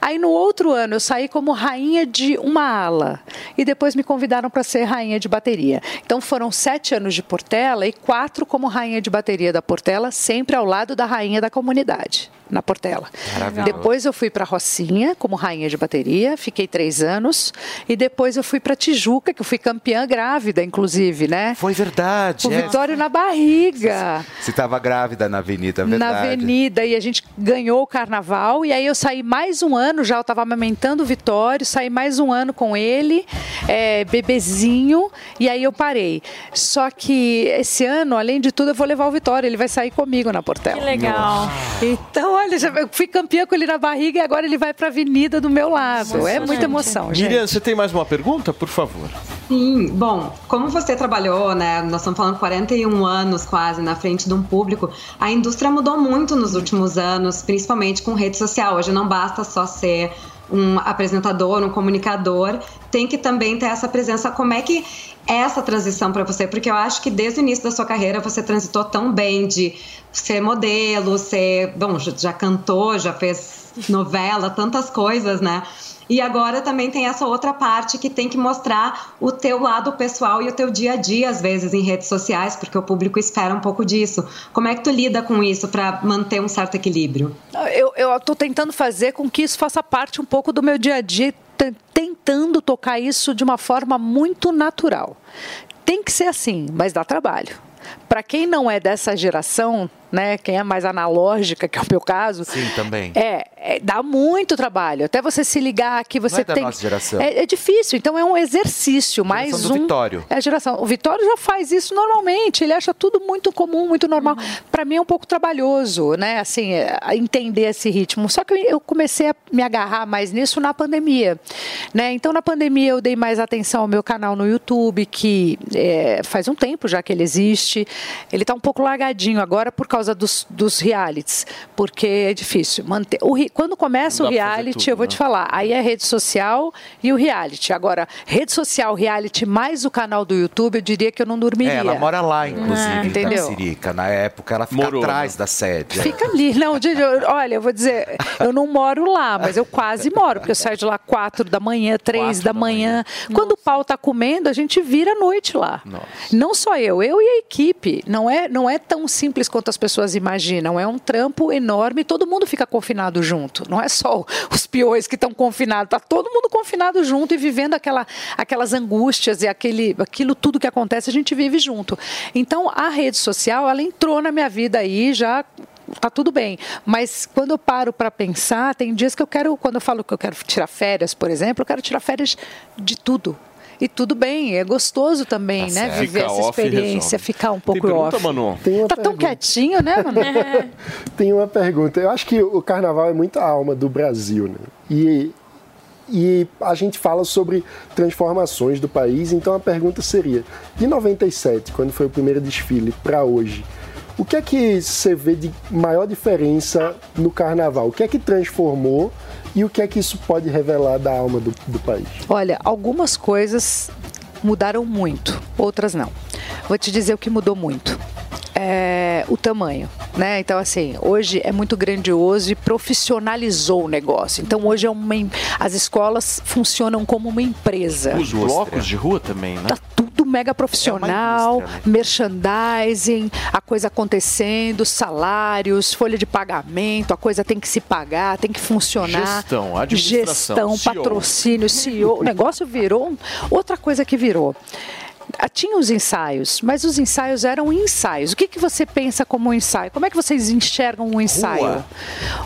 Aí no outro ano eu saí como rainha de uma ala. E depois me convidaram para ser rainha de bateria. Então foram sete anos de Portela e quatro como rainha de bateria da Portela, sempre ao lado da rainha da comunidade, na Portela.
Maravilhoso.
Depois eu fui para Rocinha como rainha de bateria, fiquei três anos. E depois eu fui para Tijuca, que eu fui campeã grávida, inclusive, né?
Foi verdade.
O
é.
Vitório na barriga.
Você estava grávida na avenida, é verdade.
Na avenida, e a gente ganhou o carnaval, e aí eu saí mais um ano, já eu estava amamentando o Vitório, saí mais um ano com ele, é, bebezinho, e aí eu parei. Só que esse ano, além de tudo, eu vou levar o Vitório, ele vai sair comigo na Portela.
Que legal.
Então, olha, já- eu fui campeã com ele na barriga e agora ele vai para a avenida do meu lado. É muita emoção, gente.
Miriam, você tem mais uma pergunta, por favor?
Sim, bom, como você trabalhou, né? Nós estamos falando 41 anos quase na frente de um público. A indústria mudou muito nos últimos anos, principalmente com rede social. Hoje não basta só ser um apresentador, um comunicador, tem que também ter essa presença. Como é que essa transição para você? Porque eu acho que desde o início da sua carreira você transitou tão bem de ser modelo, ser, bom, já, cantou, já fez novela, tantas coisas, né? E agora também tem essa outra parte que tem que mostrar o teu lado pessoal e o teu dia a dia, às vezes, em redes sociais, porque o público espera um pouco disso. Como é que tu lida com isso para manter um certo equilíbrio?
Eu, tô tentando fazer com que isso faça parte um pouco do meu dia a dia, tentando tocar isso de uma forma muito natural. Tem que ser assim, mas dá trabalho. Para quem não é dessa geração, né? Quem é mais analógica, que é o meu caso.
Sim, também.
É, é, dá muito trabalho. Até você se ligar que você
é da
tem.
nossa geração.
É, é difícil, então é um exercício. Mais
Geração do
um.
Vitório.
É a geração. O Vitório já faz isso normalmente. Ele acha tudo muito comum, muito normal.
Uhum.
Para mim é um pouco trabalhoso, né? Assim, é, entender esse ritmo. Só que eu- eu comecei a me agarrar mais nisso na pandemia, né? Então na pandemia eu dei mais atenção ao meu canal no YouTube, que é, faz um tempo já que ele existe. Ele está um pouco largadinho agora por causa dos, dos realities, porque é difícil manter. O, quando começa o reality,
tudo,
eu vou
né?
te falar, aí é rede social e o reality. Agora, rede social, reality mais o canal do YouTube, eu diria que eu não dormiria.
É, ela mora lá, inclusive,
É,
em
entendeu?
Tapicirica. Na época, ela fica
Morou,
atrás da sede.
Fica ali. Não, olha, eu vou dizer, eu não moro lá, mas eu quase moro, porque eu saio de lá quatro da manhã, três da manhã. Quando o pau tá comendo, a gente vira a noite lá. Não só eu, eu e a equipe. Não é, não é tão simples quanto as pessoas imaginam. É um trampo enorme, todo mundo fica confinado junto. Não é só os peões que estão confinados, tá todo mundo confinado junto e vivendo aquela, aquelas angústias e aquele, aquilo tudo que acontece, a gente vive junto. Então, a rede social, ela entrou na minha vida aí já tá tudo bem. Mas quando eu paro para pensar, tem dias que eu quero, quando eu falo que eu quero tirar férias, por exemplo, eu quero tirar férias de tudo. E tudo bem, é gostoso também, né?
certo.
Viver
Fica
essa experiência, ficar um
Tem
pouco
pergunta,
off.
Manu?
Tem uma
Tá tão
pergunta.
quietinho, né, Manu?
Tem uma pergunta. Eu acho que o carnaval é muito a alma do Brasil, né? E, e a gente fala sobre transformações do país, então a pergunta seria: de 97, quando foi o primeiro desfile, para hoje, o que é que você vê de maior diferença no carnaval? O que é que transformou e o que é que isso pode revelar da alma do, do país?
Olha, algumas coisas mudaram muito, outras não. Vou te dizer o que mudou muito. É, o tamanho, né? Então assim, hoje é muito grandioso e profissionalizou o negócio. Então hoje é uma, as escolas funcionam como uma empresa.
Os blocos de rua também, né?
Tá tudo mega profissional, merchandising, a coisa acontecendo, salários, folha de pagamento, a coisa tem que se pagar, tem que funcionar.
Gestão, administração,
Gestão,
CEO.
patrocínio, CEO. O negócio virou outra coisa que virou. Ah, Tinha os ensaios, mas os ensaios eram ensaios. O que, que você pensa como um ensaio? Como é que vocês enxergam um ensaio?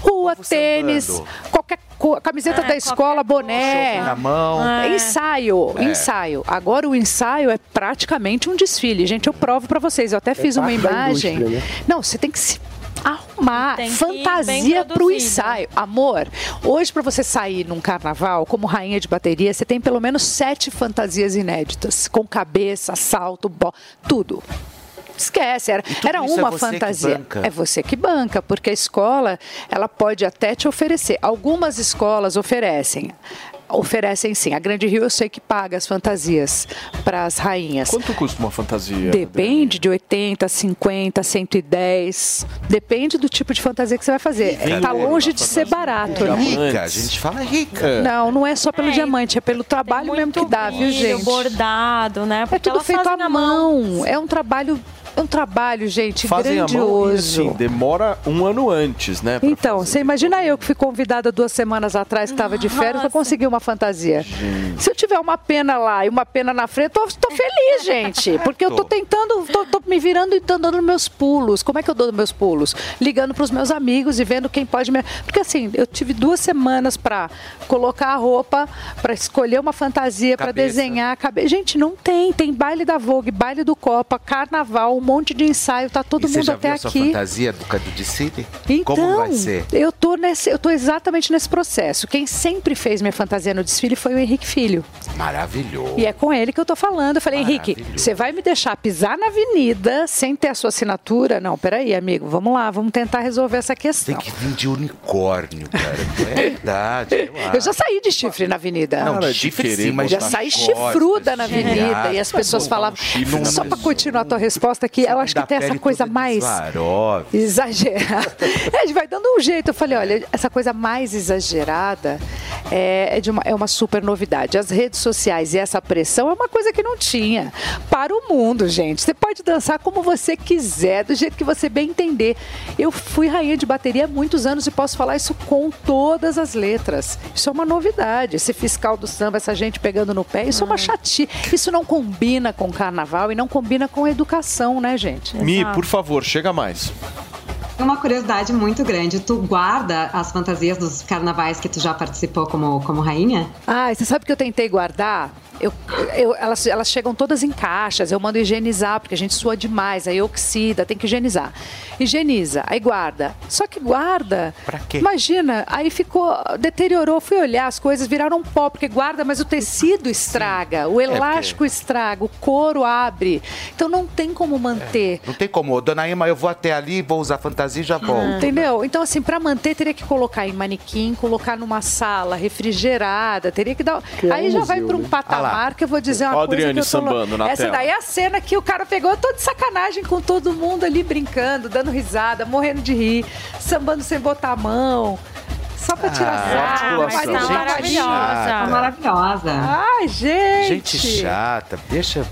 Rua, tênis,
andando.
qualquer camiseta
É,
da escola, boné.
Na mão.
É.
Ensaio,
É.
ensaio. Agora o ensaio é praticamente um desfile. Gente, eu provo pra vocês. Eu até fiz uma imagem.
né?
Não, você tem que se arrumar
Tem
fantasia pro
produzido.
ensaio. Amor, hoje pra você sair num carnaval como rainha de bateria, você tem pelo menos sete fantasias inéditas, com cabeça, salto, bo... tudo. Esquece, era, era
é
uma
você que
fantasia.
banca?
É você que banca, porque a escola, ela pode até te oferecer. Algumas escolas oferecem. Oferecem sim. A Grande Rio eu sei que paga as fantasias para as rainhas.
Quanto custa uma fantasia?
Depende de 80, 50, 110. Depende do tipo de fantasia que você vai fazer.
Vem
Tá
ouro
longe de ser barato, né?
Rica, a gente fala rica.
Não, não é só pelo diamante, é pelo trabalho mesmo que dá, viu, gente?
bordado, né?
É
Porque
tudo
elas
feito à
mão.
mão. É um trabalho, é um trabalho, gente,
Fazem a mão
grandioso.
assim, demora um ano antes, né?
Então,
fazer.
você imagina eu que fui convidada duas semanas atrás, que estava de férias, para conseguir uma fantasia. Se eu tiver uma pena lá e uma pena na frente, tô, tô feliz, gente. Porque eu tô
Tô.
tentando, tô, tô me virando e tô dando meus pulos. Como é que eu dou meus pulos? Ligando para os meus amigos e vendo quem pode me. Porque assim, eu tive duas semanas para colocar a roupa, para escolher uma fantasia, para desenhar a cabeça. Gente, não tem. Tem baile da Vogue, baile do Copa, carnaval, um monte de ensaio, tá todo
e você
mundo
já
até
viu a sua
aqui.
fantasia do Cadu de Cine?
Então,
Como vai ser?
eu tô nesse, eu tô exatamente nesse processo. Quem sempre fez minha fantasia no desfile foi o Henrique Filho.
Maravilhoso.
E é com ele que eu tô falando. Eu falei, Henrique, você vai me deixar pisar na avenida sem ter a sua assinatura? Não, peraí, amigo, vamos lá, vamos tentar resolver essa questão.
Tem que vir de unicórnio, cara. É verdade. Eu,
Eu já saí de chifre na avenida.
Não, de
de
chifre sim, mas
já saí chifruda na avenida e as pessoas falavam. Só para continuar a tua resposta aqui, eu acho que tem essa coisa mais exagerada. É, a gente vai dando um jeito. Eu falei, olha, essa coisa mais exagerada é, é de uma, é uma super novidade. As redes sociais e essa pressão é uma coisa que não tinha. Para o mundo, gente. Você pode dançar como você quiser, do jeito que você bem entender. Eu fui rainha de bateria há muitos anos e posso falar isso com todas as letras. Isso é uma novidade. Esse fiscal do samba, essa gente pegando no pé, isso é uma chatice. Isso não combina com carnaval e não combina com educação, né, gente?
Mi, por favor, chega mais.
Uma curiosidade muito grande. Tu guarda as fantasias dos carnavais que tu já participou como, como rainha?
Ah, você sabe que eu tentei guardar? Eu, eu- elas, elas chegam todas em caixas, eu mando higienizar, porque a gente sua demais, aí oxida, tem que higienizar. Higieniza, aí guarda. Só que guarda. Pra
quê?
Imagina, aí ficou, deteriorou, fui olhar, as coisas viraram pó, porque guarda, mas o tecido estraga, o elástico estraga, o couro abre. Então não tem como manter.
Não tem como. Dona Ima, eu vou até ali, vou usar fantasia e já volto.
Entendeu? Então, assim, pra manter, teria que colocar em manequim, colocar numa sala refrigerada, teria que dar.
Criar
Aí
um
já
museu,
vai pra um
né?
patamar
Ah
que eu vou dizer uma
Ó
coisa.
Adriane
que eu tô lou-
sambando na
Essa
tela.
daí é a cena que o cara pegou, eu tô de sacanagem com todo mundo ali brincando, dando risada, morrendo de rir, sambando sem botar a mão. Só pra tirar
Ah,
sarro, mas tá
Gente
maravilhosa.
chata.
Maravilhosa.
Ai, gente.
Gente chata, deixa.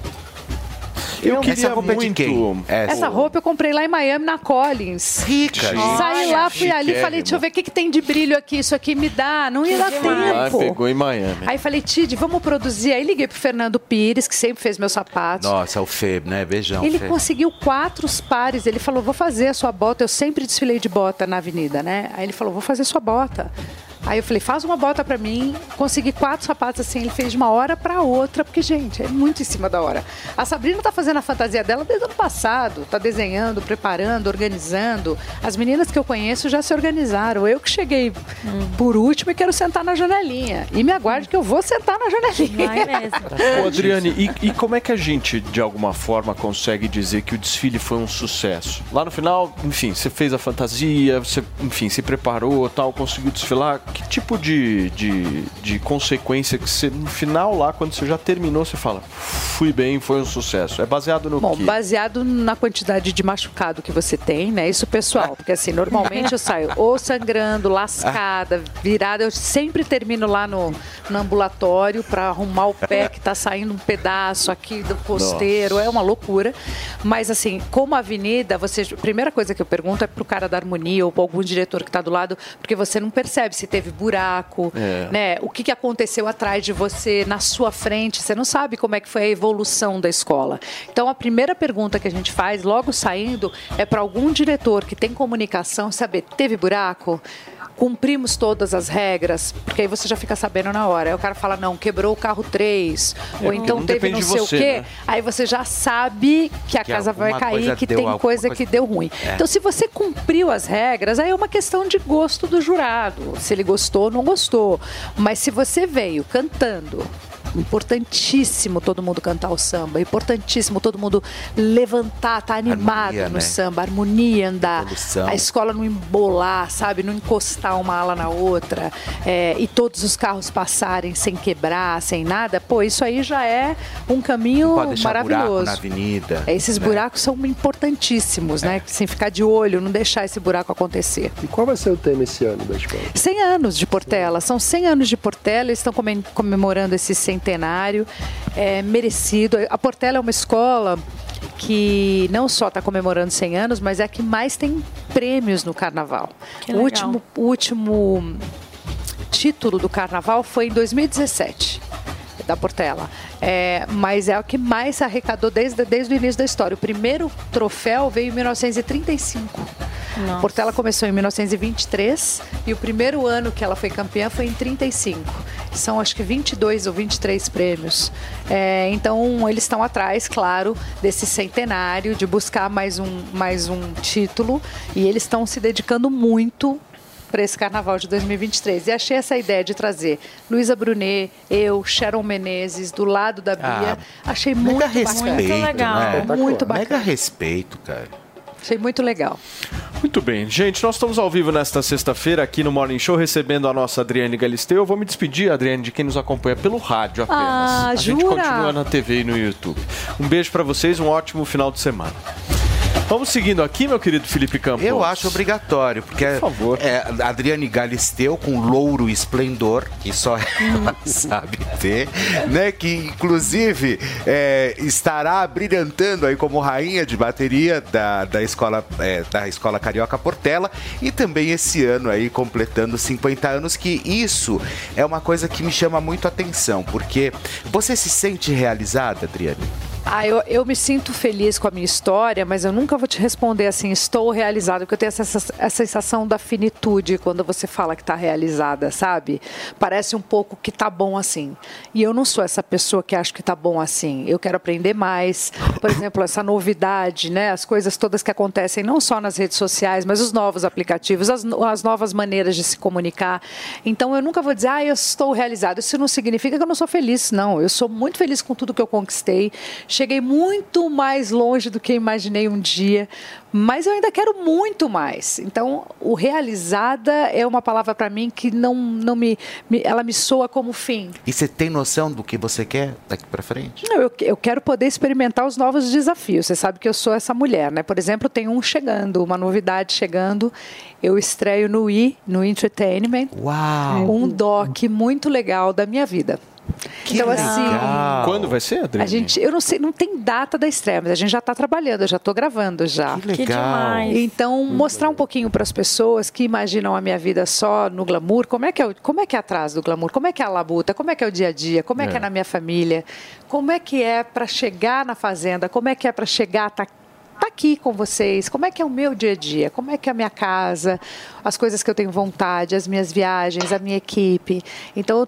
Eu queria
Essa roupa é de
muito-
quem?
Essa roupa eu comprei lá em Miami na Collins.
Rica,
gente.
Saí lá, fui ali, falei, deixa eu ver o que, que tem de brilho aqui, isso aqui me dá. Não ia dar
Ah,
tempo.
pegou em Miami.
Aí falei, Tid, vamos produzir. Aí liguei pro Fernando Pires, que sempre fez meus sapatos.
Nossa, o Fê, né? Beijão,
Ele
Fê.
conseguiu quatro pares. Ele falou, vou fazer a sua bota. Eu sempre desfilei de bota na avenida, né? Aí ele falou, vou fazer sua bota. Aí eu falei, faz uma bota pra mim. Consegui quatro sapatos assim. Ele fez de uma hora pra outra, porque, gente, é muito em cima da hora. A Sabrina tá fazendo a fantasia dela desde o ano passado. Tá desenhando, preparando, organizando. As meninas que eu conheço já se organizaram. Eu que cheguei por último e quero sentar na janelinha. E me aguarde que eu vou sentar na janelinha.
Ô, Adriane, e, e como é que a gente, de alguma forma, consegue dizer que o desfile foi um sucesso? Lá no final, enfim, você fez a fantasia, você, enfim, se preparou tal, conseguiu desfilar. Que tipo de, de, de consequência que você, no final lá, quando você já terminou, você fala, fui bem, foi um sucesso? É baseado no
Bom,
quê?
baseado na quantidade de machucado que você tem, né? Isso pessoal, porque assim, normalmente eu saio ou sangrando, lascada, virada. Eu sempre termino lá no, no ambulatório para arrumar o pé que tá saindo um pedaço aqui do costeiro. É uma loucura. Mas assim, como avenida, você. A primeira coisa que eu pergunto é pro cara da harmonia ou pra algum diretor que tá do lado, porque você não percebe se teve buraco,
É.
né? O que, que aconteceu atrás de você, na sua frente, você não sabe como é que foi a evolução da escola. Então, a primeira pergunta que a gente faz, logo saindo, é para algum diretor que tem comunicação saber, teve buraco? Cumprimos todas as regras, porque aí você já fica sabendo na hora. Aí o cara fala, não, quebrou o carro 3,
É,
ou então
não
teve não sei
você,
o quê.
né?
Aí você já sabe que a
Que
casa vai cair, que tem coisa- que deu ruim.
É.
Então, se você cumpriu as regras, aí é uma questão de gosto do jurado. Se ele gostou ou não gostou. Mas se você veio cantando, importantíssimo todo mundo cantar o samba, importantíssimo todo mundo levantar, tá animado
Harmonia,
no
né?
samba, harmonia andar,
Evolução.
a escola não embolar, sabe, não encostar uma ala na outra, é, e todos os carros passarem sem quebrar, sem nada, pô, isso aí já é um caminho maravilhoso.
na avenida.
É, Esses
né?
buracos são importantíssimos, né? Sem ficar de olho, não deixar esse buraco acontecer.
E qual vai ser o tema esse ano da escola?
100 anos de Portela, são 100 anos de Portela, eles estão comem- comemorando esse centenário, é merecido. A Portela é uma escola que não só está comemorando 100 anos, mas é a que mais tem prêmios no Carnaval.
Que
o
legal.
último, o último título do Carnaval foi em 2017 da Portela. É, mas é o que mais arrecadou desde, desde o início da história. O primeiro troféu veio em 1935.
Nossa.
Portela começou em 1923 e o primeiro ano que ela foi campeã foi em 35. São acho que 22 ou 23 prêmios. É, então eles estão atrás, claro, desse centenário de buscar mais um, mais um título e eles estão se dedicando muito para esse carnaval de 2023. E achei essa ideia de trazer Luísa Brunet, eu, Sharon Menezes, do lado da Bia. achei muito
Mega
bacana.
respeito, né?
Muito
Mega
bacana.
respeito, cara.
Achei muito legal.
Muito bem, gente, nós estamos ao vivo nesta sexta-feira aqui no Morning Show, recebendo a nossa Adriane Galisteu. Eu vou me despedir, Adriane, de quem nos acompanha pelo rádio apenas.
Ah,
a gente
jura?
continua na TV e no YouTube. Um beijo pra vocês, um ótimo final de semana. Vamos seguindo aqui, meu querido Felipe Campos.
Eu acho obrigatório, porque é a Adriane Galisteu com louro e esplendor, que só ela sabe ter, né? Que inclusive é, estará brilhantando aí como rainha de bateria da, da, escola, é, da escola Carioca Portela e também esse ano aí completando 50 anos, que isso é uma coisa que me chama muito a atenção, porque você se sente realizada, Adriane?
Ah, eu, eu me sinto feliz com a minha história, mas eu nunca vou te responder assim, estou realizado, porque eu tenho essa, essa sensação da finitude quando você fala que está realizada, sabe? Parece um pouco que tá bom assim. E eu não sou essa pessoa que acha que tá bom assim. Eu quero aprender mais. Por exemplo, essa novidade, né? As coisas todas que acontecem, não só nas redes sociais, mas os novos aplicativos, as, as novas maneiras de se comunicar. Então eu nunca vou dizer, ah, eu estou realizado. Isso não significa que eu não sou feliz, não. Eu sou muito feliz com tudo que eu conquistei. Cheguei muito mais longe do que imaginei um dia, mas eu ainda quero muito mais. Então, o realizada é uma palavra para mim que não, não me, me- ela me soa como fim.
E você tem noção do que você quer daqui pra frente?
Não, Eu, eu quero poder experimentar os novos desafios. Você sabe que eu sou essa mulher, né? Por exemplo, tem um chegando, uma novidade chegando. Eu estreio no I, no Entertainment.
Uau!
Um doc muito legal da minha vida. Então, assim.
Quando vai ser, Adriane?
A gente, eu não sei, não tem data da estreia, mas a gente já está trabalhando, eu já estou gravando já.
Que legal. demais.
Então, mostrar um pouquinho para as pessoas que imaginam a minha vida só no glamour, como é que é, o- como é que é atrás do glamour, como é que é a labuta, como é que é o dia a dia, como é, que
É.
é na minha família, como é que é para chegar na fazenda, como é que é para chegar tá tá aqui com vocês, como é que é o meu dia a dia, como é que é a minha casa, as coisas que eu tenho vontade, as minhas viagens, a minha equipe. Então, eu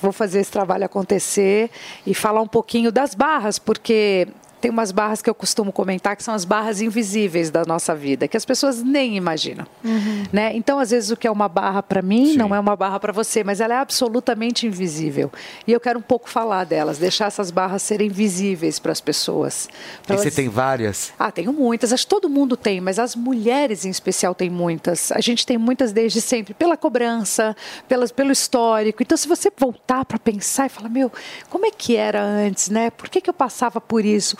vou fazer esse trabalho acontecer e falar um pouquinho das barras, porque tem umas barras que eu costumo comentar que são as barras invisíveis da nossa vida, que as pessoas nem imaginam. Né? Então, às vezes, o que é uma barra para mim não é uma barra para você, mas ela é absolutamente invisível. E eu quero um pouco falar delas, deixar essas barras serem visíveis para as pessoas. pra
E você
elas-
tem várias?
ah, tenho muitas. Acho que todo mundo tem, mas as mulheres em especial têm muitas. A gente tem muitas desde sempre, pela cobrança, pelas, pelo histórico. Então, se você voltar para pensar e falar, meu, como é que era antes, né? Por que, que eu passava por isso?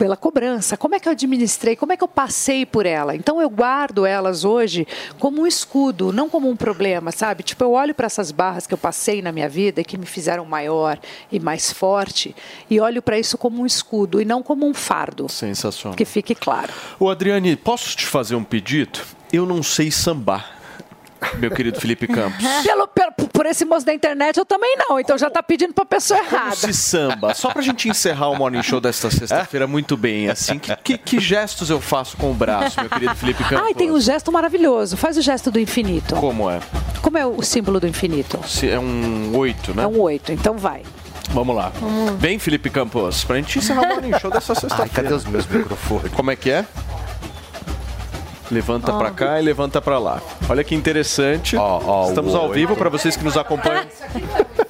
Pela cobrança. Como é que eu administrei? Como é que eu passei por ela? Então, eu guardo elas hoje como um escudo, não como um problema, sabe? Tipo, eu olho para essas barras que eu passei na minha vida e que me fizeram maior e mais forte e olho para isso como um escudo e não como um fardo.
Sensacional.
Que fique claro.
Ô, Adriane, posso te fazer um pedido? Eu não sei sambar, meu querido Felipe Campos.
Pelo, pelo- por esse moço da internet, eu também não. Então já tá pedindo pra pessoa errada.
Se samba, só pra gente encerrar o Morning Show desta sexta-feira muito bem, assim, que, que- que gestos eu faço com o braço, meu querido Felipe Campos?
Ai, tem um gesto maravilhoso. Faz o gesto do infinito.
Como é?
Como é o símbolo do infinito?
Se- É um oito, né?
É um oito. Então vai.
Vamos lá. Vem, Felipe Campos, pra gente encerrar o Morning Show dessa sexta-feira.
Ai, cadê os meus microfones?
Como é que é? Levanta
Ó.
pra cá e levanta pra lá. Olha que interessante. Estamos
o
ao vivo pra vocês que nos acompanham.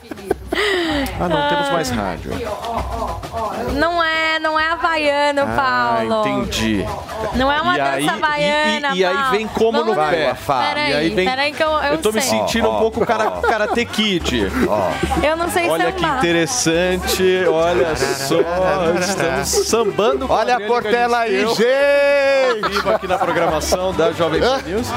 Ah, não temos mais rádio.
Não é, não é havaiano,
Ah,
Paulo.
entendi.
Não é uma
E
dança
aí-
havaiana,
e- e aí
Paulo.
vem como
Vamos
no
lá.
pé.
Peraí,
E aí vem-
peraí que eu, eu,
Eu tô me
sei.
sentindo um pouco cara, karate kid.
Eu não sei
Olha que
sambar.
interessante, olha só, estamos sambando com
Olha a Portela aí, gente!
vivo aqui na programação da Jovem Pan News.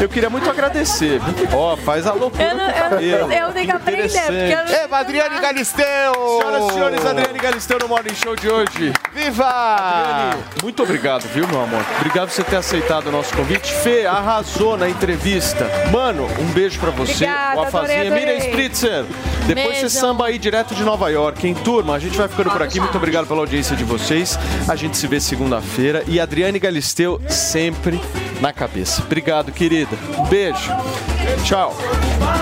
Eu queria muito agradecer. Ó, faz a loucura
Eu, não, eu, eu tenho que aprender, porque eu não
Interessante.
Adriane Galisteu!
Senhoras e senhores, Adriane Galisteu no Morning Show de hoje.
Viva!
Adriane, muito obrigado, viu, meu amor? Obrigado por você ter aceitado o nosso convite. Fê, arrasou na entrevista. Mano, um beijo pra você.
Obrigada,
o Afazinha.
adorei, adorei.
Miriam Spritzer. Depois
Beijo.
você samba aí direto de Nova York, hein, turma? A gente vai ficando por aqui. Muito obrigado pela audiência de vocês. A gente se vê segunda-feira. E Adriane Galisteu sempre na cabeça. Obrigado, querida. Um beijo. Tchau.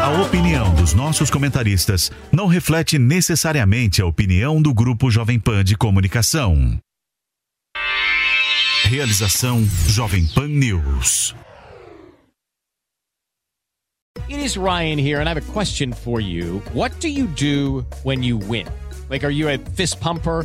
A opinião dos nossos comentaristas não reflete necessariamente a opinião do Grupo Jovem Pan de Comunicação. Realização Jovem Pan News.
It is Ryan here, and I have a question for you. What do you do when you win? Like, are you a fist pumper?